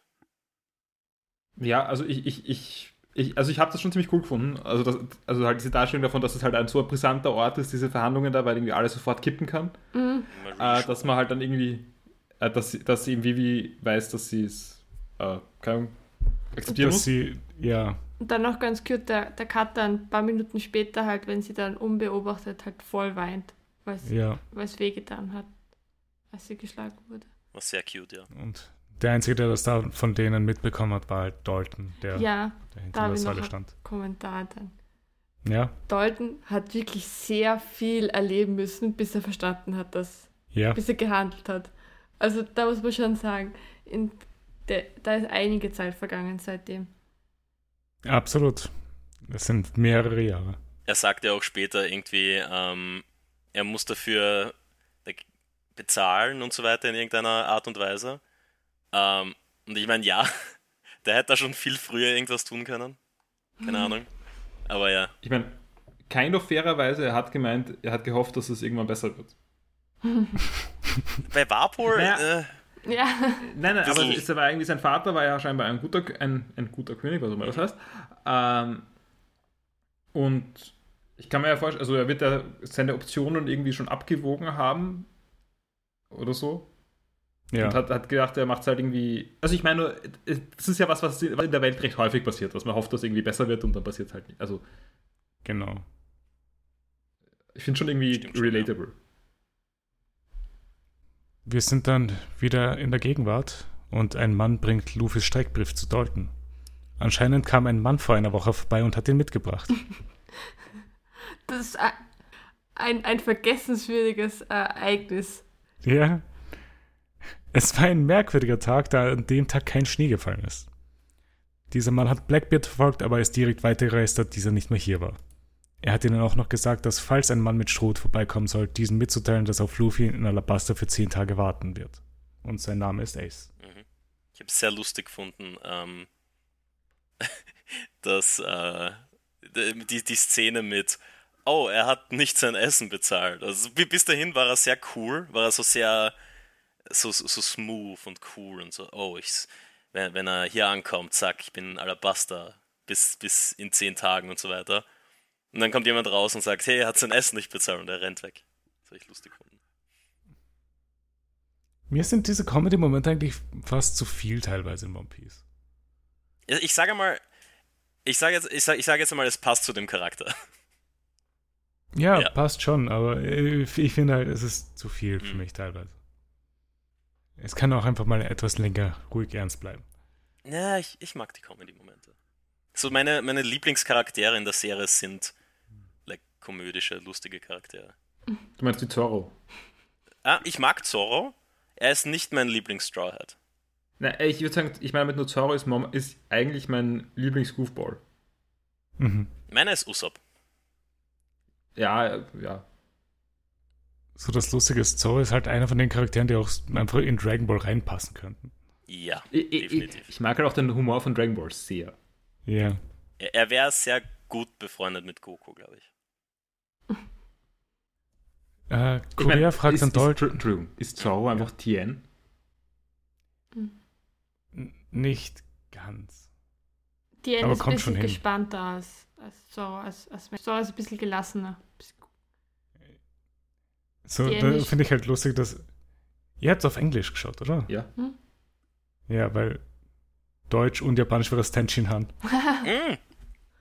Ja, also ich, ich, ich, ich also ich habe das schon ziemlich cool gefunden. Also, das, also halt diese Darstellung davon, dass es halt ein so ein brisanter Ort ist, diese Verhandlungen da, weil irgendwie alles sofort kippen kann. Mhm. Äh, dass man halt dann irgendwie, äh, dass, dass eben Vivi weiß, dass sie es, äh, keine Ahnung, akzeptieren dass muss. Sie, ja. Und dann noch ganz cute, der, der Cut dann ein paar Minuten später halt, wenn sie dann unbeobachtet halt voll weint, weil es ja. wehgetan hat, als sie geschlagen wurde. War sehr cute, ja. Und der Einzige, der das da von denen mitbekommen hat, war halt Dalton, der, ja, der hinter der Säule stand. Kommentar dann. Ja. Dalton hat wirklich sehr viel erleben müssen, bis er verstanden hat, dass, ja. bis er gehandelt hat. Also da muss man schon sagen, in der, da ist einige Zeit vergangen seitdem. Absolut. Es sind mehrere Jahre. Er sagt ja auch später irgendwie, ähm, er muss dafür bezahlen und so weiter in irgendeiner Art und Weise. Ähm, und ich meine, ja, der hätte da schon viel früher irgendwas tun können. Keine hm. Ahnung. Aber ja. Ich meine, kind of fairerweise, er hat gemeint, er hat gehofft, dass es irgendwann besser wird. Bei Vapor, naja. äh, ja. Nein, nein, aber es war irgendwie sein Vater war ja scheinbar ein guter, ein, ein guter König, was auch immer das heißt. Ähm, und ich kann mir ja vorstellen, also er wird ja seine Optionen irgendwie schon abgewogen haben oder so. Ja. Und hat, hat gedacht, er macht es halt irgendwie. Also ich meine, das ist ja was, was in der Welt recht häufig passiert, dass man hofft, dass es irgendwie besser wird und dann passiert es halt nicht. Also. Genau. Ich finde schon irgendwie Stimmt relatable. Schon, ja. Wir sind dann wieder in der Gegenwart und ein Mann bringt Luffys Streckbrief zu Dalton. Anscheinend kam ein Mann vor einer Woche vorbei und hat ihn mitgebracht. Das ist ein, ein vergessenswürdiges Ereignis. Ja. Es war ein merkwürdiger Tag, da an dem Tag kein Schnee gefallen ist. Dieser Mann hat Blackbeard verfolgt, aber ist direkt weitergereist, da dieser nicht mehr hier war. Er hat ihnen auch noch gesagt, dass falls ein Mann mit Stroh vorbeikommen soll, diesen mitzuteilen, dass auf Luffy in Alabasta für zehn Tage warten wird. Und sein Name ist Ace. Mhm. Ich habe es sehr lustig gefunden. Ähm, dass äh, die, die Szene mit, oh, er hat nicht sein Essen bezahlt. Also bis dahin war er sehr cool, war er so sehr so, so smooth und cool und so, oh, ich, wenn, wenn er hier ankommt, zack, ich bin Alabaster bis, bis in zehn Tagen und so weiter. Und dann kommt jemand raus und sagt, hey, er hat sein Essen nicht bezahlt und er rennt weg. Das habe ich lustig gefunden. Mir sind diese Comedy-Momente eigentlich fast zu viel teilweise in One Piece. Ich sage mal, ich sage jetzt, ich sage, ich sage jetzt mal, es passt zu dem Charakter. Ja, ja. passt schon, aber ich finde halt, es ist zu viel für mhm. mich teilweise. Es kann auch einfach mal etwas länger ruhig ernst bleiben. Ja, ich, ich mag die Comedy-Momente. So meine, meine Lieblingscharaktere in der Serie sind like, komödische, lustige Charaktere. Du meinst die Zorro? Ah, ich mag Zorro. Er ist nicht mein Lieblings-Straw Hat. Na, ich würde sagen, ich meine mit nur Zorro ist, ist eigentlich mein Lieblings-Goofball. Mhm. Meiner ist Usopp. Ja, ja. So das Lustige ist, Zorro ist halt einer von den Charakteren, die auch einfach in Dragon Ball reinpassen könnten. Ja, ich, definitiv. Ich, ich mag halt auch den Humor von Dragon Ball sehr. Ja. Er, er wäre sehr gut befreundet mit Goku, glaube ich. Äh, Korea ich mein, fragt dann Deutsch. Entschuldigung, ist Zorro einfach Tien? Nicht ganz. Tien ist ein bisschen gespannter als, als Zorro. Als, als Zorro ist ein bisschen gelassener. So, da finde ich halt lustig, dass. Ihr habt auf Englisch geschaut, oder? Ja. Hm? Ja, weil Deutsch und Japanisch war das Tenshin Han. Hm.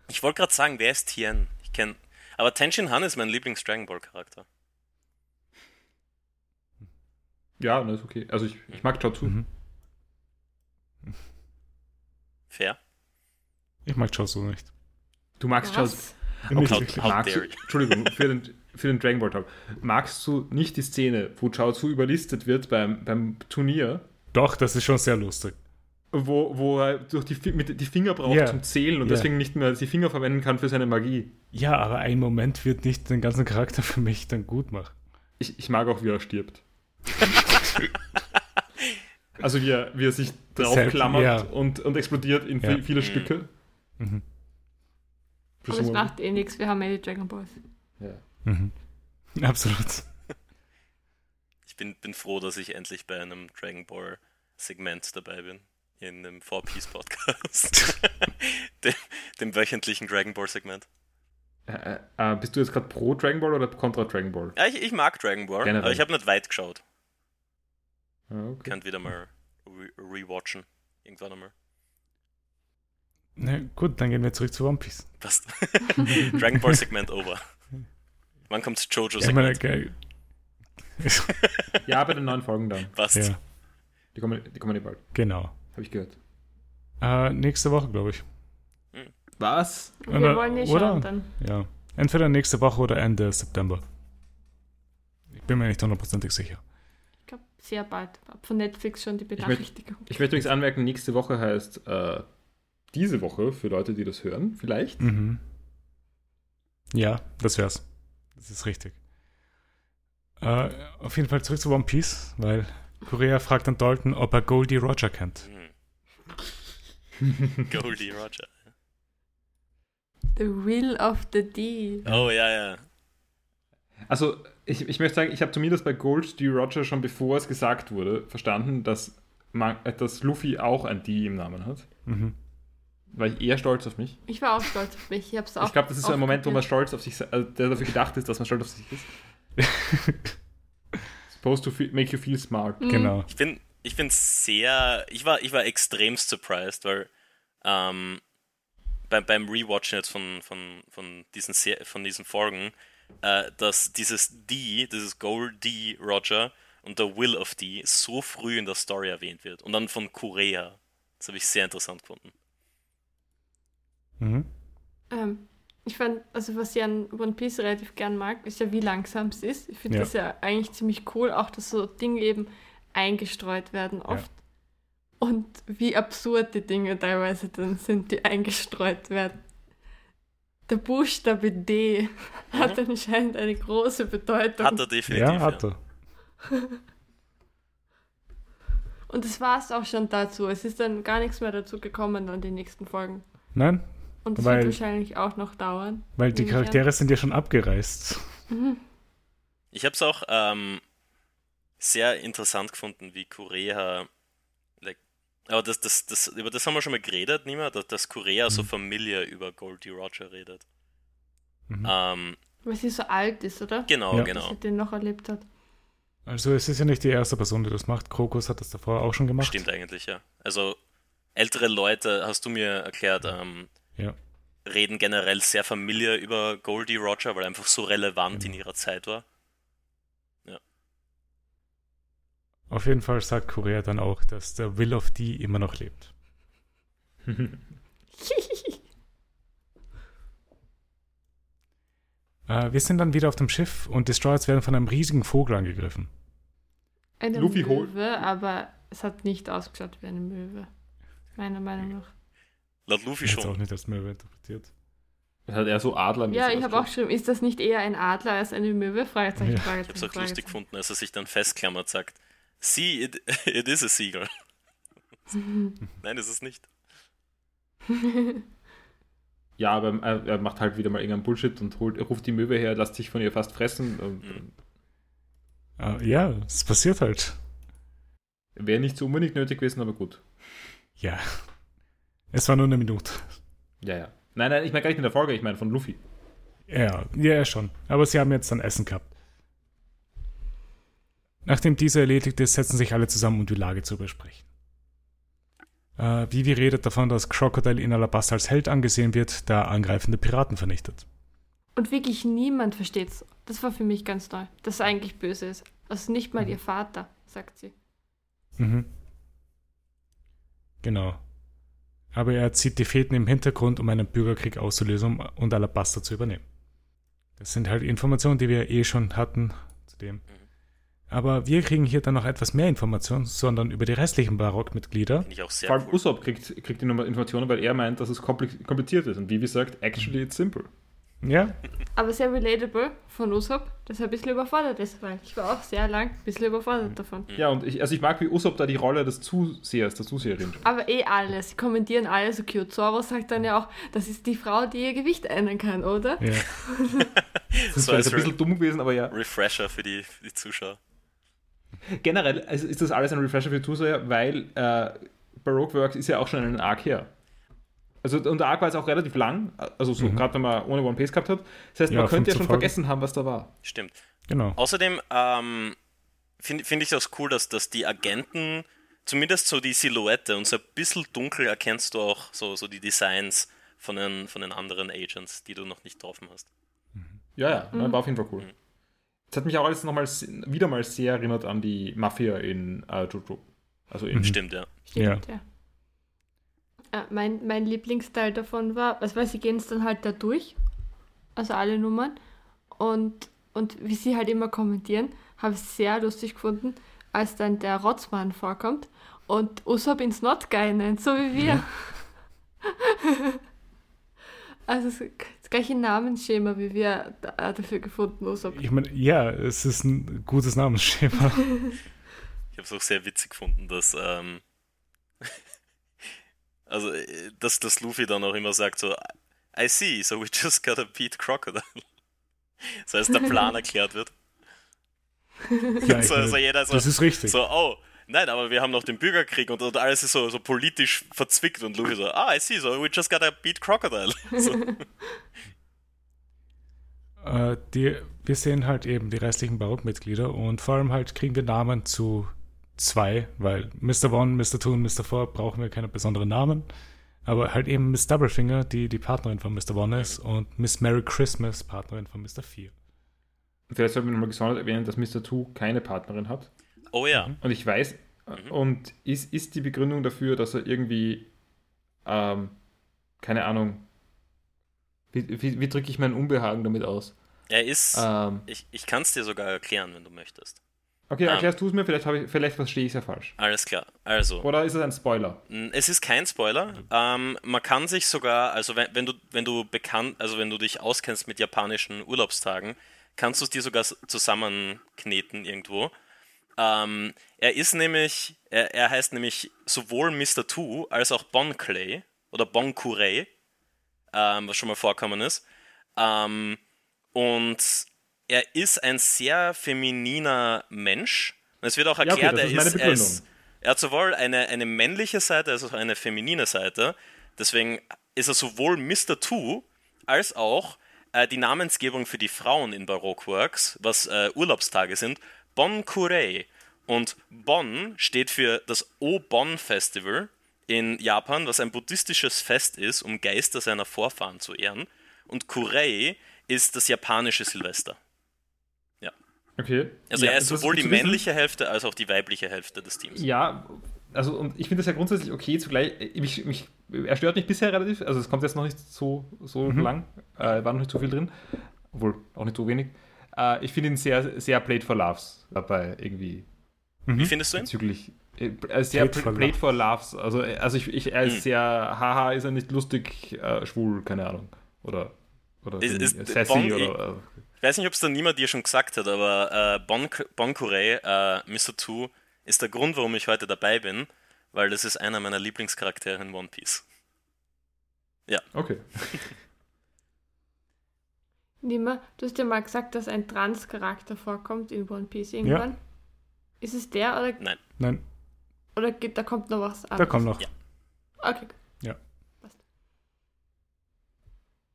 ich wollte gerade sagen, wer ist Tien? Ich kenne. Aber Tenshin Han ist mein Lieblings-Dragon Ball-Charakter. Ja, das ist okay. Also ich, ich mag Chaozu. Mhm. Fair. Ich mag Chaozu nicht. Du magst Chaozu. Okay. Magst Entschuldigung, für den, für den Dragon Ball Talk. Magst du nicht die Szene, wo Chaozu überlistet wird beim, beim Turnier? Doch, das ist schon sehr lustig. Wo, wo er durch die, mit, die Finger braucht yeah. zum Zählen und yeah. deswegen nicht mehr die Finger verwenden kann für seine Magie. Ja, aber ein Moment wird nicht den ganzen Charakter für mich dann gut machen. Ich, ich mag auch, wie er stirbt. also wie er, wie er sich draufklammert ja. und, und explodiert in ja. viele. Stücke. Mhm. Aber es macht eh nichts, wir haben ja die Dragon Balls. Ja. Mhm. Absolut. Ich bin, bin froh, dass ich endlich bei einem Dragon Ball Segment dabei bin. In einem 4-Piece-Podcast. dem, dem, wöchentlichen Dragon Ball Segment. Äh, äh, bist du jetzt gerade pro Dragon Ball oder kontra Dragon Ball? Ja, ich, ich mag Dragon Ball, Generell. aber ich habe nicht weit geschaut. Ah, okay. Könnt wieder mal re rewatchen. Irgendwann einmal. Na gut, dann gehen wir zurück zu One Piece. Passt. Dragon Ball Segment over. Wann kommt Jojo Segment? Ja, ja, bei den neuen Folgen dann. Passt. Ja. Die kommen, die kommen nicht bald. Genau. Habe ich gehört. Äh, nächste Woche, glaube ich. Hm. Was? Wir oder, wollen nicht oder? schauen dann. Ja. Entweder nächste Woche oder Ende September. Ich bin mir nicht hundertprozentig sicher sehr bald. Von Netflix schon die Benachrichtigung. Ich möchte, ich möchte übrigens anmerken, nächste Woche heißt äh, diese Woche für Leute, die das hören, vielleicht. Mhm. Ja, das wär's. Das ist richtig. Äh, auf jeden Fall zurück zu One Piece, weil Korea fragt dann Dalton, ob er Goldie Roger kennt. Mhm. Goldie Roger. The Will of the D. Oh, ja, ja. Also, ich, ich möchte sagen, ich habe zumindest bei Gold D. Roger schon bevor es gesagt wurde, verstanden, dass, man, dass Luffy auch ein D im Namen hat. Mhm. War ich eher stolz auf mich? Ich war auch stolz auf mich. Ich, ich glaube, das ist so ein Moment, wo man stolz auf sich also der dafür gedacht ist, dass man stolz auf sich ist. Supposed to feel, make you feel smart. Mhm. Genau. Ich bin, ich bin sehr, ich war, ich war extremst surprised, weil ähm, beim, beim Rewatchen jetzt von, von, von, diesen, von diesen Folgen äh, dass dieses D, dieses Goal D Roger und der Will of D so früh in der Story erwähnt wird und dann von Korea. Das habe ich sehr interessant gefunden. Mhm. Ähm, ich fand, also was ich an One Piece relativ gern mag, ist ja, wie langsam es ist. Ich finde ja. das ja eigentlich ziemlich cool, auch dass so Dinge eben eingestreut werden oft. Ja. Und wie absurd die Dinge teilweise dann sind, die eingestreut werden der Buchstabe D mhm. hat anscheinend eine große Bedeutung. Hat er definitiv. Ja, hat er. Und das war es auch schon dazu. Es ist dann gar nichts mehr dazu gekommen an den nächsten Folgen. Nein? Und das Weil- wird wahrscheinlich auch noch dauern. Weil die. Charaktere sind ja schon abgereist. Ich habe es auch ähm, sehr interessant gefunden, wie Korea. Like, aber das, das, das, über das haben wir schon mal geredet, niemand, dass, dass Korea so Mhm. familiar über Goldie Roger redet. Mhm. Ähm, Weil sie so alt ist, oder? genau, Ja. Dass genau. sie den noch erlebt hat. Also es ist ja nicht die erste Person, die das macht. Krokus hat das davor auch schon gemacht. Stimmt eigentlich, ja. Also ältere Leute, hast du mir erklärt, ähm, Ja. reden generell sehr familiar über Goldie Roger, weil er einfach so relevant Genau. in ihrer Zeit war. Auf jeden Fall sagt Korea dann auch, dass der Will of D immer noch lebt. Äh, wir sind dann wieder auf dem Schiff und Destroyers werden von einem riesigen Vogel angegriffen. Eine Luffy holt- Möwe, aber es hat nicht ausgeschaut wie eine Möwe. Meiner Meinung nach. Laut Luffy Ich auch schon. nicht als Möwe interpretiert. Das hat er so Adler Ja, ich habe auch geschrieben, ist das nicht eher ein Adler als eine Möwe? Fragezeichen, Ja. Ich Fragezeichen, hab's auch lustig Fragezeichen. gefunden, als er sich dann festklammert, sagt, See, it, it is a seagull. Nein, ist es nicht. Ja, aber er, er macht halt wieder mal irgendeinen Bullshit und holt, ruft die Möwe her, lässt sich von ihr fast fressen. Und, Mhm. Äh, ja, es passiert halt. Wäre nicht so unbedingt nötig gewesen, aber gut. Ja. Es war nur eine Minute. Ja, ja. Nein, nein, ich meine gar nicht in der Folge, ich meine von Luffy. Ja, ja, schon. Aber sie haben jetzt dann Essen gehabt. Nachdem dieser erledigt ist, setzen sich alle zusammen, um die Lage zu besprechen. Äh, Vivi redet davon, dass Crocodile in Alabasta als Held angesehen wird, da er angreifende Piraten vernichtet. Und wirklich niemand versteht's. Das war für mich ganz neu, dass er eigentlich böse ist. Also nicht mal Mhm. ihr Vater, sagt sie. Mhm. Genau. Aber er zieht die Fäden im Hintergrund, um einen Bürgerkrieg auszulösen und Alabasta zu übernehmen. Das sind halt Informationen, die wir eh schon hatten zu dem. Aber wir kriegen hier dann noch etwas mehr Informationen, sondern über die restlichen Barockmitglieder. Finde ich auch sehr Vor allem cool. Usopp kriegt, kriegt die Nummer Informationen, weil er meint, dass es kompli- kompliziert ist. Und Vivi sagt, actually it's simple. Ja, Aber sehr relatable von Usopp, dass er ein bisschen überfordert ist, weil ich war auch sehr lang ein bisschen überfordert davon. Ja, und ich, also ich mag, wie Usopp da die Rolle des Zusehers, der Zuseherin spielt. Aber eh alle, sie kommentieren alle so cute. Zoro sagt dann ja auch, das ist die Frau, die ihr Gewicht ändern kann, oder? ja. Das ist So vielleicht ein bisschen dumm gewesen, aber ja. Refresher für die, für die Zuschauer. Generell also ist das alles ein Refresher für die Zuseher, weil äh, Baroque Works ist ja auch schon einen Arc her. Also und der Arc war jetzt auch relativ lang, also so Mhm. gerade wenn man ohne One Piece gehabt hat. Das heißt, Ja, man könnte ja 15 schon Folgen. vergessen haben, was da war. Stimmt. Genau. Außerdem ähm, finde find ich das cool, dass, dass die Agenten, zumindest so die Silhouette und so ein bisschen dunkel erkennst du auch so, so die Designs von den, von den anderen Agents, die du noch nicht getroffen hast. Ja, ja, Mhm. war auf jeden Fall cool. Mhm. Das hat mich auch alles nochmal wieder mal sehr erinnert an die Mafia in äh, Jojo. Also in Mhm. Stimmt, ja. Stimmt, ja. Äh, mein, mein Lieblingsteil davon war, also weil sie gehen es dann halt da durch, also alle Nummern, und, und wie sie halt immer kommentieren, habe ich sehr lustig gefunden, als dann der Rotzmann vorkommt und Usopp ins Not Guy nennt, so wie wir. also das das gleiche Namensschema, wie wir da, äh, dafür gefunden, Usopp. Ich meine, ja, es ist ein gutes Namensschema. Ich habe es auch sehr witzig gefunden, dass, ähm, also, äh, dass, dass Luffy dann auch immer sagt so, I see, so we just gotta beat Crocodile. Das heißt, der Plan erklärt wird. Ja, so, meine, so jeder so, das ist richtig. so, oh, nein, aber wir haben noch den Bürgerkrieg und, und alles ist so, so politisch verzwickt und Luffy so, ah, I see, so we just gotta beat Crocodile. So, Äh, die, wir sehen halt eben die restlichen Barockmitglieder und vor allem halt kriegen wir Namen zu zwei, weil Mr. One, Mr. Two und Mr. Four brauchen wir keine besonderen Namen. Aber halt eben Miss Doublefinger, die die Partnerin von Mr. One ist, und Miss Merry Christmas, Partnerin von Mr. Vier. Vielleicht sollten wir nochmal gesondert erwähnen, dass Mr. Two keine Partnerin hat. oh ja, Und ich weiß, Mhm. und ist, ist die Begründung dafür, dass er irgendwie, ähm, keine Ahnung, wie, wie, wie drücke ich mein Unbehagen damit aus? er ist, Ähm, ich, ich kann es dir sogar erklären, wenn du möchtest. Okay, ähm, erklärst du es mir, vielleicht, ich, vielleicht verstehe ich es ja falsch. Alles klar, also. Oder ist es ein Spoiler? Mm, Es ist kein Spoiler. Ähm, man kann sich sogar, also wenn, wenn du, wenn du bekannt, also wenn du dich auskennst mit japanischen Urlaubstagen, kannst du es dir sogar zusammenkneten irgendwo. Ähm, er ist nämlich, er, er heißt nämlich sowohl Mr. Two als auch Bon Clay oder Bon Curey, ähm, was schon mal vorkommen ist. Ähm, und er ist ein sehr femininer Mensch. Und es wird auch erklärt, ja, okay, er, ist, er, ist, er hat sowohl eine, eine männliche Seite als auch eine feminine Seite. Deswegen ist er sowohl Mr. Two als auch äh, die Namensgebung für die Frauen in Baroque Works, was äh, Urlaubstage sind, Bon Kurei. Und Bon steht für das O-Bon Festival in Japan, was ein buddhistisches Fest ist, um Geister seiner Vorfahren zu ehren. Und Kurei ist das japanische Silvester. Okay. Also ja, er ist sowohl die männliche Hälfte als auch die weibliche Hälfte des Teams. Ja, also und ich finde das ja grundsätzlich okay, zugleich, mich, mich, er stört mich bisher relativ, also es kommt jetzt noch nicht so, so mhm. lang, äh, war noch nicht so viel drin, obwohl auch nicht so wenig. Äh, ich finde ihn sehr, sehr Played for Loves dabei irgendwie. Mhm. Wie findest du ihn? Bezüglich, äh, sehr Played for, Played for Loves, also, also ich, ich, er ist mhm. sehr, haha, ist er nicht lustig, äh, schwul, keine Ahnung, oder, oder ist, ist, sassy bon, oder... Ich weiß nicht, ob es da niemand dir schon gesagt hat, aber äh, Bon, bon Curé, äh, Mr. Two, ist der Grund, warum ich heute dabei bin, weil das ist einer meiner Lieblingscharaktere in One Piece. Ja. Okay. Nima, du hast ja mal gesagt, dass ein Trans-Charakter vorkommt in One Piece irgendwann. Ja. Ist es der oder? Nein. Nein. Oder geht, da kommt noch was anderes? Da kommt noch. Ja. Okay. Ja.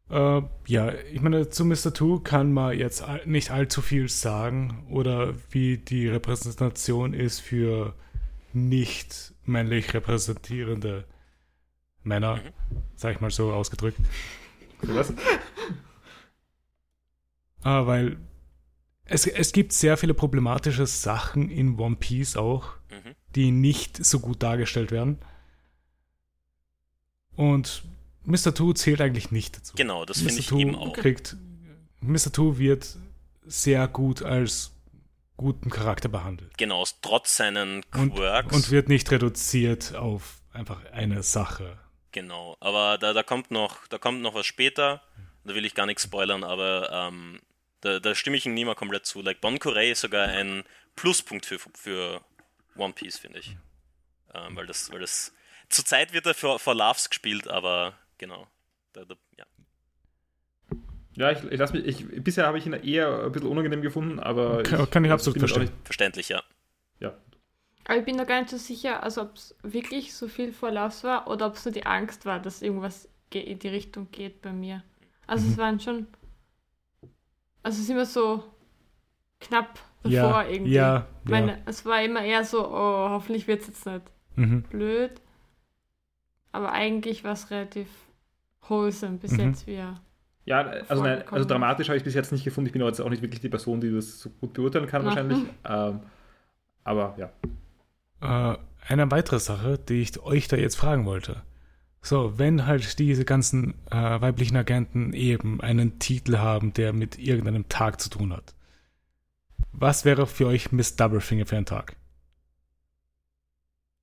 Äh, ja, ich meine, zu Mr. Two kann man jetzt nicht allzu viel sagen oder wie die Repräsentation ist für nicht männlich repräsentierende Männer, mhm. sag ich mal so ausgedrückt. Was? äh, weil es, es gibt sehr viele problematische Sachen in One Piece auch, mhm. die nicht so gut dargestellt werden. Und Mr. Two zählt eigentlich nicht dazu. Genau, das finde ich Two eben auch. Kriegt, Mr. Two wird sehr gut als guten Charakter behandelt. Genau, trotz seinen Quirks. Und, und, wird nicht reduziert auf einfach eine Sache. Genau, aber da, da, kommt, noch, da kommt noch was später. Da will ich gar nichts spoilern, aber ähm, da, da, stimme ich ihm mehr komplett zu. Like Bon Corey ist sogar ein Pluspunkt für, für One Piece, finde ich. Ähm, weil das, weil das. Zurzeit wird er für Loves gespielt, aber genau. Da, da, ja. Ja, ich, ich lass mich, ich, bisher habe ich ihn eher ein bisschen unangenehm gefunden, aber. Kann ich, kann ich absolut verstehen. Verständlich, ja. Ja. Aber ich bin noch gar nicht so sicher, also ob es wirklich so viel Vorlauf war oder ob es nur die Angst war, dass irgendwas in die Richtung geht bei mir. Also mhm. es waren schon. Also es ist immer so knapp davor ja, irgendwie. Ja, meine, ja. Es war immer eher so, oh, hoffentlich wird es jetzt nicht mhm. blöd. Aber eigentlich war es relativ wholesome bis mhm. jetzt, wie er. Ja, also, nein, also dramatisch habe ich bis jetzt nicht gefunden. Ich bin jetzt auch nicht wirklich die Person, die das so gut beurteilen kann, wahrscheinlich. Ähm, aber ja. Äh, eine weitere Sache, die ich euch da jetzt fragen wollte. So, wenn halt diese ganzen äh, weiblichen Agenten eben einen Titel haben, der mit irgendeinem Tag zu tun hat, was wäre für euch Miss Doublefinger für ein Tag?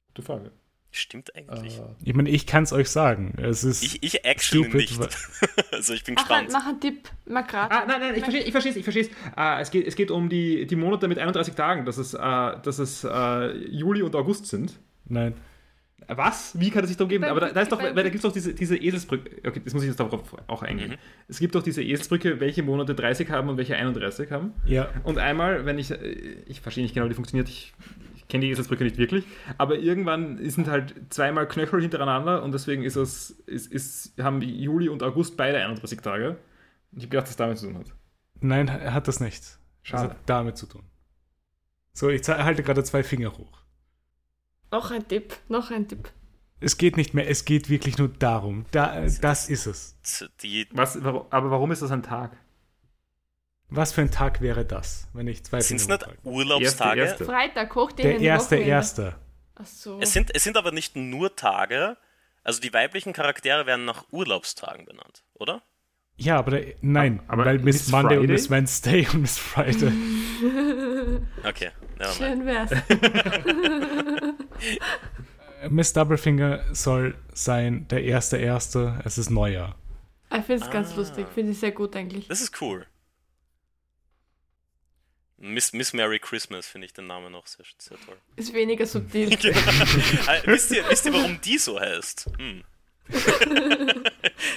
Gute Frage. Stimmt eigentlich. Uh, ich meine, ich kann es euch sagen. Es ist ich, ich actually stupid, nicht. also ich bin mach gespannt. Ein, mach einen Tipp, mal gerade. Ah, nein, nein, ich verstehe ich verstehe ich verstehe uh, es. geht, es geht um die, die Monate mit 31 Tagen, dass es, uh, dass es Juli und August sind. Nein. Was? Wie kann es sich darum geben? Aber da, da ist doch, weil da gibt es doch diese, diese Eselsbrücke. Okay, das muss ich jetzt darauf auch eingehen. Mhm. Es gibt doch diese Eselsbrücke, welche Monate 30 haben und welche 31 haben. Ja. Und einmal, wenn ich, ich verstehe nicht genau, wie die funktioniert, ich kenne die Eselsbrücke nicht wirklich, aber irgendwann sind halt zweimal Knöchel hintereinander und deswegen ist es, ist, ist, haben Juli und August beide 31 Tage. Und ich habe gedacht, dass das damit zu tun hat. Nein, er hat das nicht. Schade. Das hat damit zu tun. So, ich halte gerade zwei Finger hoch. Noch ein Tipp, noch ein Tipp. Es geht nicht mehr, es geht wirklich nur darum. Da, das ist es. Was, aber warum ist das ein Tag? Was für ein Tag wäre das, wenn ich zwei Sind es nicht Urlaubstage? Erste, erste. Freitag, hoch Der erste, Wochenende. erste. Ach so. Es sind, es sind aber nicht nur Tage, also die weiblichen Charaktere werden nach Urlaubstagen benannt, oder? Ja, aber der, nein, aber weil Miss, Miss Monday Friday? und Miss Wednesday und Miss Friday. okay, Schön wär's. Miss Doublefinger soll sein der erste erste. Es ist Neujahr. Ich finde es ah. ganz lustig, finde ich sehr gut eigentlich. Das ist cool. Miss, Miss Merry Christmas finde ich den Namen noch sehr, sehr toll. Ist weniger subtil. Genau. Äh, wisst, ihr, wisst ihr, warum die so heißt? Hm.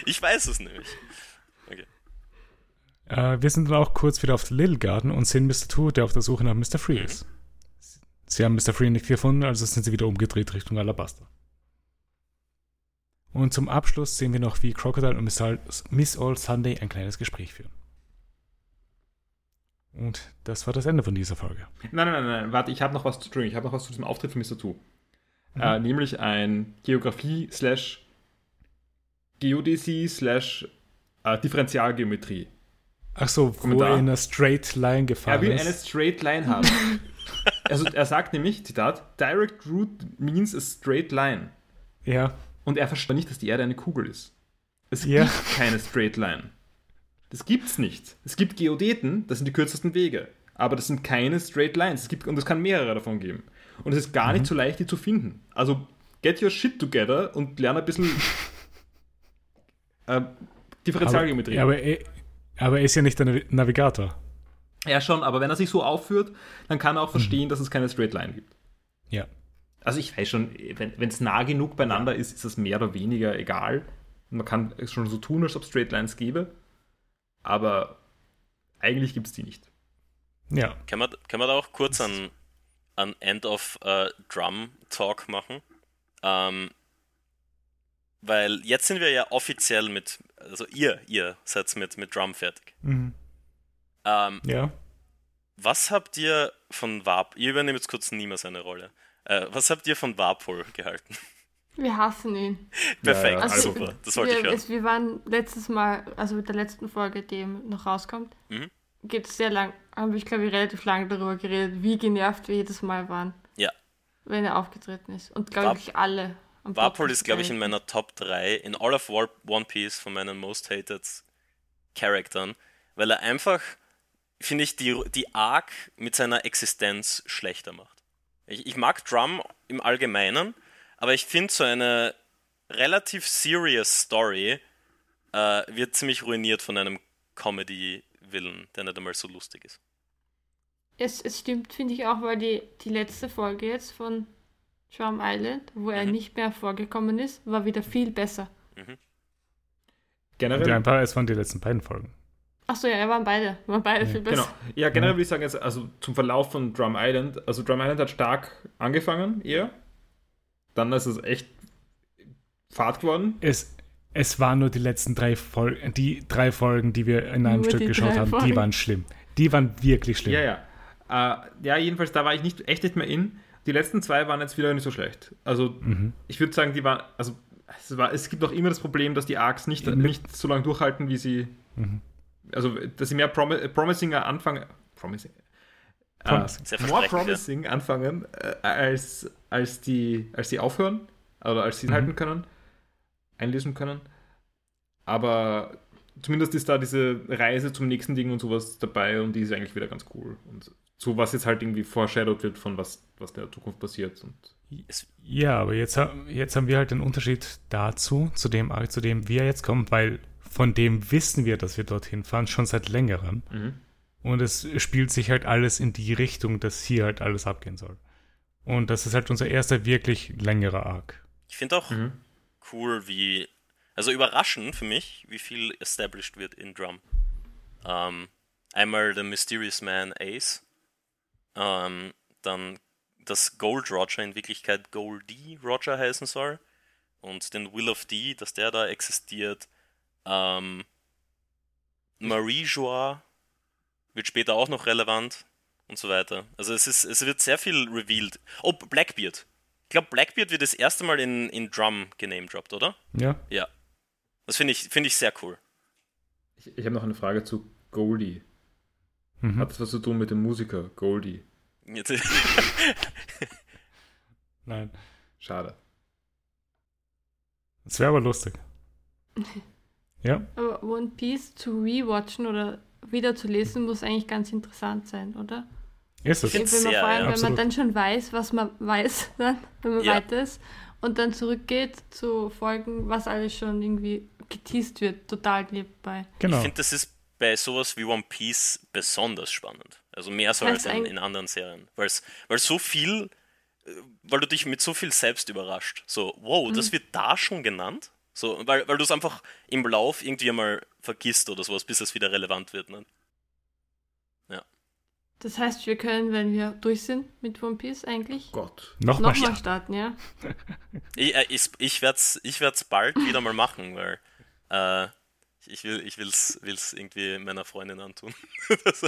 ich weiß es nämlich. Okay. Äh, wir sind dann auch kurz wieder auf Little Garden und sehen Mr. Two, der auf der Suche nach Mr. Free ist. Mhm. Sie haben Mr. Free nicht gefunden, also sind sie wieder umgedreht Richtung Alabaster. Und zum Abschluss sehen wir noch, wie Crocodile und Miss All Sunday ein kleines Gespräch führen. Und das war das Ende von dieser Folge. Nein, nein, nein, nein. warte, ich habe noch was zu Ich habe noch was zu diesem Auftritt von Mr. Two. Mhm. Äh, nämlich ein Geografie slash Geodäsie slash äh, Differentialgeometrie. Ach so, Kommentar. wo er in einer Straight Line gefahren ist. Er will eine Straight Line haben. also er sagt nämlich, Zitat, Direct Route means a straight line. Ja. Und er versteht nicht, dass die Erde eine Kugel ist. Es ja. gibt keine Straight Line. Das gibt's nicht. Es gibt Geodeten, das sind die kürzesten Wege. Aber das sind keine Straight Lines. Es gibt, und es kann mehrere davon geben. Und es ist gar mhm. nicht so leicht, die zu finden. Also get your shit together und lerne ein bisschen äh, Differentialgeometrie. Aber, aber, er, aber er ist ja nicht der Navigator. Ja, schon, aber wenn er sich so aufführt, dann kann er auch verstehen, mhm. dass es keine Straight Line gibt. Ja. Also ich weiß schon, wenn es nah genug beieinander ist, ist es mehr oder weniger egal. Man kann es schon so tun, als ob es Straight Lines gäbe aber eigentlich gibt es die nicht. Ja. Kann man, kann man da auch kurz an, an End of uh, Drum Talk machen? Ähm, weil jetzt sind wir ja offiziell mit, also ihr, ihr seid mit, mit Drum fertig. Mhm. Ähm, ja. Was habt ihr von Warp, ihr übernehmt jetzt kurz niemals eine Rolle. Äh, was habt ihr von Warpol gehalten? Wir hassen ihn. Perfekt, ja, ja. Also, super. Das wollte wir, ich hören. wir waren letztes Mal, also mit der letzten Folge, die noch rauskommt, mhm. geht es sehr lang, haben wir, glaube ich, relativ lange darüber geredet, wie genervt wir jedes Mal waren. Ja. Wenn er aufgetreten ist. Und glaube ich alle. Warpol ist, glaube ich, in meiner Top 3 in all of One Piece von meinen most hated Charaktern, weil er einfach, finde ich, die, die Arc mit seiner Existenz schlechter macht. Ich, ich mag Drum im Allgemeinen, aber ich finde, so eine relativ serious Story äh, wird ziemlich ruiniert von einem Comedy-Willen, der nicht einmal so lustig ist. Es, es stimmt, finde ich auch, weil die, die letzte Folge jetzt von Charm Island, wo er mhm. nicht mehr vorgekommen ist, war wieder viel besser. Mhm. Generell. Die ein paar, es waren die letzten beiden Folgen. Achso, ja, er waren beide. Waren beide ja. viel besser. Genau. Ja, generell ja. würde ich sagen, also zum Verlauf von Drum Island, also Drum Island hat stark angefangen, eher dann ist es echt Fahrt geworden. Es, es waren nur die letzten drei Folgen, die drei Folgen, die wir in einem nur Stück geschaut haben, Folgen. die waren schlimm. Die waren wirklich schlimm. Ja, ja. Uh, ja, jedenfalls, da war ich nicht, echt nicht mehr in. Die letzten zwei waren jetzt wieder nicht so schlecht. Also, mhm. ich würde sagen, die waren, also, es, war, es gibt auch immer das Problem, dass die Arcs nicht, nicht so lange durchhalten, wie sie, mhm. also, dass sie mehr Promi Promising anfangen, Promising, äh, more promising ja. anfangen, äh, als, als, die, als die aufhören oder als sie mhm. halten können, einlesen können. Aber zumindest ist da diese Reise zum nächsten Ding und sowas dabei und die ist eigentlich wieder ganz cool. Und so was jetzt halt irgendwie foreshadowed wird von was, was in der Zukunft passiert. Und ja, aber jetzt, jetzt haben wir halt den Unterschied dazu, zu dem, zu dem wir jetzt kommen, weil von dem wissen wir, dass wir dorthin fahren, schon seit längerem. Mhm. Und es spielt sich halt alles in die Richtung, dass hier halt alles abgehen soll. Und das ist halt unser erster wirklich längerer Arc. Ich finde auch mhm. cool, wie, also überraschend für mich, wie viel established wird in Drum. Ähm, einmal der Mysterious Man Ace, ähm, dann dass Gold Roger in Wirklichkeit Goldie Roger heißen soll und den Will of D, dass der da existiert. Ähm, Marie Joie wird später auch noch relevant und so weiter. Also es ist, es wird sehr viel revealed. Oh, Blackbeard. Ich glaube, Blackbeard wird das erste Mal in, in Drum genamedropped, oder? Ja. Ja. Das finde ich, find ich sehr cool. Ich, ich habe noch eine Frage zu Goldie. Mhm. Hat das was zu tun mit dem Musiker Goldie? Nein. Schade. Das wäre aber lustig. ja. Aber One Piece zu rewatchen oder wieder zu lesen, muss eigentlich ganz interessant sein, oder? Ist es. Wenn man, sehr, vor allem, ja, wenn man dann schon weiß, was man weiß, dann, wenn man ja. weiter ist und dann zurückgeht zu Folgen, was alles schon irgendwie geteased wird, total nebenbei. Genau. Ich finde, das ist bei sowas wie One Piece besonders spannend. Also mehr so als in, in anderen Serien. Weil's, weil so viel, äh, weil du dich mit so viel selbst überrascht. So, wow, mhm. das wird da schon genannt? So, weil, weil du es einfach im Lauf irgendwie mal vergisst oder sowas, bis es wieder relevant wird. Ne? Das heißt, wir können, wenn wir durch sind mit One Piece, eigentlich Gott. Nochmal nochmal starten, ja? Ich, äh, ich, ich werde es ich werd's bald wieder mal machen, weil äh, ich will ich will's, will's irgendwie meiner Freundin antun. das,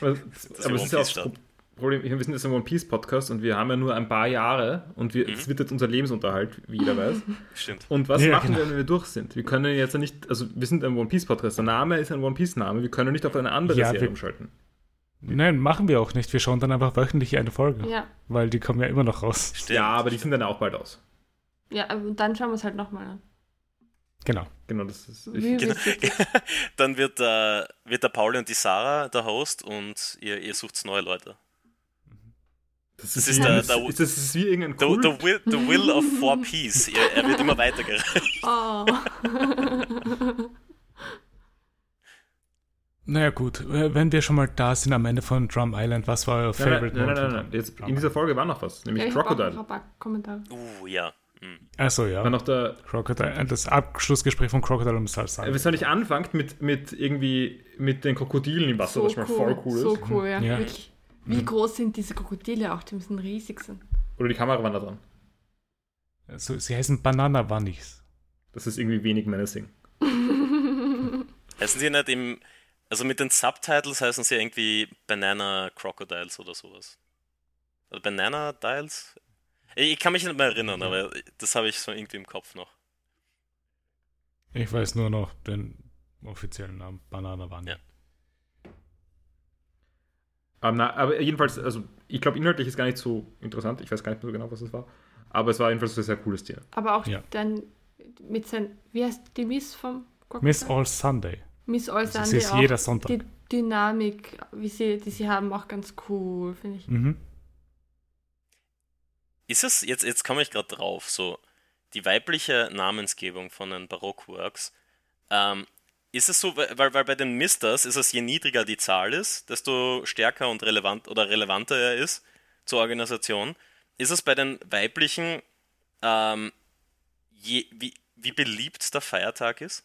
Aber, das aber es ist ja auch Piece das Problem, wir sind jetzt ein One Piece Podcast und wir haben ja nur ein paar Jahre und wir, Mhm. es wird jetzt unser Lebensunterhalt, wie jeder weiß. Stimmt. Und was Ja, machen genau. wir, wenn wir durch sind? Wir können jetzt ja nicht, also wir sind ein One Piece Podcast, der Name ist ein One Piece Name, wir können nicht auf eine andere Ja, Serie umschalten. Nein, machen wir auch nicht. Wir schauen dann einfach wöchentlich eine Folge. Ja. Weil die kommen ja immer noch raus. Stimmt. Ja, aber die sind dann auch bald aus. Ja, und dann schauen wir es halt nochmal an. Genau. Genau, das ist. Ich, Genau. ist- Dann wird, äh, wird der Paul und die Sarah der Host und ihr, ihr sucht neue Leute. das das ist, ist wie, der- das, der- ist, das ist wie irgendein The, Kult. the, will, the Will of Four Peace. Er, er wird immer weitergereicht. Oh. Naja, gut. Wenn wir schon mal da sind am Ende von Drum Island, was war euer Nein, Favorite nein, nein, nein, nein. Jetzt, in dieser? Folge war noch was, ja, nämlich ich Crocodile. ein paar Kommentare. Uh, ja. Hm. Achso, ja. War noch der, Crocodile, äh, das Abschlussgespräch von Crocodile und Salsa. Äh, Wenn nicht anfängt mit, mit irgendwie mit den Krokodilen im Wasser, was schon mal voll cool ist. So cool, ja. Ja. Wirklich. Wie groß sind diese Krokodile auch? Die müssen riesig sein. Oder die Kamera war da dran. Also, sie heißen Banana Bunnies. Das ist irgendwie wenig menacing. Heißen sie nicht im. Also mit den Subtitles heißen sie irgendwie Banana Crocodiles oder sowas. Oder Banana Dials? Ich kann mich nicht mehr erinnern, aber das habe ich so irgendwie im Kopf noch. Ich weiß nur noch den offiziellen Namen. Banana Bunny. Ja. Aber, na, aber jedenfalls, also ich glaube, inhaltlich ist gar nicht so interessant. Ich weiß gar nicht mehr so genau, was es war. Aber es war jedenfalls ein sehr cooles Tier. Aber auch Ja. dann mit sein, wie heißt die Miss vom Crocodile? Miss All Sunday. Miss All Das Sunday ist auch. jeder Sonntag. Die Dynamik, wie sie, die sie haben, auch ganz cool, finde ich. Mhm. Ist es, jetzt, jetzt komme ich gerade drauf, so die weibliche Namensgebung von den Barockworks, ähm, ist es so, weil, weil bei den Misters ist es, je niedriger die Zahl ist, desto stärker und relevant oder relevanter er ist zur Organisation. Ist es bei den weiblichen, ähm, je, wie, wie beliebt der Feiertag ist?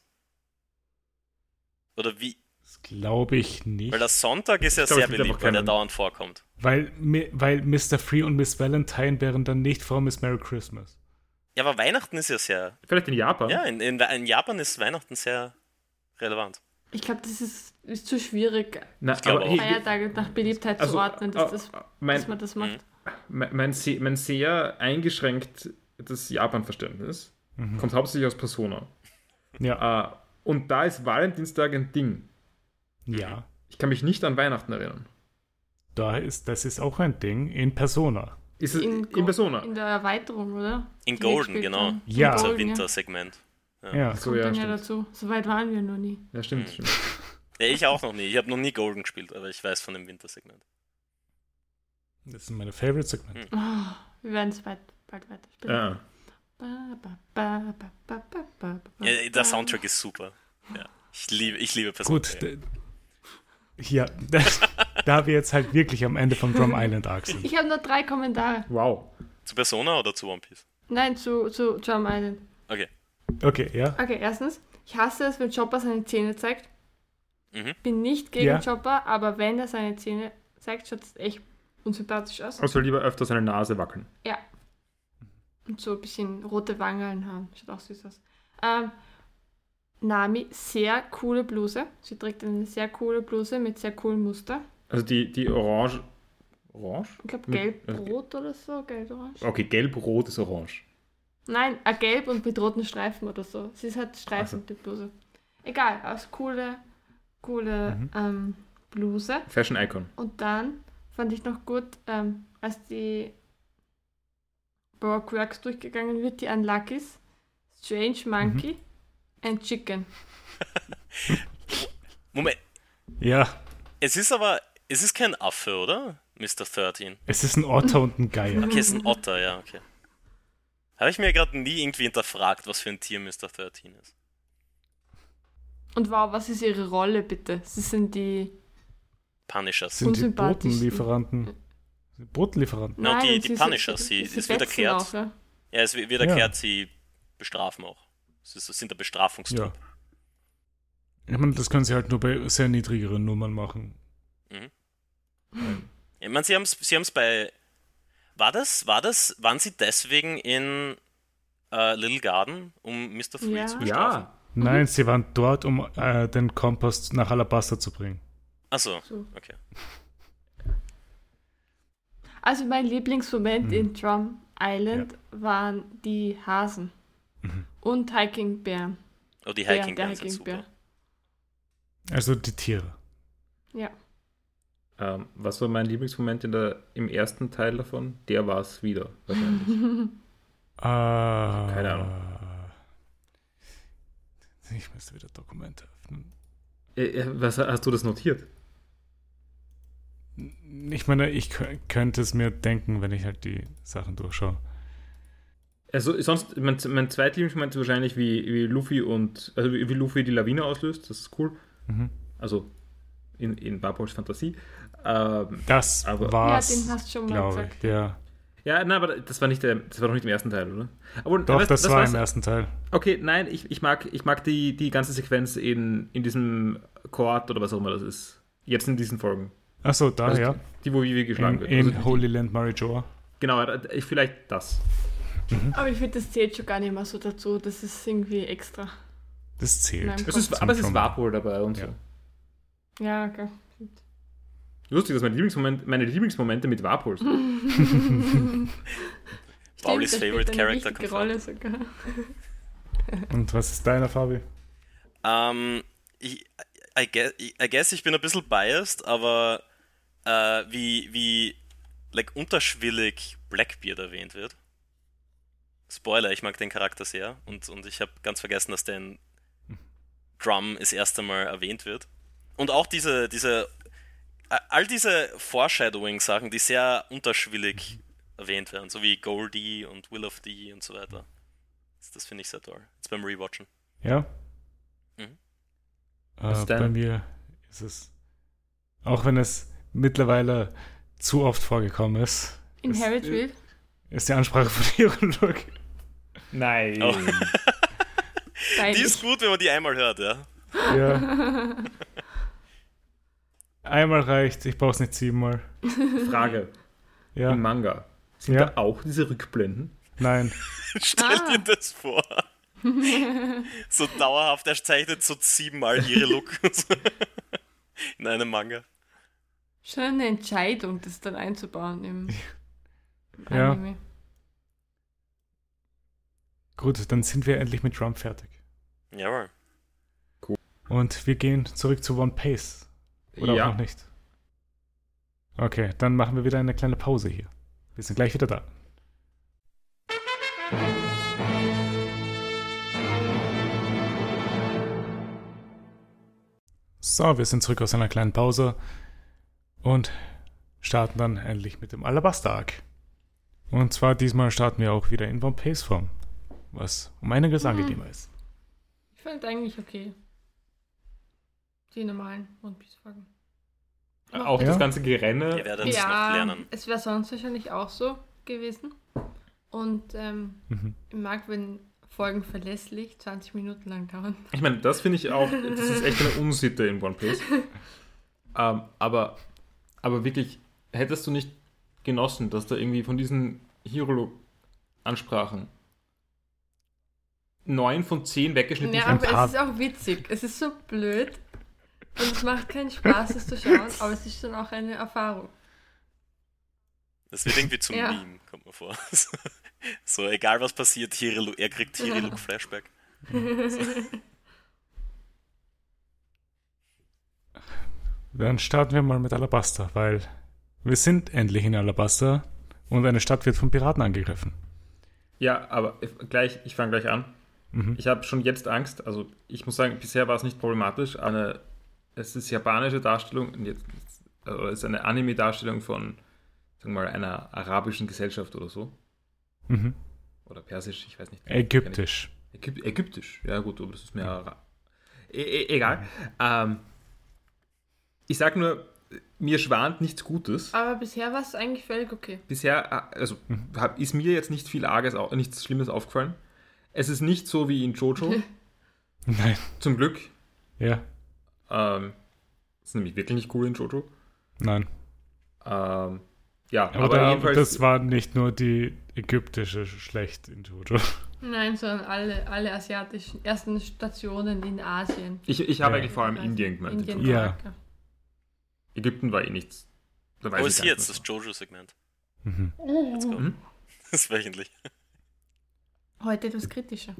Oder wie, Das glaube ich nicht. weil der Sonntag ist ja Ich glaube, sehr beliebt, weil der keinen- dauernd vorkommt. Weil, weil Mr. Free und Miss Valentine wären dann nicht vor Miss Merry Christmas. Ja, aber Weihnachten ist ja sehr, Vielleicht in Japan. ja, in, in, in Japan ist Weihnachten sehr relevant. Ich glaube, das ist, ist zu schwierig, Na, Ich glaube aber auch. hey, Feiertage nach Beliebtheit also, zu ordnen, dass, äh, das, mein, dass man das macht. mein, mein, sehr, mein sehr eingeschränkt das Japan-Verständnis Mhm. kommt hauptsächlich aus Persona. Ja. Und da ist Valentinstag ein Ding. ja. Ich kann mich nicht an Weihnachten erinnern. Da ist, das ist auch ein Ding in Persona. Ist es in, Go- Persona? In der Erweiterung, oder? In Die Golden, genau. Ja. In Unser Golden, ja. Wintersegment. Ja. so, Kommt ja, dann ja dazu. So weit waren wir noch nie. Ja, stimmt, Hm. stimmt. Ja, ich auch noch nie. Ich habe noch nie Golden gespielt, aber ich weiß von dem Wintersegment. Das sind meine Favorite-Segmente. Oh, wir werden es bald, bald weiterspielen. Ja. Ba, ba, ba, Ja, der. Soundtrack ist super. Ja. Ich liebe, ich liebe Gut, Persona. d- hier, das, da wir jetzt halt wirklich am Ende von Drum Island Arc sind. Ich habe nur drei Kommentare. Wow. Zu Persona oder zu One Piece? Nein, zu, zu Drum Island. Okay. Okay, ja. Okay, erstens, ich hasse es, wenn Chopper seine Zähne zeigt. Mhm. Bin nicht gegen Ja. Chopper, aber wenn er seine Zähne zeigt, schaut es echt unsympathisch aus. Also lieber öfter seine Nase wackeln. Ja. Und so ein bisschen rote Wangen haben. Schaut auch süß aus. Ähm, Nami, sehr coole Bluse. Sie trägt eine sehr coole Bluse mit sehr coolen Muster. Also die, die Orange. Orange? Ich glaube gelb-rot oder so, gelb-orange. Okay, gelb-rot ist orange. Nein, äh, gelb und mit roten Streifen oder so. Sie hat Streifen, die Bluse. Egal, also coole, coole Mhm. ähm, Bluse. Fashion Icon. Und dann fand ich noch gut, ähm, als die Baroque Works durchgegangen wird, die Unluckies, Strange Monkey and Chicken. Moment, Ja, es ist aber, es ist kein Affe, oder? Mr. 13. es ist ein Otter und ein Geier. Okay, es ist ein Otter, ja, okay. Habe ich mir gerade nie irgendwie hinterfragt, was für ein Tier Mr. 13 ist. Und wow, was ist ihre Rolle bitte? Sie sind die. Punishers. Sind die. Botenlieferanten. Botenlieferanten. No, die- die sie- Punishers, sie, sie- sie es betzen wird erklärt. Auch, ja. Ja, es wird Ja. erklärt, sie bestrafen auch. Sie sind der Bestrafungstrupp. Ja. Ich meine, das können sie halt nur bei sehr niedrigeren Nummern machen. Mhm. Ich meine, sie haben es sie bei. War das, war das, waren sie deswegen in uh, Little Garden, um Mr. Three ja. zu bestrafen? Ja. Nein, sie waren dort, um äh, den Kompost nach Alabaster zu bringen. Achso, so. okay. Also mein Lieblingsmoment mhm. in Drum Island ja. waren die Hasen mhm. Und Hiking Bären. Oh, die Hiking Bären sind super. Also die Tiere. Ja. Ähm, was war mein Lieblingsmoment in der, im ersten Teil davon? Der war es wieder, wahrscheinlich. Uh, Keine Ahnung. Ich müsste wieder Dokumente öffnen. Äh, was hast du das notiert? Ich meine, ich könnte es mir denken, wenn ich halt die Sachen durchschaue. Also sonst, mein, mein zweitlieblingsmoment ist wahrscheinlich, wie, wie Luffy und, also wie, wie Luffy die Lawine auslöst, das ist cool. Mhm. Also in, in Barbols Fantasie. Ähm, das aber, war's, ja, den hast du schon mal gesagt. Ich, ja. Ja, nein, aber das war nicht der, das war doch nicht im ersten Teil, oder? Aber, doch, weißt, das, das war im ersten Teil. Okay, nein, ich, ich mag, ich mag die, die ganze Sequenz in, in diesem Court oder was auch immer das ist. Jetzt in diesen Folgen. Achso, da, also ja. Die, die, wo Vivi geschlagen in, wird. In also Holy Land Marijoa. Genau, ich, vielleicht das. Mhm. Aber ich finde, das zählt schon gar nicht mehr so dazu. Das ist irgendwie extra. Das zählt. Es ist, aber es ist Warpol dabei und ja. so. Ja, okay. Lustig, dass meine, Lieblingsmoment, meine Lieblingsmomente mit Warpol sind. Paulis Favorite Character kommt Rolle sogar. Und was ist deiner, Fabi? Um, ähm, ich, I, guess, I guess ich bin ein bisschen biased, aber uh, wie, wie like, unterschwellig Blackbeard erwähnt wird. Spoiler, ich mag den Charakter sehr und, und ich habe ganz vergessen, dass der in Drum das erste Mal erwähnt wird. Und auch diese, diese all diese Foreshadowing-Sachen, die sehr unterschwellig erwähnt werden, so wie Goldie und Will of D und so weiter. Das, das finde ich sehr toll. Jetzt beim Rewatchen. Ja. Mhm. Äh, bei mir ist es, auch wenn es mittlerweile zu oft vorgekommen ist. In ist, Harriet Ist die Ansprache von Look. Nein. Oh. die ist gut, wenn man die einmal hört, ja. Ja. Einmal reicht, ich brauche es nicht siebenmal. Frage. Ja. Im Manga. Sind ja. da auch diese Rückblenden? Nein. Stell ah. dir das vor. so dauerhaft, er zeichnet so siebenmal ihre Look in einem Manga. Schon eine Entscheidung, das dann einzubauen im, im ja. Anime. Gut, dann sind wir endlich mit Trump fertig. Jawohl. Cool. Und wir gehen zurück zu One Pace. Oder ja. auch noch nicht? Okay, dann machen wir wieder eine kleine Pause hier. Wir sind gleich wieder da. So, wir sind zurück aus einer kleinen Pause und starten dann endlich mit dem Alabaster Arc. Und zwar diesmal starten wir auch wieder in One Pace Form, was um einiges mhm. angenehmer ist. Ich finde eigentlich okay. Die normalen One Piece Folgen. Auch ja. das ganze Gerenne. Wir werden es ja, noch lernen. Es wäre sonst wahrscheinlich auch so gewesen. Und ähm, mhm. ich mag, wenn Folgen verlässlich 20 Minuten lang dauern. Ich meine, das finde ich auch, das ist echt eine Unsitte in One Piece. ähm, aber, aber wirklich, hättest du nicht genossen, dass da irgendwie von diesen Hero-Ansprachen neun von zehn weggeschnitten Ja, aber es ist auch witzig. Es ist so blöd, und es macht keinen Spaß, es zu schauen, aber es ist dann auch eine Erfahrung. Das wird irgendwie zum ja. Meme, kommt mir vor. So, egal was passiert, Hirilu, er kriegt Hiriluk Flashback. So. Dann starten wir mal mit Alabaster, weil wir sind endlich in Alabaster und eine Stadt wird von Piraten angegriffen. Ja, aber gleich, ich fange gleich an. Mhm. Ich habe schon jetzt Angst. Also ich muss sagen, bisher war es nicht problematisch. Eine es ist japanische Darstellung, jetzt, also es ist eine Anime-Darstellung von, sagen wir mal, einer arabischen Gesellschaft oder so. Mhm. Oder persisch, ich weiß nicht. Ägyptisch. Ägyp Ägyptisch, ja gut, aber das ist mehr. E e egal. Ähm, ich sag nur, mir schwant nichts Gutes. Aber bisher war es eigentlich völlig okay. Bisher, äh, also mhm. ist mir jetzt nicht viel Arges, nichts Schlimmes aufgefallen. Es ist nicht so wie in Jojo. Nein. Zum Glück. Ja. Ähm, ist nämlich wirklich nicht cool in Jojo. Nein. Ähm, ja, aber, aber da, jedenfalls, das war nicht nur die ägyptische schlecht in Jojo. Nein, sondern alle, alle asiatischen ersten Stationen in Asien. Ich, ich habe ja. eigentlich vor allem Indien gemeint. Indien ja. Ägypten war eh nichts. Da Wo ist jetzt das Jojo-Segment? Mhm. Let's go. Mhm. Das ist wöchentlich. Heute etwas kritischer.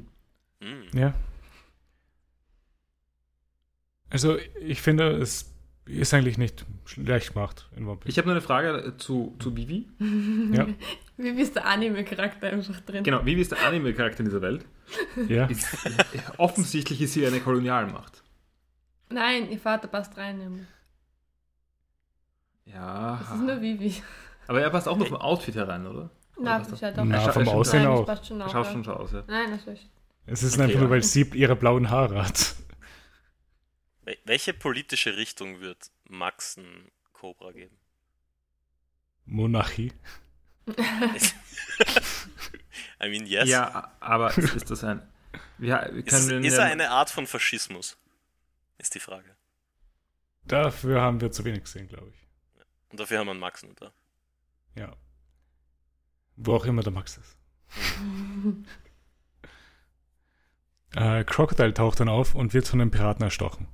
Mhm. Ja. Also, ich finde, es ist eigentlich nicht schlecht gemacht in One Piece. Ich habe nur eine Frage zu, zu Vivi. ja. Vivi ist der Anime-Charakter einfach drin. Genau, Vivi ist der Anime-Charakter in dieser Welt. Ja. Ist, offensichtlich ist sie eine Kolonialmacht. Nein, ihr Vater passt rein. Nämlich. Ja. Das ist nur Vivi. Aber er passt auch noch vom Outfit herein, oder? Na, das halt auch. Na vom Aussehen auch. Passt schon auch. Schaut schon so aus, ja. Nein, ist. Es ist okay, einfach ja. nur, weil sie ihre blauen Haare hat. Welche politische Richtung wird Max ein Cobra geben? Monarchie. I mean, yes. Ja, aber ist das ein. Ja, ist, ist er eine Art von Faschismus? Ist die Frage. Dafür haben wir zu wenig gesehen, glaube ich. Und dafür haben wir einen Max nur da. Ja. Wo auch immer der Max ist. äh, Crocodile taucht dann auf und wird von den Piraten erstochen.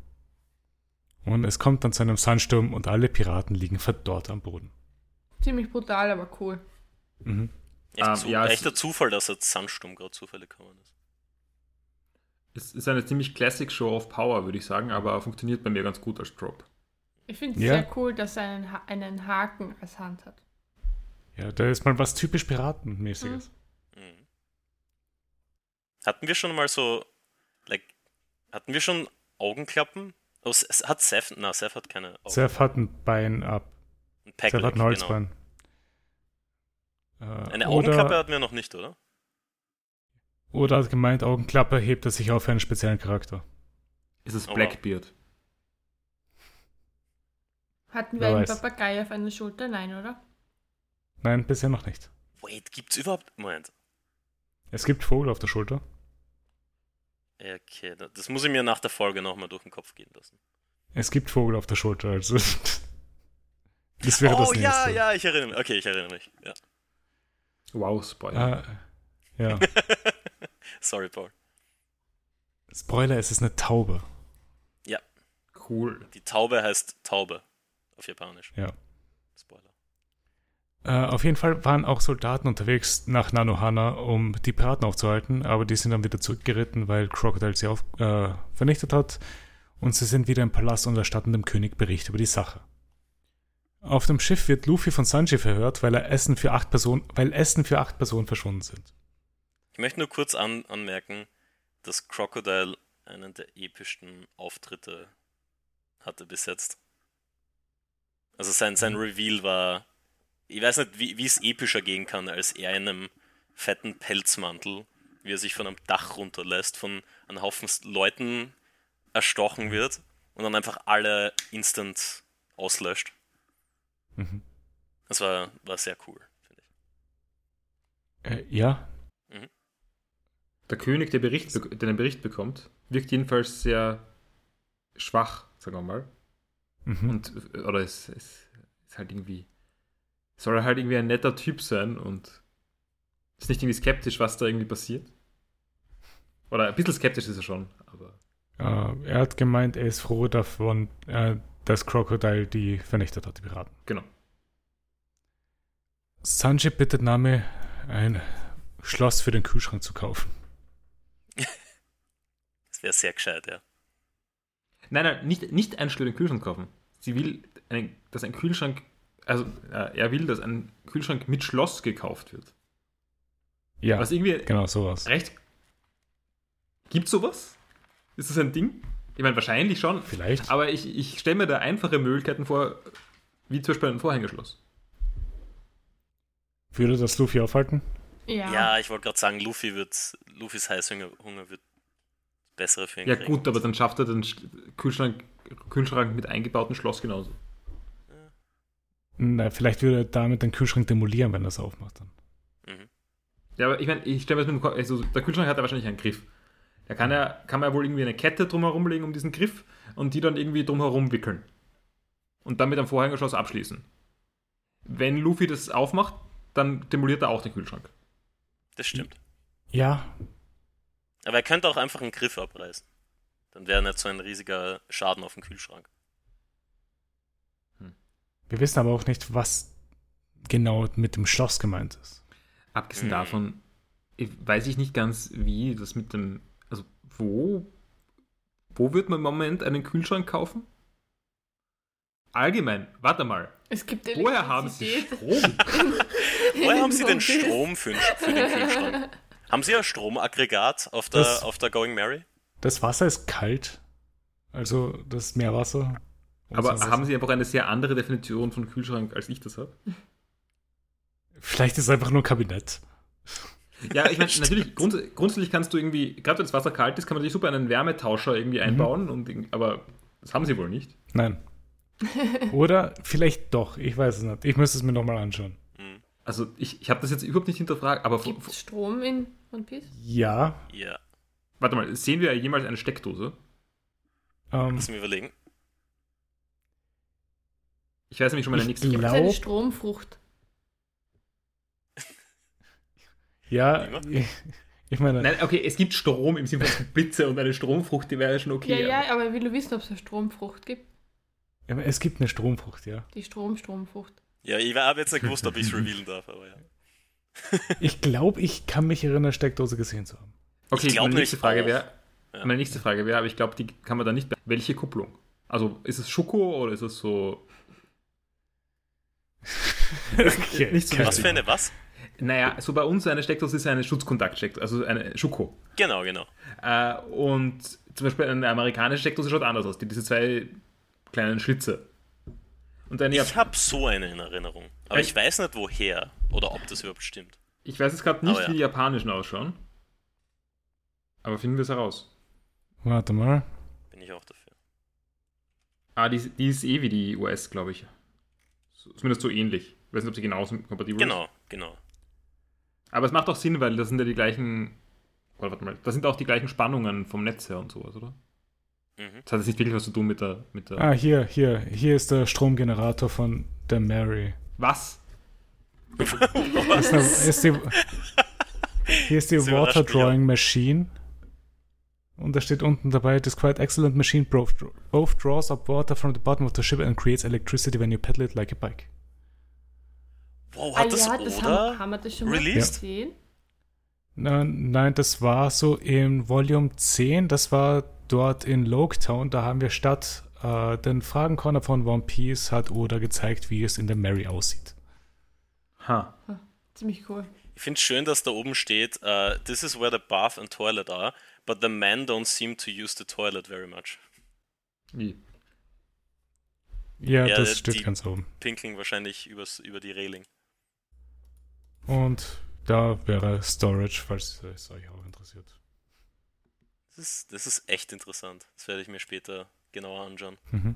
Und es kommt dann zu einem Sandsturm und alle Piraten liegen verdorrt am Boden. Ziemlich brutal, aber cool. Mhm. Echt, um, zu, ja, echter Zufall, dass der Sandsturm gerade zufällig gekommen ist. Es ist eine ziemlich Classic Show of Power, würde ich sagen, aber funktioniert bei mir ganz gut als Drop. Ich finde es ja. sehr cool, dass er einen, ha einen Haken als Hand hat. Ja, da ist mal was typisch Piratenmäßiges. Mhm. Hatten wir schon mal so, like, hatten wir schon Augenklappen? Oh, hat Seth, na, Seth hat keine Augen. Seth hat ein Bein ab. Ein Seth hat ein genau. Holzbein. Genau. Äh, Eine Augenklappe hatten wir noch nicht, oder? Oder hat gemeint, Augenklappe hebt er sich auf für einen speziellen Charakter. Ist es oh, Blackbeard? Hatten wir Wer einen weiß. Papagei auf einer Schulter? Nein, oder? Nein, bisher noch nicht. Wait, gibt's überhaupt. Moment. Es gibt Vogel auf der Schulter. Okay, das muss ich mir nach der Folge nochmal durch den Kopf gehen lassen. Es gibt Vogel auf der Schulter, also. Das wäre oh, das nächste. ja, ja, ich erinnere mich. Okay, ich erinnere mich. Ja. Wow, Spoiler. Ah, ja. Sorry, Paul. Spoiler, es ist eine Taube. Ja. Cool. Die Taube heißt Taube auf Japanisch. Ja. Äh, auf jeden Fall waren auch Soldaten unterwegs nach Nanohana, um die Piraten aufzuhalten, aber die sind dann wieder zurückgeritten, weil Crocodile sie auf, äh, vernichtet hat und sie sind wieder im Palast und erstatten dem König Bericht über die Sache. Auf dem Schiff wird Luffy von Sanji verhört, weil er Essen für acht Personen, weil Essen für acht Personen verschwunden sind. Ich möchte nur kurz an, anmerken, dass Crocodile einen der epischsten Auftritte hatte bis jetzt. Also sein, sein mhm. Reveal war ich weiß nicht, wie, es epischer gehen kann, als er in einem fetten Pelzmantel, wie er sich von einem Dach runterlässt, von einem Haufen Leuten erstochen wird und dann einfach alle instant auslöscht. Mhm. Das war, war sehr cool, finde ich. Äh, ja. Mhm. Der König, der, Bericht, der den Bericht bekommt, wirkt jedenfalls sehr schwach, sagen wir mal. Mhm. Und, oder es, es ist halt irgendwie soll er halt irgendwie ein netter Typ sein und ist nicht irgendwie skeptisch, was da irgendwie passiert. Oder ein bisschen skeptisch ist er schon, aber. Uh, er hat gemeint, er ist froh davon, äh, dass Crocodile die vernichtet hat, die Piraten. Genau. Sanji bittet Name, ein Schloss für den Kühlschrank zu kaufen. das wäre sehr gescheit, ja. Nein, nein, nicht, nicht ein Schloss für den Kühlschrank kaufen. Sie will, einen, dass ein Kühlschrank also äh, er will, dass ein Kühlschrank mit Schloss gekauft wird. Ja, Was irgendwie genau sowas. Recht. Gibt sowas? Ist das ein Ding? Ich meine, wahrscheinlich schon. Vielleicht. Aber ich, ich stelle mir da einfache Möglichkeiten vor, wie zum Beispiel ein Vorhängeschloss. Würde das Luffy aufhalten? Ja. Ja, ich wollte gerade sagen, Luffy wird, Luffys Heißhunger Hunger wird bessere für ihn Ja, kriegen. gut, aber dann schafft er den Kühlschrank, Kühlschrank mit eingebautem Schloss genauso. Na, vielleicht würde er damit den Kühlschrank demolieren, wenn er es aufmacht dann. Mhm. Ja, aber ich meine, ich stelle mir das mit dem Kopf, also der Kühlschrank hat ja wahrscheinlich einen Griff. Da kann, er, kann man ja wohl irgendwie eine Kette drumherum legen um diesen Griff und die dann irgendwie drumherum wickeln. Und dann mit einem Vorhängerschloss abschließen. Wenn Luffy das aufmacht, dann demoliert er auch den Kühlschrank. Das stimmt. Ja. Aber er könnte auch einfach einen Griff abreißen. Dann wäre nicht so ein riesiger Schaden auf dem Kühlschrank. Wir wissen aber auch nicht, was genau mit dem Schloss gemeint ist. Abgesehen Hm. davon weiß ich nicht ganz, wie das mit dem. Also, wo. Wo wird man im Moment einen Kühlschrank kaufen? Allgemein, warte mal. Es gibt Woher haben sie. Strom? Woher haben Sie Piece. Strom für, für den Kühlschrank? Haben Sie ein Stromaggregat auf der, Das- auf der Going Mary? Das Wasser ist kalt. Also das Meerwasser. Und Aber so- haben sie einfach eine sehr andere Definition von Kühlschrank, als ich das habe? Vielleicht ist es einfach nur ein Kabinett. Ja, ich meine, natürlich, grunds grundsätzlich kannst du irgendwie, gerade wenn das Wasser kalt ist, kann man sich super einen Wärmetauscher irgendwie einbauen, und, irgendwie- aber das haben sie wohl nicht. Nein. Oder vielleicht doch. Ich weiß es nicht. Ich müsste es mir nochmal anschauen. Also ich, ich habe das jetzt überhaupt nicht hinterfragt, aber Gibt Strom in One Piece? Ja. Ja, warte mal, sehen wir jemals eine Steckdose? Ähm, lass mich überlegen. Ich weiß nämlich schon meine Ich nächste glaub- Frage. Gibt es eine? Stromfrucht? ja. Ich, ich meine, Nein, okay, es gibt Strom im Sinne von Blitze und eine Stromfrucht, die wäre schon okay. Ja, ja, aber ich will nur wissen, ob es eine Stromfrucht gibt. aber es gibt eine Stromfrucht, ja. Die Strom-Stromfrucht. Ja, ich habe jetzt nicht gewusst, ob ich es revealen darf, aber ja. Ich glaube, ich kann mich erinnern, Steckdose gesehen zu haben. Okay, Ich meine nächste nicht Frage wäre, Ja. meine nächste Frage wäre, aber ich glaube, die kann man da nicht. Welche Kupplung? Also ist es Schoko oder ist es so? Okay, nicht so Was für eine was? Naja, so bei uns eine Steckdose ist eine Schutzkontaktsteckdose, also eine Schoko. Genau, genau. Äh, und zum Beispiel eine amerikanische Steckdose schaut anders aus, die diese zwei kleinen Schlitze. Und eine, Ich habe so eine in Erinnerung. Aber Äh, ich weiß nicht woher oder ob das überhaupt stimmt. ich weiß jetzt gerade nicht, ja. wie die japanischen ausschauen. Aber finden wir es heraus. Warte mal. Bin ich auch dafür. Ah, die, die ist eh wie die US, glaube ich. Zumindest so ähnlich. Ich weiß nicht, ob sie genauso kompatibel ist. Genau, genau. Aber es macht auch Sinn, weil das sind ja die gleichen. Oder warte mal, das sind auch die gleichen Spannungen vom Netz her und sowas, oder? Mhm. Das hat jetzt nicht wirklich was zu tun mit der. Mit der Ah, hier, hier. Hier ist der Stromgenerator von der Mary. Was? Ist eine, ist die, hier ist die Water Drawing Machine. Und da steht unten dabei, this quite excellent machine both, both draws up water from the bottom of the ship and creates electricity when you pedal it like a bike. Wow, Ah hat das ja, das haben, haben wir das schon mal released? gesehen. Nein, nein, das war so in Volume 10, das war dort in Loketown, da haben wir statt äh, den Fragencorner von One Piece hat Oda gezeigt, wie es in der Mary aussieht. Ha. Ziemlich cool. Ich finde es schön, dass da oben steht, uh, this is where the bath and toilet are, but the men don't seem to use the toilet very much. Wie? Ja, Ja, das die- steht ganz oben. Pinkeln wahrscheinlich übers, über die Reling. Und da wäre Storage, falls es euch auch interessiert. Das ist, das ist echt interessant. Das werde ich mir später genauer anschauen. Mhm.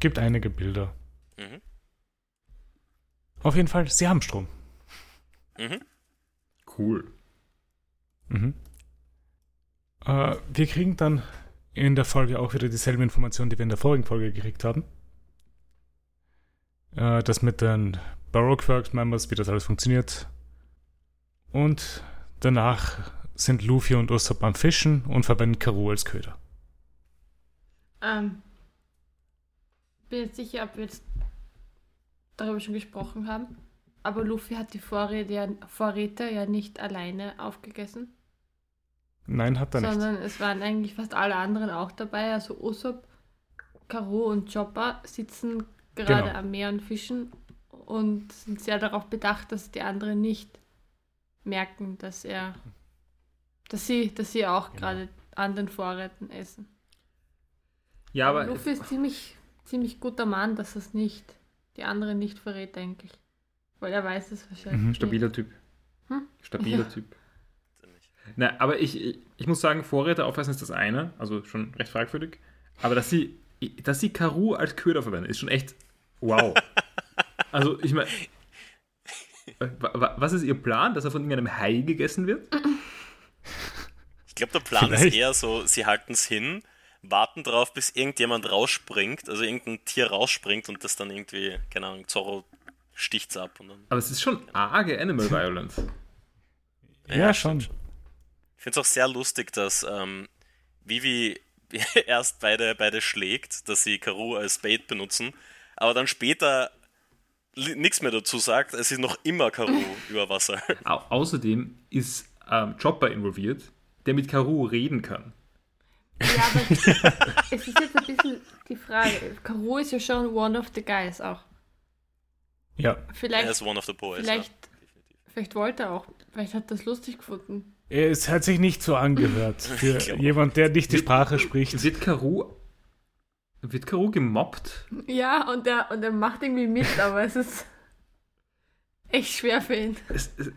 Gibt einige Bilder. Mhm. Auf jeden Fall, sie haben Strom. Mhm. Cool. Mhm. Äh, wir kriegen dann in der Folge auch wieder dieselben Informationen, die wir in der vorigen Folge gekriegt haben. Äh, das mit den Baroque Works Members, wie das alles funktioniert. Und danach sind Luffy und Usopp am Fischen und verwenden Karu als Köder. Ähm, bin jetzt sicher, ob wir jetzt darüber schon gesprochen haben. Aber Luffy hat die Vorräte ja, Vorräte ja nicht alleine aufgegessen, Nein, hat er nicht. sondern es waren eigentlich fast alle anderen auch dabei. Also Usopp, Karo und Chopper sitzen gerade Genau. am Meer und fischen und sind sehr darauf bedacht, dass die anderen nicht merken, dass er, dass sie, dass sie auch Genau. gerade an den Vorräten essen. Ja, aber. Luffy ist ziemlich, ziemlich guter Mann, dass es nicht, die anderen nicht verrät, denke ich. Weil er weiß es wahrscheinlich. Mhm. nicht. Stabiler Typ. Hm? Stabiler Ja. Typ. Na, aber ich, ich, muss sagen, Vorräte aufweisen ist das eine, also schon recht fragwürdig. Aber dass sie, dass sie Karu als Köder verwenden, ist schon echt wow. also ich meine, Was ist Ihr Plan, dass er von irgendeinem Hai gegessen wird? Ich glaube, der Plan Vielleicht. ist eher so, sie halten es hin, warten drauf, bis irgendjemand rausspringt, also irgendein Tier rausspringt und das dann irgendwie, keine Ahnung, Zorro sticht's ab. Aber es ist schon arge Animal Violence. ja, ja, schon. Ich finde es auch sehr lustig, dass ähm, Vivi erst beide, beide schlägt, dass sie Karu als Bait benutzen, aber dann später nichts mehr dazu sagt, es ist noch immer Karu über Wasser. Au außerdem ist ähm, Chopper involviert, der mit Karu reden kann. Ja, aber es ist jetzt ein bisschen die Frage. Karu ist ja schon one of the guys auch. Ja. Vielleicht, er ist one of the boys. Vielleicht, ja. vielleicht wollte er auch. Vielleicht hat er das lustig gefunden. Es hat sich nicht so angehört für jemand, der nicht die Sprache spricht. Wird Karu, wird Karu gemobbt? Ja, und er, und er macht irgendwie mit, aber es ist echt schwer für ihn. Es, es,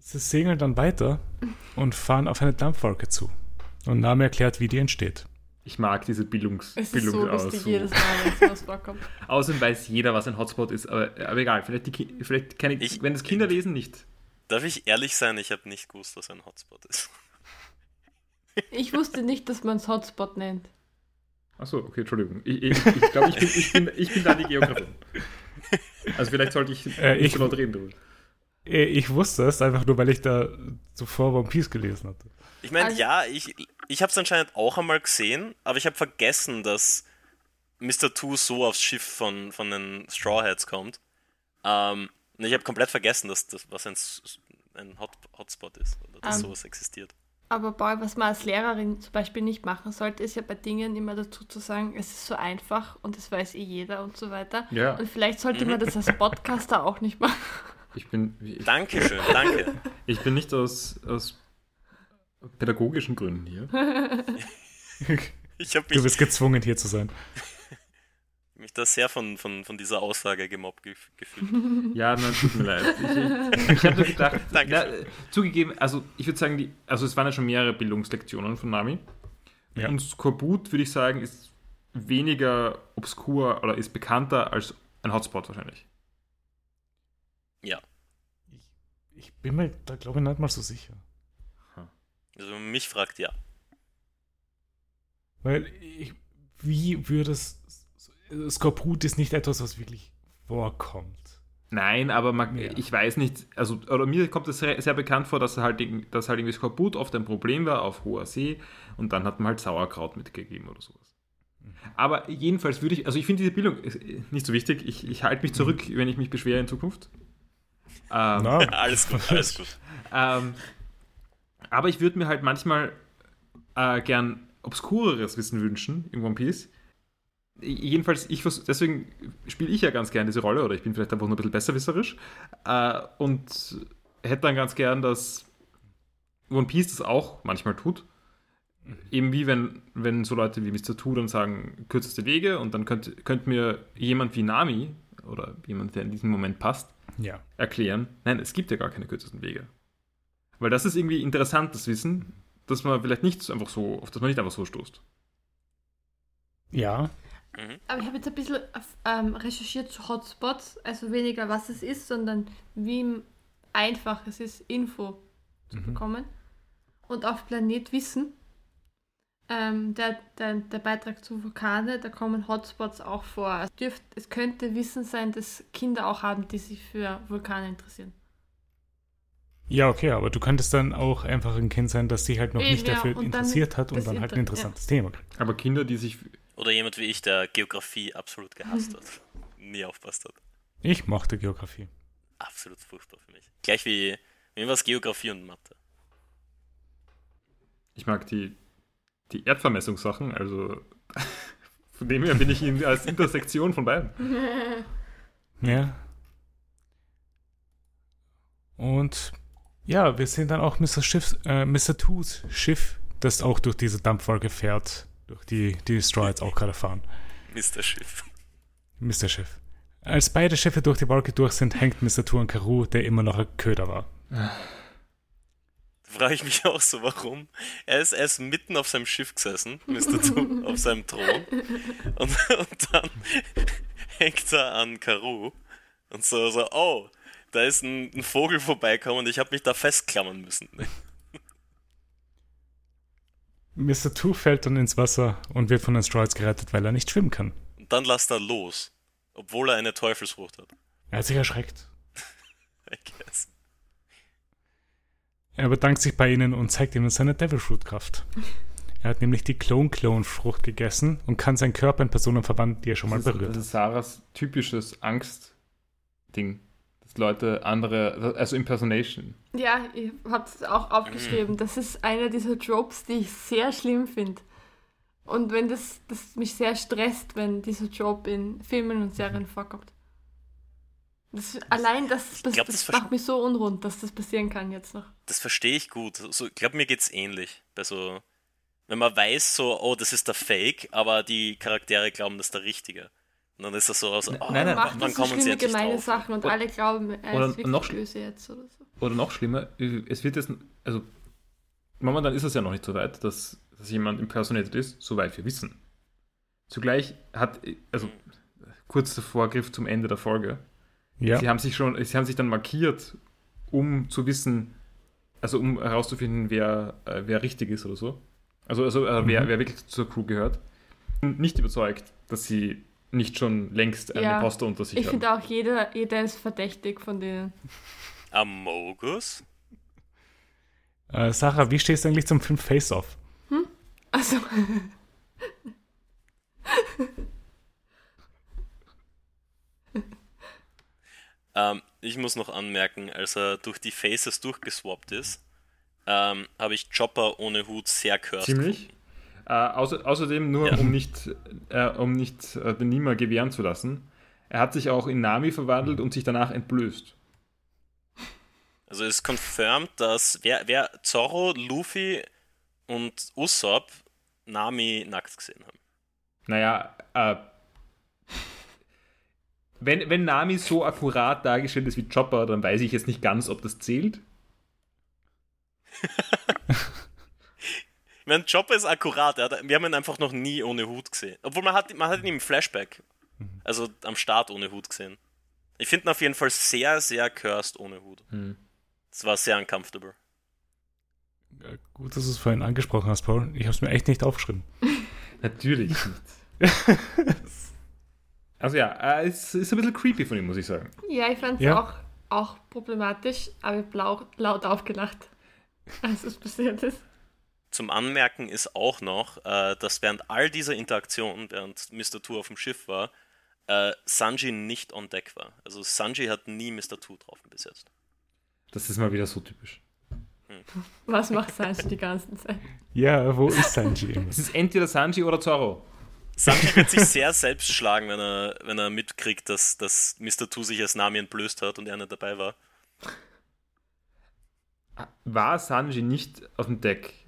Sie segeln dann weiter und fahren auf eine Dampfwolke zu. Und Name erklärt, wie die entsteht. Ich mag diese Bildungs es Bildung so lustig aus. jedes Mal, wenn was vorkommt. Außerdem weiß jeder, was ein Hotspot ist, aber, aber egal, vielleicht, die, vielleicht keine, ich, wenn das Kinder lesen, nicht. Darf ich ehrlich sein, ich habe nicht gewusst, was ein Hotspot ist. Ich wusste nicht, dass man es Hotspot nennt. Achso, okay, Entschuldigung. Ich, ich, ich glaube, ich bin, ich, bin, ich bin da die Geografin. Also vielleicht sollte ich äh, ich, laut reden drüber. Äh, ich wusste es einfach nur, weil ich da zuvor One Piece gelesen hatte. Ich meine, also, ja, ich, ich habe es anscheinend auch einmal gesehen, aber ich habe vergessen, dass Mr. Two so aufs Schiff von, von den Strawheads kommt. Ähm, ich habe komplett vergessen, dass das was ein, ein Hot, Hotspot ist oder dass um, ähm, sowas existiert. Aber boy, was man als Lehrerin zum Beispiel nicht machen sollte, ist ja bei Dingen immer dazu zu sagen, es ist so einfach und das weiß eh jeder und so weiter. Ja. Und vielleicht sollte man das als Podcaster auch nicht machen. Ich bin. Ich, Dankeschön, danke. Ich bin nicht aus, aus pädagogischen Gründen hier. du bist gezwungen, hier zu sein. Mich da sehr von, von, von dieser Aussage gemobbt gefühlt. Ja, nein, tut mir leid. Ich, ich habe nur gedacht, na, zugegeben, also ich würde sagen, die, also es waren ja schon mehrere Bildungslektionen von Nami. Ja. Und Skorbut, würde ich sagen, ist weniger obskur oder ist bekannter als ein Hotspot wahrscheinlich. Ja. Ich, ich bin mir da, glaube ich, nicht mal so sicher. Also mich fragt ja. Weil ich, wie würde es. Skorbut ist nicht etwas, was wirklich vorkommt. Nein, aber man, ja. ich weiß nicht, also oder mir kommt es sehr, sehr, bekannt vor, dass halt, dass halt irgendwie Skorbut oft ein Problem war auf hoher See und dann hat man halt Sauerkraut mitgegeben oder sowas. Mhm. Aber jedenfalls würde ich, also ich finde diese Bildung nicht so wichtig, ich, ich halte mich zurück, mhm. wenn ich mich beschwere in Zukunft. Ähm, no. alles gut, alles gut. ähm, aber ich würde mir halt manchmal äh, gern obskureres Wissen wünschen in One Piece. Jedenfalls, ich deswegen spiele ich ja ganz gern diese Rolle, oder ich bin vielleicht einfach nur ein bisschen besserwisserisch. Äh, und hätte dann ganz gern, dass One Piece das auch manchmal tut. Eben wie wenn, wenn so Leute wie Mr. Two dann sagen, kürzeste Wege und dann könnte könnt mir jemand wie Nami oder jemand, der in diesem Moment passt, ja. erklären, nein, es gibt ja gar keine kürzesten Wege. Weil das ist irgendwie interessant, das Wissen, dass man vielleicht nicht einfach so, auf das man nicht einfach so stoßt. Ja. Mhm. Aber ich habe jetzt ein bisschen ähm, recherchiert zu Hotspots, also weniger was es ist, sondern wie einfach es ist, Info zu mhm. bekommen. Und auf Planet Wissen, ähm, der, der, der Beitrag zu Vulkane, da kommen Hotspots auch vor. Es, dürft, es könnte Wissen sein, dass Kinder auch haben, die sich für Vulkane interessieren. Ja, okay, aber du könntest dann auch einfach ein Kind sein, das sich halt noch Eben, nicht dafür ja, interessiert hat und dann halt ein interessantes ja. Thema kriegt. Aber Kinder, die sich. Oder jemand wie ich, der Geografie absolut gehasst hat. Nie aufpasst hat. Ich mochte Geografie. Absolut furchtbar für mich. Gleich wie. Mir war es Geografie und Mathe. Ich mag die, die Erdvermessungssachen, also von dem her bin ich in, als Intersektion von beiden. Ja. Und ja, wir sehen dann auch Mr. Schiff, äh, Mr. Twos Schiff, das auch durch diese Dampfwolke fährt, durch die die Straw jetzt auch gerade fahren. Mr. Schiff. Mr. Schiff. Als beide Schiffe durch die Wolke durch sind, hängt Mr. Two an Karu, der immer noch ein Köder war. Frage ich mich auch so, warum. Er ist, er ist mitten auf seinem Schiff gesessen, Mr. Two, auf seinem Thron. Und, und dann hängt er an Karu Und so, so, oh, da ist ein, ein Vogel vorbeikommen und ich habe mich da festklammern müssen. Mr. Two fällt dann ins Wasser und wird von den Stroids gerettet, weil er nicht schwimmen kann. Und dann lasst er los, obwohl er eine Teufelsfrucht hat. Er hat sich erschreckt. I guess. Er bedankt sich bei ihnen und zeigt ihnen seine Devil Fruit Kraft. Er hat nämlich die Clone-Clone-Frucht gegessen und kann seinen Körper in Personen verwandeln, die er schon mal berührt das hat. ist Sarahs typisches Angst-Ding. Leute andere, also Impersonation. Ja, ich habe es auch aufgeschrieben. Das ist einer dieser Tropes, die ich sehr schlimm finde. Und wenn das, das mich sehr stresst, wenn dieser Trope in Filmen und Serien vorkommt. Das, allein das, das, glaub, das das macht mich so unrund, dass das passieren kann jetzt noch. Das verstehe ich gut. So, ich glaube, mir geht's ähnlich. Bei so, wenn man weiß, so, oh, das ist der Fake, aber die Charaktere glauben, das ist der Richtige. Und dann ist das so aus, oh, nein, nein, Macht das so kommen sie schlimme, endlich gemeine drauf? Sachen und alle glauben, er oder ist wirklich noch böse jetzt oder so. Oder noch schlimmer, es wird jetzt, also momentan ist es ja noch nicht so weit, dass, dass jemand impersonated ist, soweit wir wissen. Zugleich hat, also kurz der Vorgriff zum Ende der Folge, Ja, sie haben sich schon, sie haben sich dann markiert, um zu wissen, also um herauszufinden, wer, äh, wer richtig ist oder so. Also, also äh, wer, Mhm. wer wirklich zur Crew gehört. Bin Nicht überzeugt, dass sie nicht schon längst einen Ja. Imposter unter sich Ich haben. finde auch, jeder, jeder ist verdächtig von denen. Amogus? äh, Sarah, wie stehst du eigentlich zum Film Face Off? Also, Ähm, ich muss noch anmerken, als er durch die Faces durchgeswappt ist, ähm, habe ich Chopper ohne Hut sehr cursed. Ziemlich. Äh, außer, außerdem, nur Ja. um nicht, äh, um nicht äh, den Nima gewähren zu lassen, er hat sich auch in Nami verwandelt und sich danach entblößt. Also es ist confirmed, dass wer, wer Zorro, Luffy und Usopp Nami nackt gesehen haben. Naja, äh, wenn, wenn Nami so akkurat dargestellt ist wie Chopper, dann weiß ich jetzt nicht ganz, ob das zählt. Ich meine, Chopper ist akkurat, hat, wir haben ihn einfach noch nie ohne Hut gesehen. Obwohl man hat, man hat ihn im Flashback, also am Start ohne Hut gesehen. Ich finde ihn auf jeden Fall sehr, sehr cursed ohne Hut. Hm. Es war sehr uncomfortable. Äh, Gut, dass du es vorhin angesprochen hast, Paul. Ich habe es mir echt nicht aufgeschrieben. Natürlich nicht. also ja, äh, es ist ein bisschen creepy von ihm, muss ich sagen. ja, ich fand es Ja. auch, auch problematisch, aber ich hab laut, laut aufgelacht, als es passiert ist. Zum Anmerken ist auch noch, äh, dass während all dieser Interaktionen, während Mr. Two auf dem Schiff war, äh, Sanji nicht on deck war. Also Sanji hat nie Mr. Two drauf besetzt. Das ist mal wieder so typisch. Was macht Sanji die ganze Zeit? Ja, wo ist Sanji? Es ist entweder Sanji oder Zorro. Sanji wird sich sehr selbst schlagen, wenn er, wenn er mitkriegt, dass, dass Mr. Two sich als Nami entblößt hat und er nicht dabei war. War Sanji nicht auf dem Deck,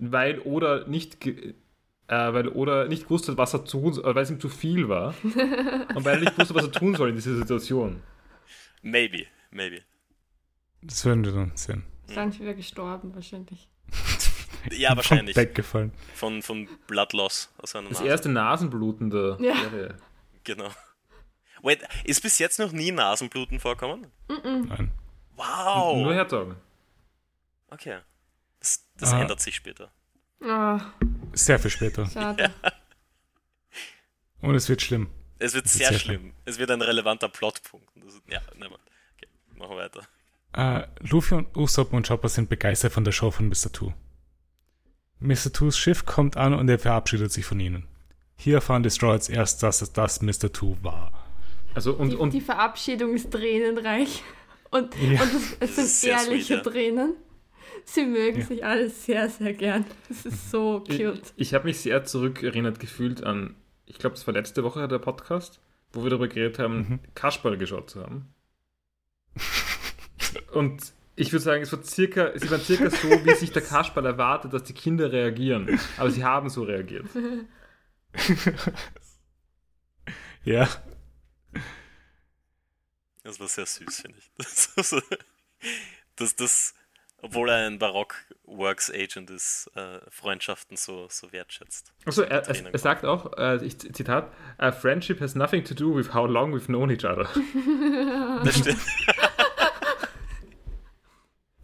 weil oder nicht, äh, weil oder nicht gewusst hat, was er tun soll, weil es ihm zu viel war. und weil er nicht wusste, was er tun soll in dieser Situation. Maybe, maybe. Das werden wir dann sehen. Sanji wäre gestorben wahrscheinlich. Ja, wahrscheinlich. Vom Deck gefallen. Von, von Blood Loss aus seiner Das Nase. erste Nasenbluten der Ja. Serie. Genau. Wait, ist bis jetzt noch nie Nasenbluten vorkommen? Nein. Wow! Nur herzagen. Okay. Das, das Ah. ändert sich später. Ah, Sehr viel später. schade. Und es wird schlimm. Es wird Das ist sehr sehr schlimm. Es wird ein relevanter Plotpunkt. Das ist, ja, nehmen wir. Okay, machen wir weiter. Äh, Luffy und Usopp und Chopper sind begeistert von der Show von Mr. Two. Mr. Twos Schiff kommt an und er verabschiedet sich von ihnen. Hier erfahren die Stroids erst, dass es das Mr. Two war. Also und, Die, und die Verabschiedung ist tränenreich. Und, Ja. und es, es sind ehrliche sweet, ja. Tränen. Sie mögen Ja. sich alle sehr, sehr gern. Das ist so ich, cute. ich habe mich sehr zurückerinnert gefühlt an, ich glaube, das war letzte Woche der Podcast, wo wir darüber geredet haben, Mhm. Kasperl geschaut zu haben. Und ich würde sagen, es war circa, sie waren circa so, wie sich der Kasperl erwartet, dass die Kinder reagieren. Aber sie haben so reagiert. Ja, Das war sehr süß, finde ich. Das, das, das Obwohl er ein Barock-Works-Agent ist, äh, Freundschaften so, so wertschätzt. Achso, er, er, er, sagt auch, äh, ich, Zitat, A friendship has nothing to do with how long we've known each other. Das stimmt.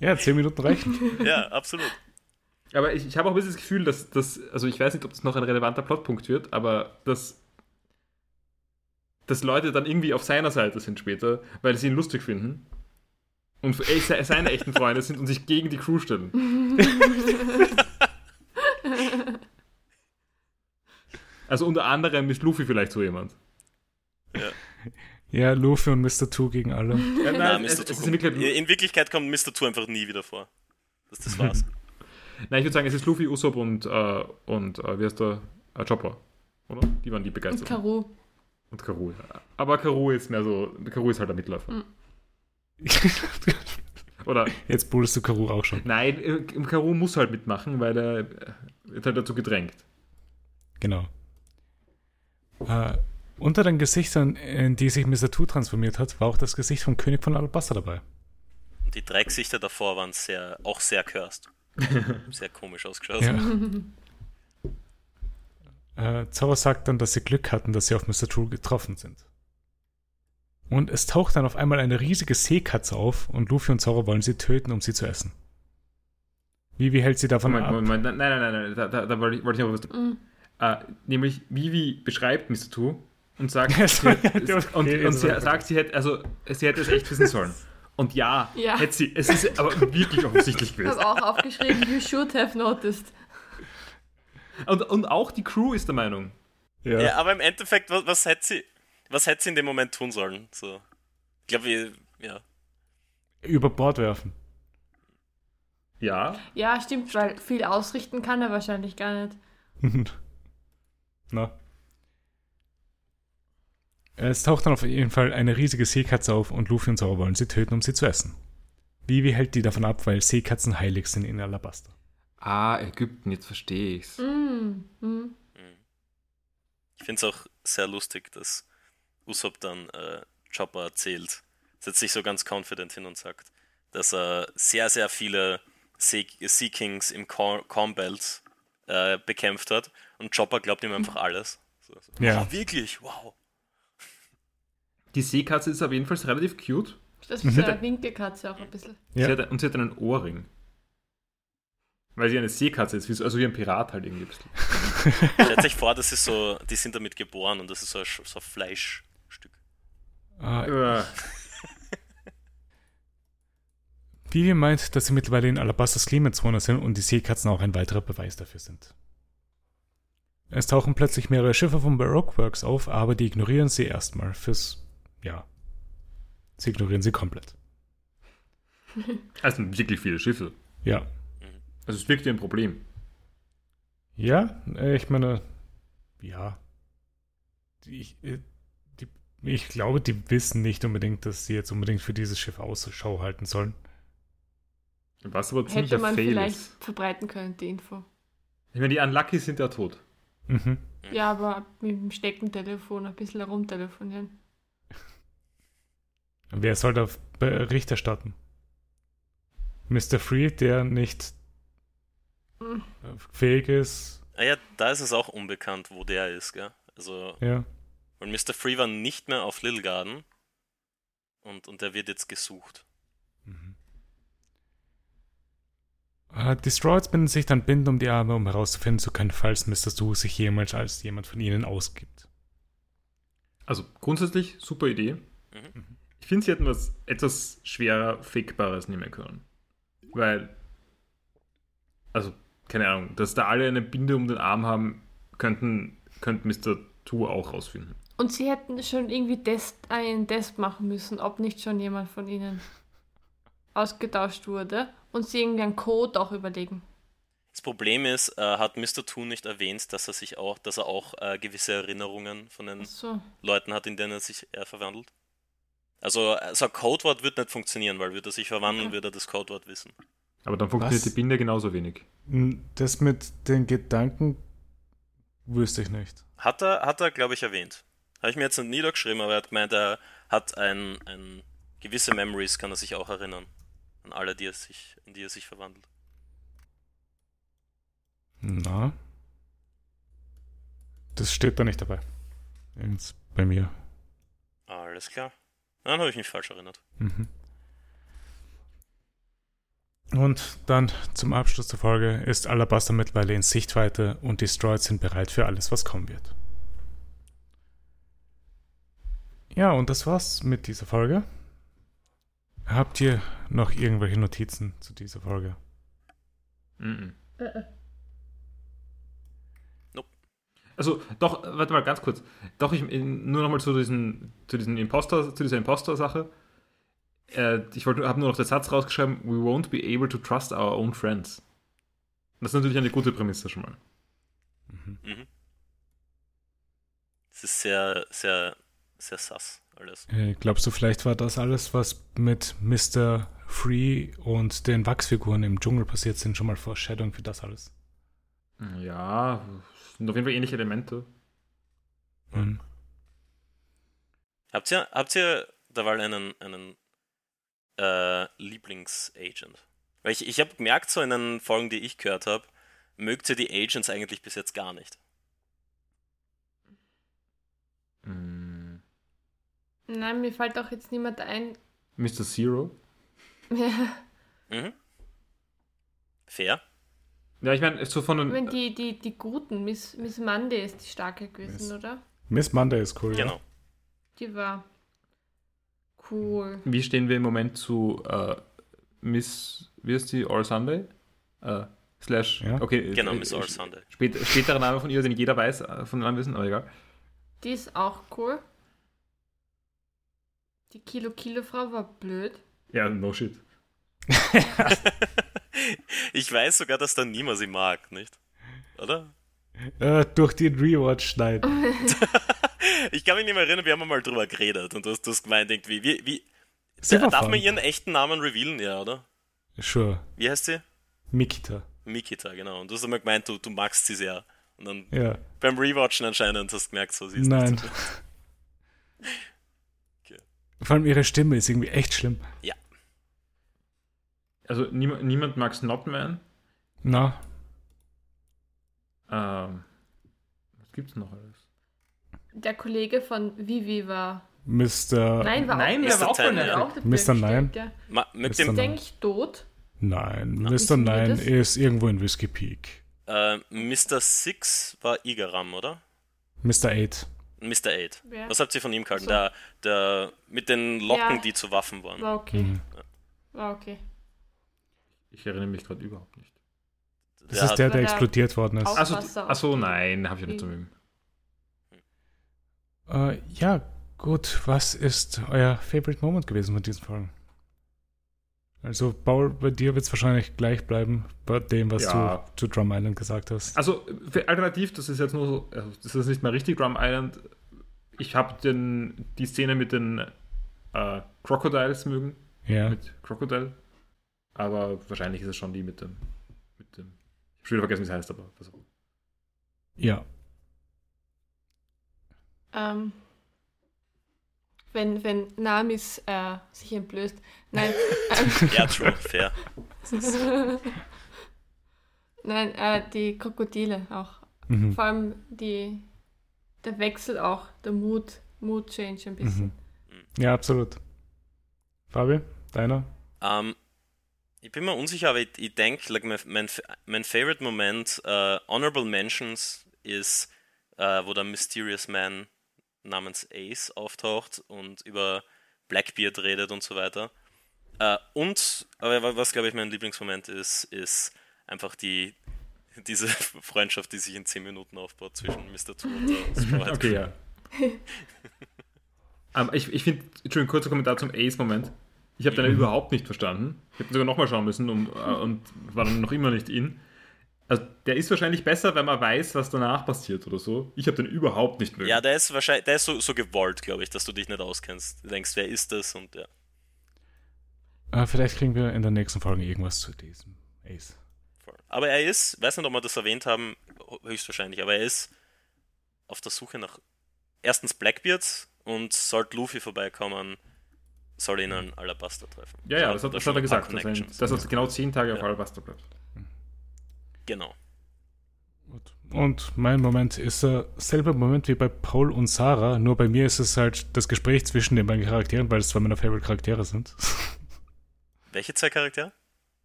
ja, zehn Minuten reichen. ja, absolut. Aber ich, ich habe auch ein bisschen das Gefühl, dass das, also ich weiß nicht, ob das noch ein relevanter Plotpunkt wird, aber dass, dass Leute dann irgendwie auf seiner Seite sind später, weil sie ihn lustig finden und ey, seine echten Freunde sind und sich gegen die Crew stellen. also unter anderem ist Luffy vielleicht so jemand. Ja. Ja, Luffy und Mr. Two gegen alle. Ja, nein, nein, es, es in, Wirklichkeit, in, Wirklichkeit, kommt Mr. Two einfach nie wieder vor. Das, das war's. nein, ich würde sagen, es ist Luffy, Usopp und, äh, und äh, wie heißt der? Äh, Chopper. Oder? Die waren die begeistert. Und Karu. Und Karu, ja. Aber Karu ist mehr so, Karu ist halt der Mitläufer. Mhm. Oder Jetzt bullst du Karu auch schon. Nein, äh, Karu muss halt mitmachen, weil er wird halt dazu gedrängt. Genau. Äh, unter den Gesichtern, in die sich Mr. Two transformiert hat, war auch das Gesicht vom König von Alabasta dabei. Die drei Gesichter davor waren sehr, auch sehr cursed. sehr komisch ausgeschaut. Ja. äh, Zauber sagt dann, dass sie Glück hatten, dass sie auf Mr. True getroffen sind. Und es taucht dann auf einmal eine riesige Seekatze auf und Luffy und Zoro wollen sie töten, um sie zu essen. Vivi hält sie davon Moment, ab. Moment, nein, nein, nein, nein, da, da, da wollte ich, wollte ich noch was. Mm. Uh, nämlich Vivi beschreibt Mr. Two und sagt, sie hätte, und, und sie sagt, sie hätte, also, sie hätte es echt wissen sollen. Und ja, ja. hätte sie. Es ist aber wirklich offensichtlich gewesen. Ich habe auch aufgeschrieben, you should have noticed. Und, und auch die Crew ist der Meinung. Ja, ja aber im Endeffekt, was, was hätte sie was hätte sie in dem Moment tun sollen? So. Ich glaube, ja. Über Bord werfen. Ja. Ja, stimmt, weil viel ausrichten kann er wahrscheinlich gar nicht. Na. Es taucht dann auf jeden Fall eine riesige Seekatze auf und Luffy und Zoro wollen sie töten, um sie zu essen. Vivi hält die davon ab, weil Seekatzen heilig sind in Alabaster. Ah, Ägypten, jetzt verstehe ich's. Mm, mm. Ich finde es auch sehr lustig, dass Usopp dann äh, Chopper erzählt, setzt sich so ganz confident hin und sagt, dass er sehr, sehr viele Sea Kings im Corn Belt äh, bekämpft hat und Chopper glaubt ihm einfach alles. So, so. Ja. Oh, wirklich, wow. Die Seekatze ist auf jeden Fall relativ cute. Das ist eine Winkelkatze auch ein bisschen. Ja. Sie hat, und sie hat einen Ohrring. Weil sie eine Seekatze ist, also wie ein Pirat halt irgendwie. Stellt sich vor, das ist so, die sind damit geboren und das ist so, so Fleisch. Ah, Vivi meint, dass sie mittlerweile in Alabastas Klimazone sind und die Seekatzen auch ein weiterer Beweis dafür sind. Es tauchen plötzlich mehrere Schiffe von Baroque Works auf, aber die ignorieren sie erstmal fürs, ja, sie ignorieren sie komplett. Es sind wirklich viele Schiffe. Ja. Also es wirkt ein Problem. Ja, äh, ich meine, ja. Ich, äh, ich glaube, die wissen nicht unbedingt, dass sie jetzt unbedingt für dieses Schiff Ausschau halten sollen. Was aber ziemlich Hätte man vielleicht ist. verbreiten können, die Info. Ich meine, die Unlucky sind ja tot. Mhm. Ja, aber mit dem Steckentelefon ein bisschen herumtelefonieren. Wer soll da Bericht erstatten? Mr. Free, der nicht mhm. fähig ist. Ah ja, da ist es auch unbekannt, wo der ist, gell? Also. Ja. Weil Mr. Free war nicht mehr auf Little Garden und, und der wird jetzt gesucht. Mhm. Uh, die Straws binden sich dann Binden um die Arme, um herauszufinden zu können, falls Mr. Stu sich jemals als jemand von ihnen ausgibt. Also grundsätzlich super Idee. Mhm. Ich finde, sie hätten was etwas schwerer Fakebares nehmen können. Weil, also, keine Ahnung, dass da alle eine Binde um den Arm haben, könnten, könnten Mr. Tu auch rausfinden. Und sie hätten schon irgendwie Test, einen Test machen müssen, ob nicht schon jemand von ihnen ausgetauscht wurde und sie irgendwie einen Code auch überlegen. Das Problem ist, äh, hat Mr. Toon nicht erwähnt, dass er sich auch, dass er auch äh, gewisse Erinnerungen von den so. Leuten hat, in denen er sich äh, verwandelt. Also, also ein Codewort wird nicht funktionieren, weil würde er sich verwandeln, okay. würde er das Codewort wissen. Aber dann funktioniert Was? die Binde genauso wenig. Das mit den Gedanken wüsste ich nicht. Hat er, hat er glaube ich, erwähnt. Habe ich mir jetzt nicht niedergeschrieben, aber er hat gemeint, er hat ein, ein gewisse Memories, kann er sich auch erinnern. an alle, die er sich, in die er sich verwandelt. Na. Das steht da nicht dabei. Jetzt bei mir. Alles klar. Dann habe ich mich falsch erinnert. Mhm. Und dann zum Abschluss der Folge ist Alabaster mittlerweile in Sichtweite und die Destroyed sind bereit für alles, was kommen wird. Ja, und das war's mit dieser Folge. Habt ihr noch irgendwelche Notizen zu dieser Folge? Mhm. Äh, Nope. Also, doch, warte mal ganz kurz. Doch, ich, nur nochmal zu, diesen, zu, diesen Imposter, zu dieser Imposter-Sache. Äh, ich habe nur noch den Satz rausgeschrieben: We won't be able to trust our own friends. Das ist natürlich eine gute Prämisse schon mal. Mhm. Es ist sehr, sehr, sehr sass alles. Äh, glaubst du, vielleicht war das alles, was mit Mr. Free und den Wachsfiguren im Dschungel passiert sind, schon mal Foreshadowing für das alles? Ja, sind auf jeden Fall ähnliche Elemente. Mhm. Habt ihr, habt ihr derweil einen, einen äh, Lieblingsagent? Weil ich, ich habe gemerkt, so in den Folgen, die ich gehört habe, mögt ihr die Agents eigentlich bis jetzt gar nicht. Nein, mir fällt auch jetzt niemand ein. Mr. Zero? Ja, Mhm. Fair. Ja, ich meine, so von wenn den. die, die, die Guten, Miss, Miss Monday ist die starke gewesen, Miss- oder? Miss Monday ist cool. Genau. Die war cool. Wie stehen wir im Moment zu äh, Miss. Wie ist die? All Sunday? Äh, slash. Ja. Okay. Genau, äh, Miss äh, All Sunday. Spät, späterer Name von ihr, den jeder weiß, äh, von den anderen wissen, aber egal. Die ist auch cool. Die Kilo Kilo Frau war blöd. Ja, no shit. ich weiß sogar, dass da niemand sie mag, nicht? Oder? Äh, durch den Rewatch, nein. Ich kann mich nicht mehr erinnern, wir haben mal drüber geredet und du hast, du hast gemeint, irgendwie, wie, wie Sie darf fun. man ihren echten Namen revealen, ja, oder? Sure. Wie heißt sie? Mikita. Mikita, genau. Und du hast einmal gemeint, du, du magst sie sehr. Und dann Ja. beim Rewatchen anscheinend hast du gemerkt, so sie ist Nein. nicht so. Vor allem ihre Stimme ist irgendwie echt schlimm. Also niemand, niemand mag Snotman. Na, Ähm, was gibt's noch alles? Der Kollege von Vivi war. Mr. Nein, war Nein, auch, der war auch ja. auch der Mr. Nein. Ja. Ma Mr. ihr, Ist Nein. eigentlich tot? Nein, Mr. das? ist irgendwo in Whiskey Peak. äh, Mr. Six war Igaram, oder? Mr. Eight. Mr. Eight. Wer? Was habt ihr von ihm gehalten? So. Der, der mit den Locken, Ja. die zu Waffen waren. War okay. Mhm. War okay. Ich erinnere mich gerade überhaupt nicht. Das Der ist der, der der explodiert worden ist. Achso, achso nein, habe ich ja nicht so mit. Äh, ja, gut. Was ist euer Favorite Moment gewesen von diesen Folgen? Also, Paul, bei dir wird es wahrscheinlich gleich bleiben, bei dem, was Ja. du zu Drum Island gesagt hast. Also, für alternativ, das ist jetzt nur so, also das ist nicht mal richtig Drum Island. Ich habe die Szene mit den äh, Crocodiles mögen, Ja. mit Crocodile. Aber wahrscheinlich ist es schon die mit dem, mit dem. Ich habe schon wieder vergessen, wie es heißt, aber. Also, Ja. Ähm, wenn, wenn Namis äh, sich entblößt. Nein. ähm, Ja, true, fair. Nein, äh, die Krokodile auch. Mhm. Vor allem die, der Wechsel auch, der Mood, Mood Change ein bisschen. Mhm. Ja, absolut. Fabi, deiner? Ähm, ich bin mir unsicher, aber ich, ich denke, like, mein, mein, mein favorite Moment, äh, Honorable Mentions, ist, äh, wo der Mysterious Man namens Ace auftaucht und über Blackbeard redet und so weiter. Äh, und, aber wa- was glaube ich mein Lieblingsmoment ist, ist einfach die, diese Freundschaft, die sich in 10 Minuten aufbaut zwischen Mr. Two und Hat okay, ja. ähm, ich ich finde, Entschuldigung, kurzer Kommentar zum Ace-Moment. Ich habe den ja überhaupt nicht verstanden. Ich habe sogar nochmal schauen müssen um, äh, und war dann noch immer nicht in. Also, der ist wahrscheinlich besser, wenn man weiß, was danach passiert oder so. Ich habe den überhaupt nicht mögen. Ja, der ist wahrscheinlich, der ist so, so gewollt, glaube ich, dass du dich nicht auskennst. Du denkst, wer ist das? Und ja. Äh, vielleicht kriegen wir in der nächsten Folge irgendwas zu diesem Ace. Aber er ist, weiß nicht, ob wir das erwähnt haben, höchstwahrscheinlich, aber er ist auf der Suche nach erstens Blackbeard und sollte Luffy vorbeikommen, soll ihn an Alabaster treffen. Ja, ja, das hat, das hat er gesagt. Dass er, dass er genau zehn Tage ja. auf Alabaster bleibt. Genau. Und mein Moment ist derselbe Moment wie bei Paul und Sarah, nur bei mir ist es halt das Gespräch zwischen den beiden Charakteren, weil es zwei meiner Favorite Charaktere sind. Welche zwei Charaktere?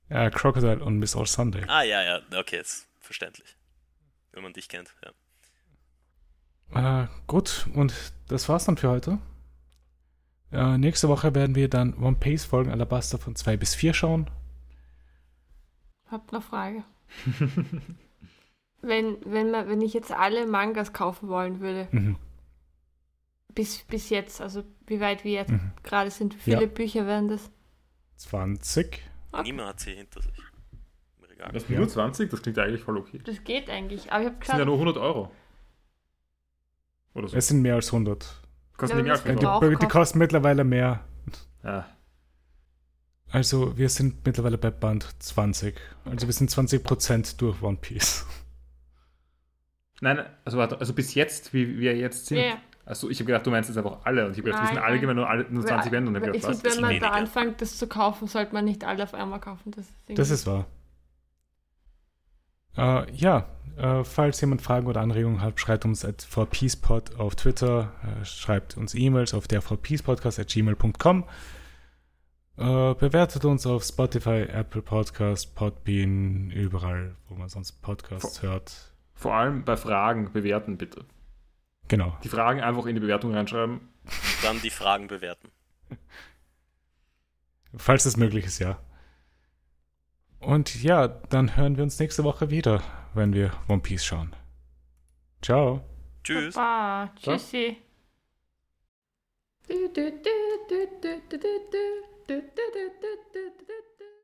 Ja, Crocodile und Miss All Sunday. Ah, ja, ja, okay, ist verständlich. Wenn man dich kennt, ja. Äh, gut, und das war's dann für heute. Äh, nächste Woche werden wir dann One Piece Folgen Alabaster von 2 bis 4 schauen. Habt noch Frage. wenn, wenn, man, wenn ich jetzt alle Mangas kaufen wollen würde, mhm. bis, bis jetzt, also wie weit wir jetzt mhm. gerade sind, wie viele ja. Bücher wären das? 20. Okay. Niemand hat sie hinter sich. Das sind ja. nur 20? Das klingt eigentlich voll okay. Das geht eigentlich, aber ich habe Das sind ja nur 100 Euro. Oder so. Es sind mehr als 100. Kosten ja, mehr als 100. Die, die, kosten mittlerweile mehr. Ja. Also wir sind mittlerweile bei Band 20. Also wir sind 20% durch One Piece. Nein, also warte, also bis jetzt, wie wir jetzt sind. Yeah. Also ich habe gedacht, du meinst jetzt einfach alle. Und ich habe gedacht, wir sind alle gewinnen nur, alle, nur 20 Bände. Und ich gedacht, was? wenn man da anfängt, das zu kaufen, sollte man nicht alle auf einmal kaufen. Das ist, das ist wahr. Äh, ja, äh, falls jemand Fragen oder Anregungen hat, schreibt uns at vpeacepod auf Twitter, äh, schreibt uns E-Mails auf der vpeacepodcast at gmail.com. Äh, bewertet uns auf Spotify, Apple Podcast, Podbean, überall, wo man sonst Podcasts vor, hört. Vor allem bei Fragen bewerten, bitte. Genau. Die Fragen einfach in die Bewertung reinschreiben. Dann die Fragen bewerten. Falls es möglich ist, ja. Und ja, dann hören wir uns nächste Woche wieder, wenn wir One Piece schauen. Ciao. Tschüss. Baba. Tschüssi. Du, du, du,